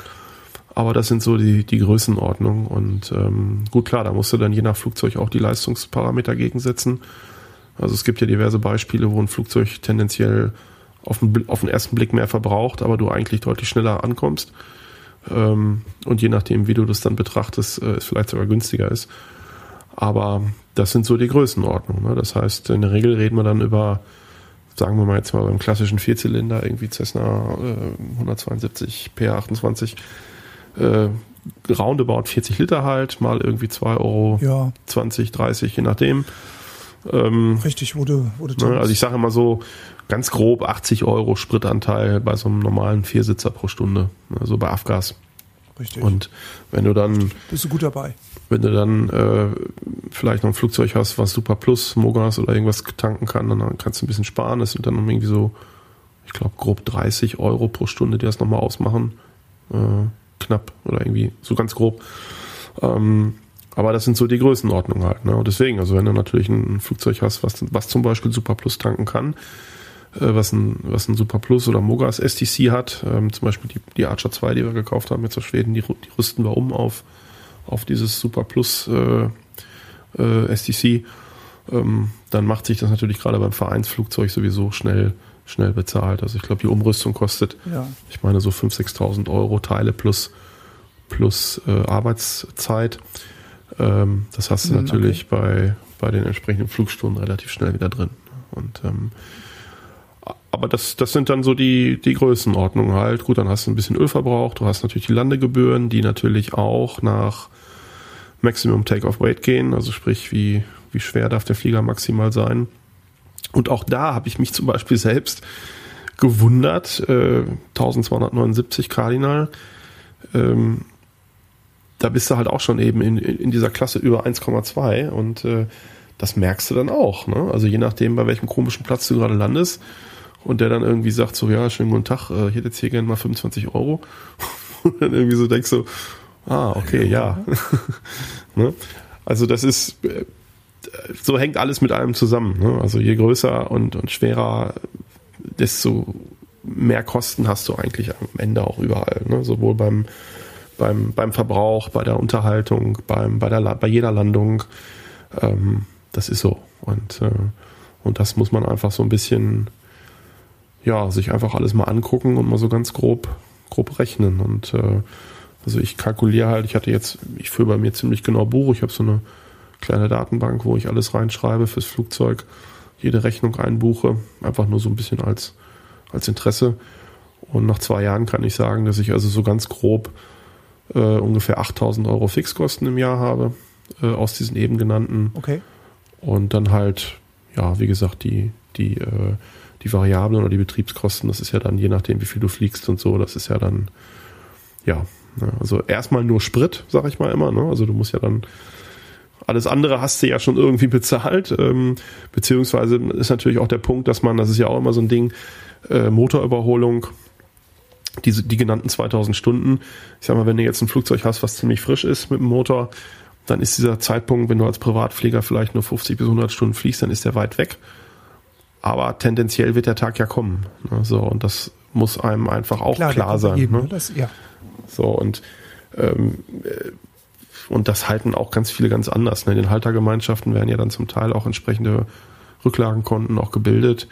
Aber das sind so die, die Größenordnungen. Und ähm, gut, klar, da musst du dann je nach Flugzeug auch die Leistungsparameter gegensetzen. Also es gibt ja diverse Beispiele, wo ein Flugzeug tendenziell auf den, auf den ersten Blick mehr verbraucht, aber du eigentlich deutlich schneller ankommst. Ähm, und je nachdem, wie du das dann betrachtest, äh, es vielleicht sogar günstiger ist. Aber das sind so die Größenordnungen. Ne? Das heißt, in der Regel reden wir dann über, sagen wir mal jetzt mal beim klassischen Vierzylinder, irgendwie Cessna äh, 172 P28, äh, roundabout 40 Liter halt, mal irgendwie 2 Euro, Ja, 20, 30, je nachdem. Ähm, richtig, wurde, wurde ne? Also ich sage immer so, ganz grob 80 Euro Spritanteil bei so einem normalen Viersitzer pro Stunde, ne? so bei Afgas. richtig. Und wenn du dann Bist du gut dabei? Wenn du dann äh, vielleicht noch ein Flugzeug hast, was Super Plus, Mogas oder irgendwas tanken kann, dann kannst du ein bisschen sparen. Das sind dann noch irgendwie so, ich glaube, grob 30 Euro pro Stunde, die das nochmal ausmachen. Äh, knapp oder irgendwie so ganz grob. Ähm, aber das sind so die Größenordnungen halt. Ne? Und deswegen, also wenn du natürlich ein Flugzeug hast, was, was zum Beispiel Super Plus tanken kann, äh, was, ein, was ein Super Plus oder Mogas STC hat, ähm, zum Beispiel die, die Archer 2, die wir gekauft haben jetzt aus Schweden, die, die rüsten wir um auf, auf dieses Super Plus äh, äh, STC, ähm, dann macht sich das natürlich gerade beim Vereinsflugzeug sowieso schnell schnell bezahlt. Also ich glaube, die Umrüstung kostet, Ja. ich meine so 5.000, 6.000 Euro Teile plus plus äh, Arbeitszeit. Ähm, das hast du Hm, natürlich bei bei den entsprechenden Flugstunden relativ schnell wieder drin. Und ähm, aber das, das sind dann so die, die Größenordnungen halt. Gut, dann hast du ein bisschen Ölverbrauch, du hast natürlich die Landegebühren, die natürlich auch nach Maximum Takeoff Weight gehen, also sprich, wie, wie schwer darf der Flieger maximal sein. Und auch da habe ich mich zum Beispiel selbst gewundert, äh, 1279 Cardinal, ähm, da bist du halt auch schon eben in, in dieser Klasse über 1,2 und äh, das merkst du dann auch. Ne? Also je nachdem, bei welchem komischen Platz du gerade landest und der dann irgendwie sagt so, ja, schönen guten Tag, äh, ich hätte jetzt hier gerne mal 25 Euro und dann irgendwie so denkst du, ah, okay, ja. ne? Also das ist, äh, so hängt alles mit einem zusammen. Ne? Also je größer und, und schwerer, desto mehr Kosten hast du eigentlich am Ende auch überall. Ne? Sowohl beim, beim, beim Verbrauch, bei der Unterhaltung, beim, bei, der, bei jeder Landung. Ähm, das ist so. Und, äh, und das muss man einfach so ein bisschen, ja, sich einfach alles mal angucken und mal so ganz grob, grob rechnen. Und äh, also ich kalkuliere halt, ich hatte jetzt, ich führe bei mir ziemlich genau Buch. Ich habe so eine kleine Datenbank, wo ich alles reinschreibe fürs Flugzeug, jede Rechnung einbuche, einfach nur so ein bisschen als, als Interesse. Und nach zwei Jahren kann ich sagen, dass ich also so ganz grob äh, ungefähr 8000 Euro Fixkosten im Jahr habe, äh, aus diesen eben genannten. Okay. Und dann halt, ja, wie gesagt, die, die, äh, die Variablen oder die Betriebskosten, das ist ja dann je nachdem, wie viel du fliegst und so, das ist ja dann, ja, ne, also erstmal nur Sprit, sag ich mal immer, ne? Also du musst ja dann alles andere hast du ja schon irgendwie bezahlt, ähm, beziehungsweise ist natürlich auch der Punkt, dass man, das ist ja auch immer so ein Ding, äh, Motorüberholung, diese, die genannten 2000 Stunden. Ich sag mal, wenn du jetzt ein Flugzeug hast, was ziemlich frisch ist mit dem Motor, dann ist dieser Zeitpunkt, wenn du als Privatflieger vielleicht nur 50 bis 100 Stunden fliegst, dann ist der weit weg. Aber tendenziell wird der Tag ja kommen. Ne? So, und das muss einem einfach auch klar, kommt sein. jedem, ne? ne? Das, ja. So, und, ähm, äh, und das halten auch ganz viele ganz anders. Ne? In den Haltergemeinschaften werden ja dann zum Teil auch entsprechende Rücklagenkonten auch gebildet.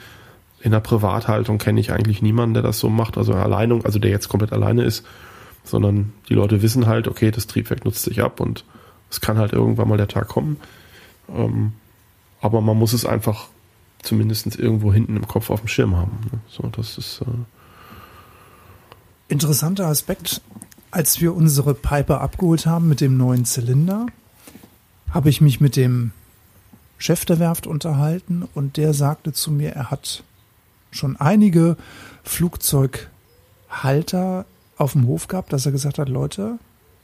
In der Privathaltung kenne ich eigentlich niemanden, der das so macht, also Alleinung, also der jetzt komplett alleine ist, sondern die Leute wissen halt, okay, das Triebwerk nutzt sich ab und es kann halt irgendwann mal der Tag kommen. Ähm, aber man muss es einfach zumindest irgendwo hinten im Kopf auf dem Schirm haben. Ne? So, das ist äh, Interessanter Aspekt, als wir unsere Piper abgeholt haben mit dem neuen Zylinder, habe ich mich mit dem Chef der Werft unterhalten und der sagte zu mir, er hat schon einige Flugzeughalter auf dem Hof gehabt, dass er gesagt hat, Leute,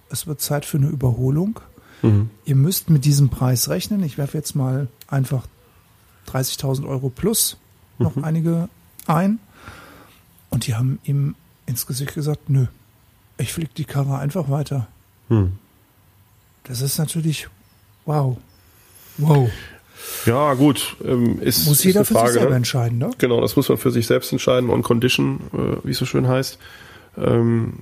es wird Zeit für eine Überholung. mhm. Ihr müsst mit diesem Preis rechnen. Ich werfe jetzt mal einfach 30.000 Euro plus noch Mhm. einige ein. Und die haben ihm ins Gesicht gesagt, nö, ich fliege die Karre einfach weiter. Hm. Das ist natürlich, wow. Wow. Ja, gut. Ähm, ist, Muss ist jeder für Frage, sich selber ne? entscheiden, ne? Genau, das muss man für sich selbst entscheiden. On Condition, äh, wie es so schön heißt. Ähm,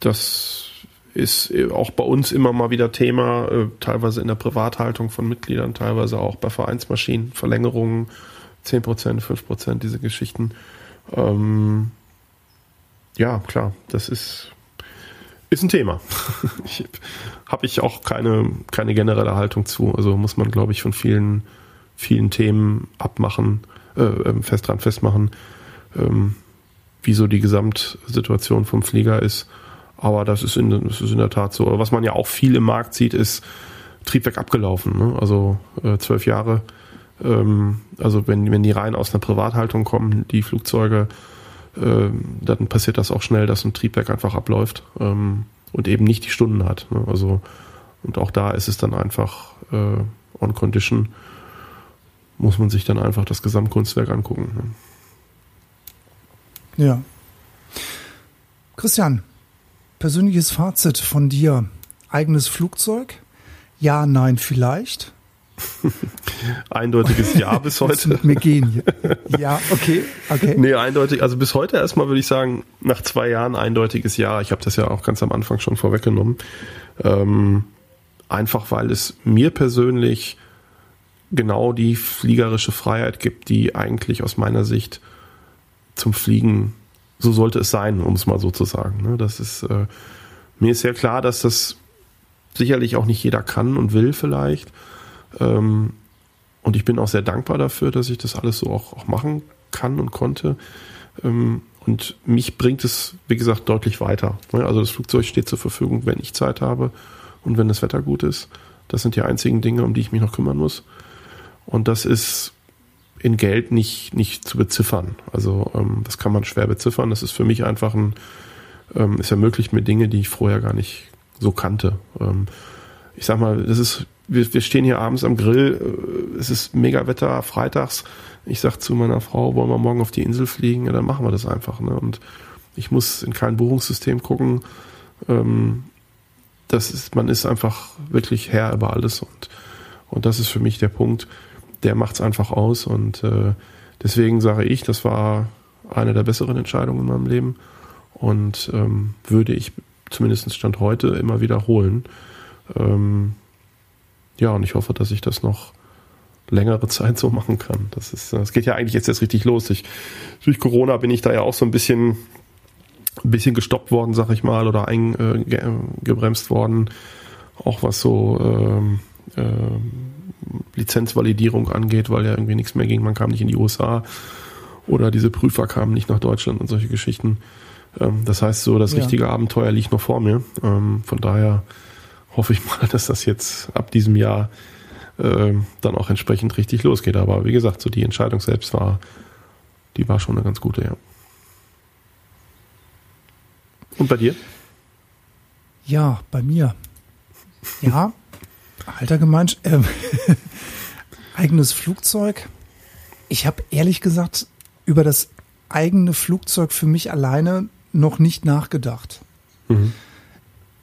das ist auch bei uns immer mal wieder Thema, äh, teilweise in der Privathaltung von Mitgliedern, teilweise auch bei Vereinsmaschinen, Verlängerungen, 10%, 5%, diese Geschichten. Ähm, ja, klar, das ist Ist ein Thema. Habe ich auch keine, keine generelle Haltung zu. Also muss man, glaube ich, von vielen, vielen Themen abmachen, äh, ähm, fest dran festmachen, ähm, wie so die Gesamtsituation vom Flieger ist. Aber das ist in, das ist in der Tat so. Was man ja auch viel im Markt sieht, ist Triebwerk abgelaufen. Ne? Also äh, zwölf Jahre. Ähm, also wenn, wenn die rein aus einer Privathaltung kommen, die Flugzeuge, äh, dann passiert das auch schnell, dass ein Triebwerk einfach abläuft ähm, und eben nicht die Stunden hat. Ne? Also und auch da ist es dann einfach äh, on condition, muss man sich dann einfach das Gesamtkunstwerk angucken. Ne? Ja. Christian, persönliches Fazit von dir. Eigenes Flugzeug? Ja, nein, vielleicht. Eindeutiges Ja bis heute. mit mir gehen. Ja, okay, okay. Nee, eindeutig. Also bis heute erstmal würde ich sagen, nach zwei Jahren eindeutiges Ja. Ich habe das ja auch ganz am Anfang schon vorweggenommen. Ähm, einfach weil es mir persönlich genau die fliegerische Freiheit gibt, die eigentlich aus meiner Sicht zum Fliegen, so sollte es sein, um es mal so zu sagen. Ne? Das ist, äh, mir ist sehr klar, dass das sicherlich auch nicht jeder kann und will vielleicht. Ähm, und ich bin auch sehr dankbar dafür, dass ich das alles so auch, auch machen kann und konnte. Ähm, und mich bringt es, wie gesagt, deutlich weiter. Also das Flugzeug steht zur Verfügung, wenn ich Zeit habe und wenn das Wetter gut ist. Das sind die einzigen Dinge, um die ich mich noch kümmern muss. Und das ist in Geld nicht, nicht zu beziffern. Also ähm, das kann man schwer beziffern. Das ist für mich einfach ein, ähm, es ermöglicht mir Dinge, die ich vorher gar nicht so kannte. Ähm, ich sag mal, das ist wir, wir stehen hier abends am Grill, äh, es ist mega Wetter, freitags. Ich sag zu meiner Frau, wollen wir morgen auf die Insel fliegen? Ja, dann machen wir das einfach. Ne? Und ich muss in kein Buchungssystem gucken. Ähm, das ist, man ist einfach wirklich Herr über alles und, und das ist für mich der Punkt, der macht es einfach aus und äh, deswegen sage ich, das war eine der besseren Entscheidungen in meinem Leben und ähm, würde ich zumindest Stand heute immer wiederholen. Ähm, ja, und ich hoffe, dass ich das noch längere Zeit so machen kann. Das ist, das geht ja eigentlich jetzt erst richtig los. Ich, durch Corona bin ich da ja auch so ein bisschen, ein bisschen gestoppt worden, sag ich mal, oder eingebremst worden. Auch was so ähm, äh, Lizenzvalidierung angeht, weil ja irgendwie nichts mehr ging. Man kam nicht in die USA oder diese Prüfer kamen nicht nach Deutschland und solche Geschichten. Ähm, das heißt so, das ja. richtige Abenteuer liegt noch vor mir. Ähm, von daher hoffe ich mal, dass das jetzt ab diesem Jahr äh, dann auch entsprechend richtig losgeht. Aber wie gesagt, so die Entscheidung selbst war, die war schon eine ganz gute, ja. Und bei dir? Ja, bei mir. Ja, alter Gemeinschaft, äh, eigenes Flugzeug. Ich habe ehrlich gesagt über das eigene Flugzeug für mich alleine noch nicht nachgedacht. Mhm.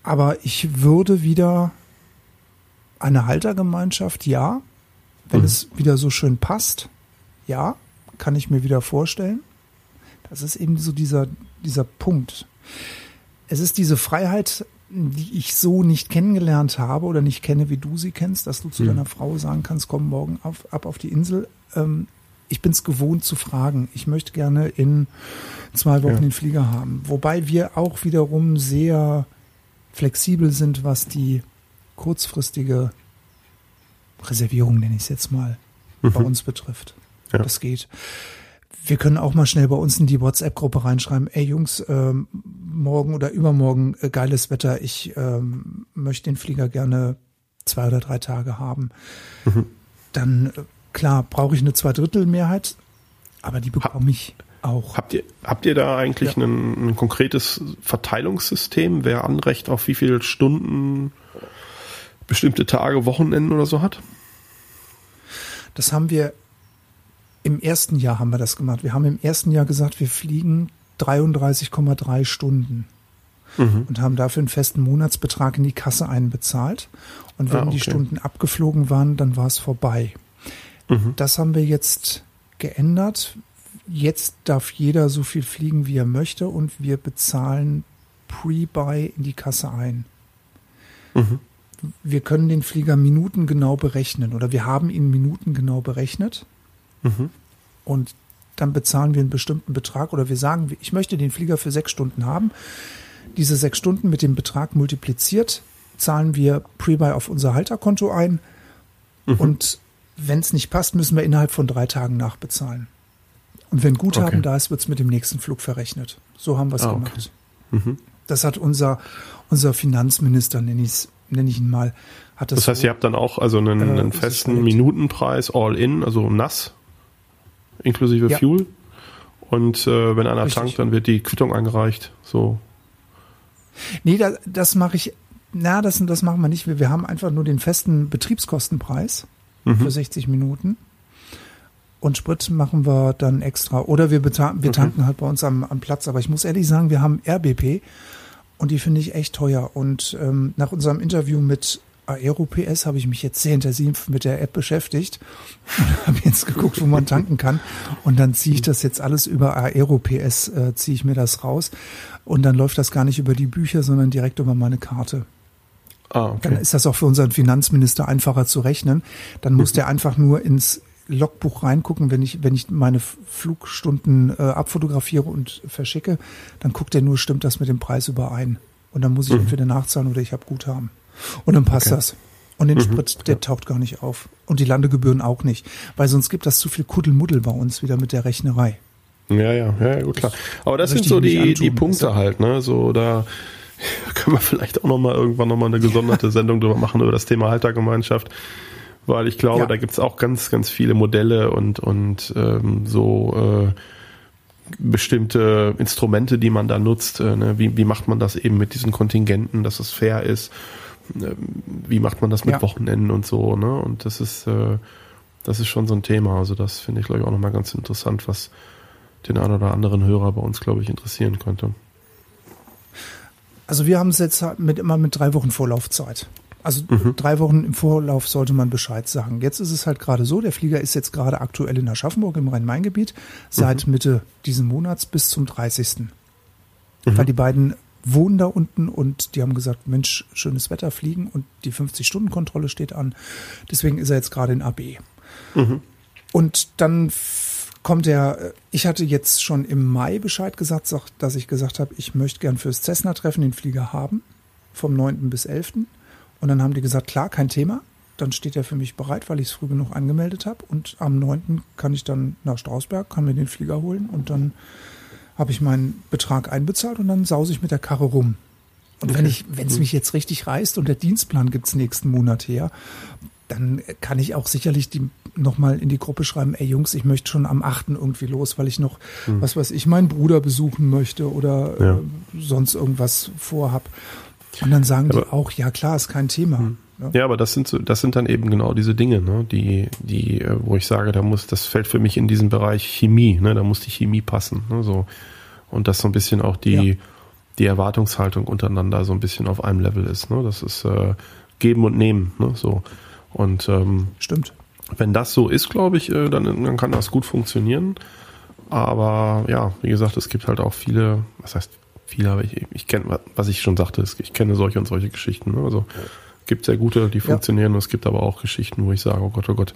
Aber ich würde wieder eine Haltergemeinschaft, ja. Wenn mhm. es wieder so schön passt, ja, kann ich mir wieder vorstellen. Das ist eben so dieser, dieser Punkt. Es ist diese Freiheit, die ich so nicht kennengelernt habe oder nicht kenne, wie du sie kennst, dass du zu mhm. deiner Frau sagen kannst, komm morgen auf, ab auf die Insel. Ähm, ich bin es gewohnt zu fragen. Ich möchte gerne in zwei Wochen ja. den Flieger haben. Wobei wir auch wiederum sehr flexibel sind, was die kurzfristige Reservierung, nenne ich es jetzt mal, mhm. bei uns betrifft. Ja. Das geht. Wir können auch mal schnell bei uns in die WhatsApp-Gruppe reinschreiben, ey Jungs, ähm, morgen oder übermorgen äh, geiles Wetter, ich ähm, möchte den Flieger gerne zwei oder drei Tage haben. Mhm. Dann, äh, klar, brauche ich eine Zweidrittelmehrheit, aber die bekomme ich auch. Habt ihr, habt ihr da eigentlich ja. ein, ein, konkretes Verteilungssystem, wer Anrecht auf wie viele Stunden, bestimmte Tage, Wochenenden oder so hat? Das haben wir im ersten Jahr haben wir das gemacht. Wir haben im ersten Jahr gesagt, wir fliegen 33,3 Stunden mhm. und haben dafür einen festen Monatsbetrag in die Kasse einbezahlt. Und wenn ah, okay. die Stunden abgeflogen waren, dann war es vorbei. Mhm. Das haben wir jetzt geändert jetzt darf jeder so viel fliegen, wie er möchte und wir bezahlen Pre-Buy in die Kasse ein. Mhm. Wir können den Flieger minutengenau berechnen oder wir haben ihn minutengenau berechnet mhm. Und dann bezahlen wir einen bestimmten Betrag oder wir sagen, ich möchte den Flieger für sechs Stunden haben. diese sechs Stunden mit dem Betrag multipliziert, zahlen wir Prebuy auf unser Halterkonto ein. Mhm. Und wenn es nicht passt, müssen wir innerhalb von drei Tagen nachbezahlen. Und wenn Guthaben okay. da ist, wird es mit dem nächsten Flug verrechnet. So haben wir es ah, gemacht. Okay. Mhm. Das hat unser, unser Finanzminister, nenne ich, nenn ich ihn mal, hat das. Das heißt, so, ihr habt dann auch also einen, äh, einen festen Minutenpreis all in, also nass, inklusive ja. Fuel. Und äh, wenn einer Richtig. tankt, dann wird die Quittung eingereicht. So. Nee, da, das mache ich. Na, das, das machen wir nicht. Wir, wir haben einfach nur den festen Betriebskostenpreis mhm. für 60 Minuten. Und Sprit machen wir dann extra. Oder wir, wir tanken okay. halt bei uns am, am Platz. Aber ich muss ehrlich sagen, wir haben RBP und die finde ich echt teuer. Und ähm, nach unserem Interview mit AeroPS habe ich mich jetzt sehr intensiv mit der App beschäftigt und habe jetzt geguckt, wo man tanken kann. Und dann ziehe ich das jetzt alles über AeroPS, äh, ziehe ich mir das raus. Und dann läuft das gar nicht über die Bücher, sondern direkt über meine Karte. Ah, okay. Dann ist das auch für unseren Finanzminister einfacher zu rechnen. Dann muss mhm. der einfach nur ins Logbuch reingucken, wenn ich, wenn ich meine Flugstunden äh, abfotografiere und verschicke, dann guckt er nur, stimmt das mit dem Preis überein. Und dann muss ich mhm. entweder nachzahlen oder ich habe Guthaben. Und dann passt okay. das. Und den mhm. Sprit, der ja. taucht gar nicht auf. Und die Landegebühren auch nicht. Weil sonst gibt das zu viel Kuddelmuddel bei uns wieder mit der Rechnerei. Ja, ja, ja, gut, klar. Aber das sind so die, die Punkte halt, ne? So, da können wir vielleicht auch nochmal irgendwann nochmal eine gesonderte Sendung drüber machen über das Thema Haltergemeinschaft weil ich glaube, ja. da gibt es auch ganz, ganz viele Modelle und, und ähm, so äh, bestimmte Instrumente, die man da nutzt. Äh, ne? wie, wie macht man das eben mit diesen Kontingenten, dass es fair ist? Äh, wie macht man das mit ja. Wochenenden und so? Ne? Und das ist, äh, das ist schon so ein Thema. Also das finde ich, glaube ich, auch nochmal ganz interessant, was den einen oder anderen Hörer bei uns, glaube ich, interessieren könnte. Also wir haben es jetzt mit immer mit drei Wochen Vorlaufzeit. Also mhm. drei Wochen im Vorlauf sollte man Bescheid sagen. Jetzt ist es halt gerade so, der Flieger ist jetzt gerade aktuell in Aschaffenburg im Rhein-Main-Gebiet seit mhm. Mitte diesen Monats bis zum 30. Mhm. Weil die beiden wohnen da unten und die haben gesagt, Mensch, schönes Wetter fliegen und die 50-Stunden-Kontrolle steht an. Deswegen ist er jetzt gerade in AB. Mhm. Und dann kommt er, ich hatte jetzt schon im Mai Bescheid gesagt, dass ich gesagt habe, ich möchte gern fürs Cessna-Treffen den Flieger haben, vom 9. bis 11. Und dann haben die gesagt, klar, kein Thema. Dann steht er für mich bereit, weil ich es früh genug angemeldet habe. Und am 9. kann ich dann nach Strausberg, kann mir den Flieger holen und dann habe ich meinen Betrag einbezahlt und dann sause ich mit der Karre rum. Und okay. wenn ich, wenn es mich jetzt richtig reißt und der Dienstplan gibt's nächsten Monat her, dann kann ich auch sicherlich die nochmal in die Gruppe schreiben, ey Jungs, ich möchte schon am 8. irgendwie los, weil ich noch, hm. was weiß ich, meinen Bruder besuchen möchte oder ja. äh, sonst irgendwas vorhab. Und dann sagen aber, die auch, ja klar, ist kein Thema. Hm. Ja. ja, aber das sind so, das sind dann eben genau diese Dinge, ne, die, die, äh, wo ich sage, da muss, das fällt für mich in diesen Bereich Chemie, ne, da muss die Chemie passen, ne, so. Und dass so ein bisschen auch die, ja. die Erwartungshaltung untereinander so ein bisschen auf einem Level ist, ne, das ist, äh, geben und nehmen, ne, so. Und, ähm, Stimmt. Wenn das so ist, glaube ich, äh, dann, dann kann das gut funktionieren. Aber ja, wie gesagt, es gibt halt auch viele, was heißt viele, aber ich, ich kenne, was ich schon sagte, ich kenne solche und solche Geschichten. Ne? Also gibt sehr gute, die funktionieren, ja. und es gibt aber auch Geschichten, wo ich sage, oh Gott, oh Gott,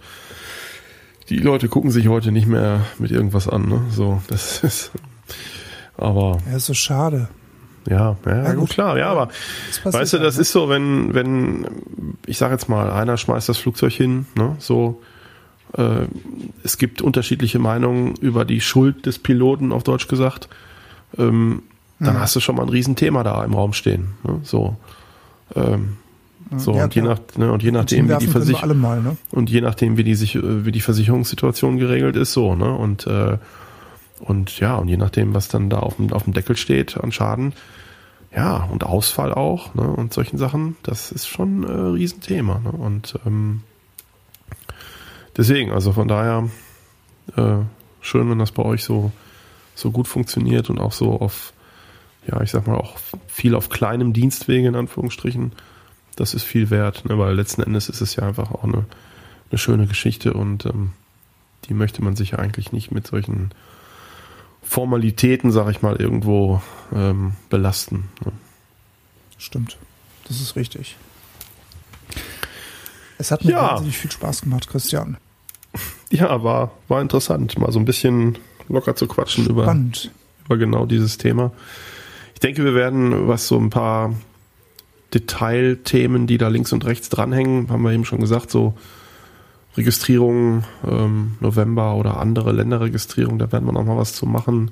die Leute gucken sich heute nicht mehr mit irgendwas an. Ne? So, das ist. Aber. Ja, ist so schade. Ja, ja, ja gut, klar, ja, aber weißt du, das ne? ist so, wenn, wenn, ich sage jetzt mal, einer schmeißt das Flugzeug hin, ne, so, äh, es gibt unterschiedliche Meinungen über die Schuld des Piloten, auf Deutsch gesagt. Ähm, dann mhm. hast du schon mal ein Riesenthema da im Raum stehen. Ne? So. Ähm, so ja, und, je nach, ne, und je nachdem, wie die Versicherung ne? und je nachdem, wie die sich, wie die Versicherungssituation geregelt ist, so, ne? Und äh, und ja, und je nachdem, was dann da auf dem, auf dem Deckel steht an Schaden, ja, und Ausfall auch, ne? Und solchen Sachen, das ist schon ein äh, Riesenthema. Ne? Und ähm, deswegen, also von daher, äh, schön, wenn das bei euch so, so gut funktioniert und auch so auf ja, ich sag mal, auch viel auf kleinem Dienstwege in Anführungsstrichen. Das ist viel wert, ne? weil letzten Endes ist es ja einfach auch eine, eine schöne Geschichte und ähm, die möchte man sich ja eigentlich nicht mit solchen Formalitäten, sag ich mal, irgendwo ähm, belasten. Ne? Stimmt. Das ist richtig. Es hat mir ja. wahnsinnig viel Spaß gemacht, Christian. Ja, war, war interessant, mal so ein bisschen locker zu quatschen über, über genau dieses Thema denke, wir werden, was so ein paar Detailthemen, die da links und rechts dranhängen, haben wir eben schon gesagt, so Registrierung ähm, November oder andere Länderregistrierung, da werden wir noch mal was zu machen.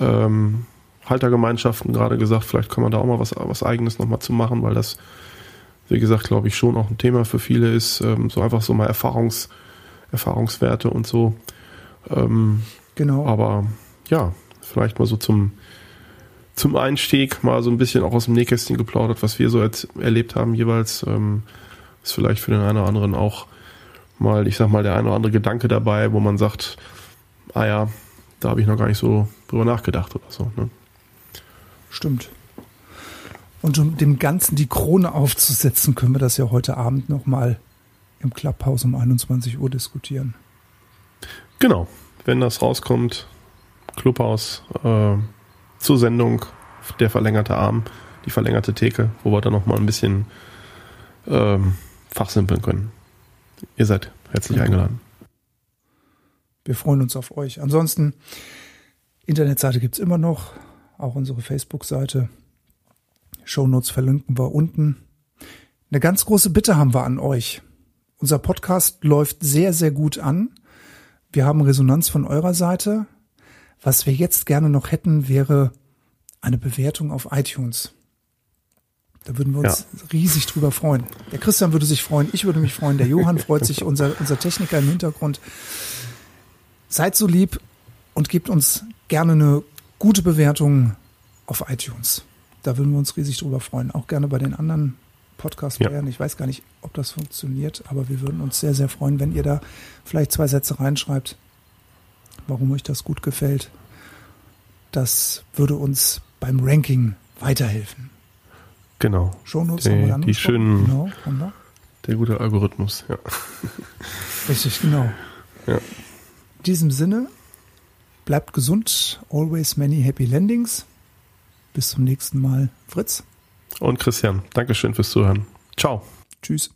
Ähm, Haltergemeinschaften gerade gesagt, vielleicht kann man da auch mal was, was eigenes noch mal zu machen, weil das, wie gesagt, glaube ich, schon auch ein Thema für viele ist. Ähm, so einfach so mal Erfahrungs, Erfahrungswerte und so. Ähm, Genau. aber ja, vielleicht mal so zum, zum Einstieg mal so ein bisschen auch aus dem Nähkästchen geplaudert, was wir so jetzt erlebt haben jeweils. Ähm, ist vielleicht für den einen oder anderen auch mal, ich sag mal, der eine oder andere Gedanke dabei, wo man sagt, ah ja, da habe ich noch gar nicht so drüber nachgedacht oder so. Ne? Stimmt. Und um dem Ganzen die Krone aufzusetzen, können wir das ja heute Abend nochmal im Clubhouse um 21 Uhr diskutieren. Genau, wenn das rauskommt, Clubhaus äh, zur Sendung, der verlängerte Arm, die verlängerte Theke, wo wir dann nochmal ein bisschen ähm, fachsimpeln können. Ihr seid herzlich Genau. eingeladen. Wir freuen uns auf euch. Ansonsten, Internetseite gibt's immer noch, auch unsere Facebook-Seite. Shownotes verlinken wir unten. Eine ganz große Bitte haben wir an euch. Unser Podcast läuft sehr, sehr gut an. Wir haben Resonanz von eurer Seite. Was wir jetzt gerne noch hätten, wäre eine Bewertung auf iTunes. Da würden wir uns riesig drüber freuen. Der Christian würde sich freuen, ich würde mich freuen, der Johann freut sich, unser, unser Techniker im Hintergrund. Seid so lieb und gebt uns gerne eine gute Bewertung auf iTunes. Da würden wir uns riesig drüber freuen. Auch gerne bei den anderen Podcast-Playern. Ich weiß gar nicht, ob das funktioniert, aber wir würden uns sehr, sehr freuen, wenn ihr da vielleicht zwei Sätze reinschreibt, warum euch das gut gefällt. Das würde uns beim Ranking weiterhelfen. Genau. Shownotes Die- haben die schönen- Genau, haben. Der gute Algorithmus, ja. Richtig, genau. Ja. In diesem Sinne, bleibt gesund, always many happy landings. Bis zum nächsten Mal. Fritz, Und Christian, Dankeschön fürs Zuhören. Ciao. tschüss.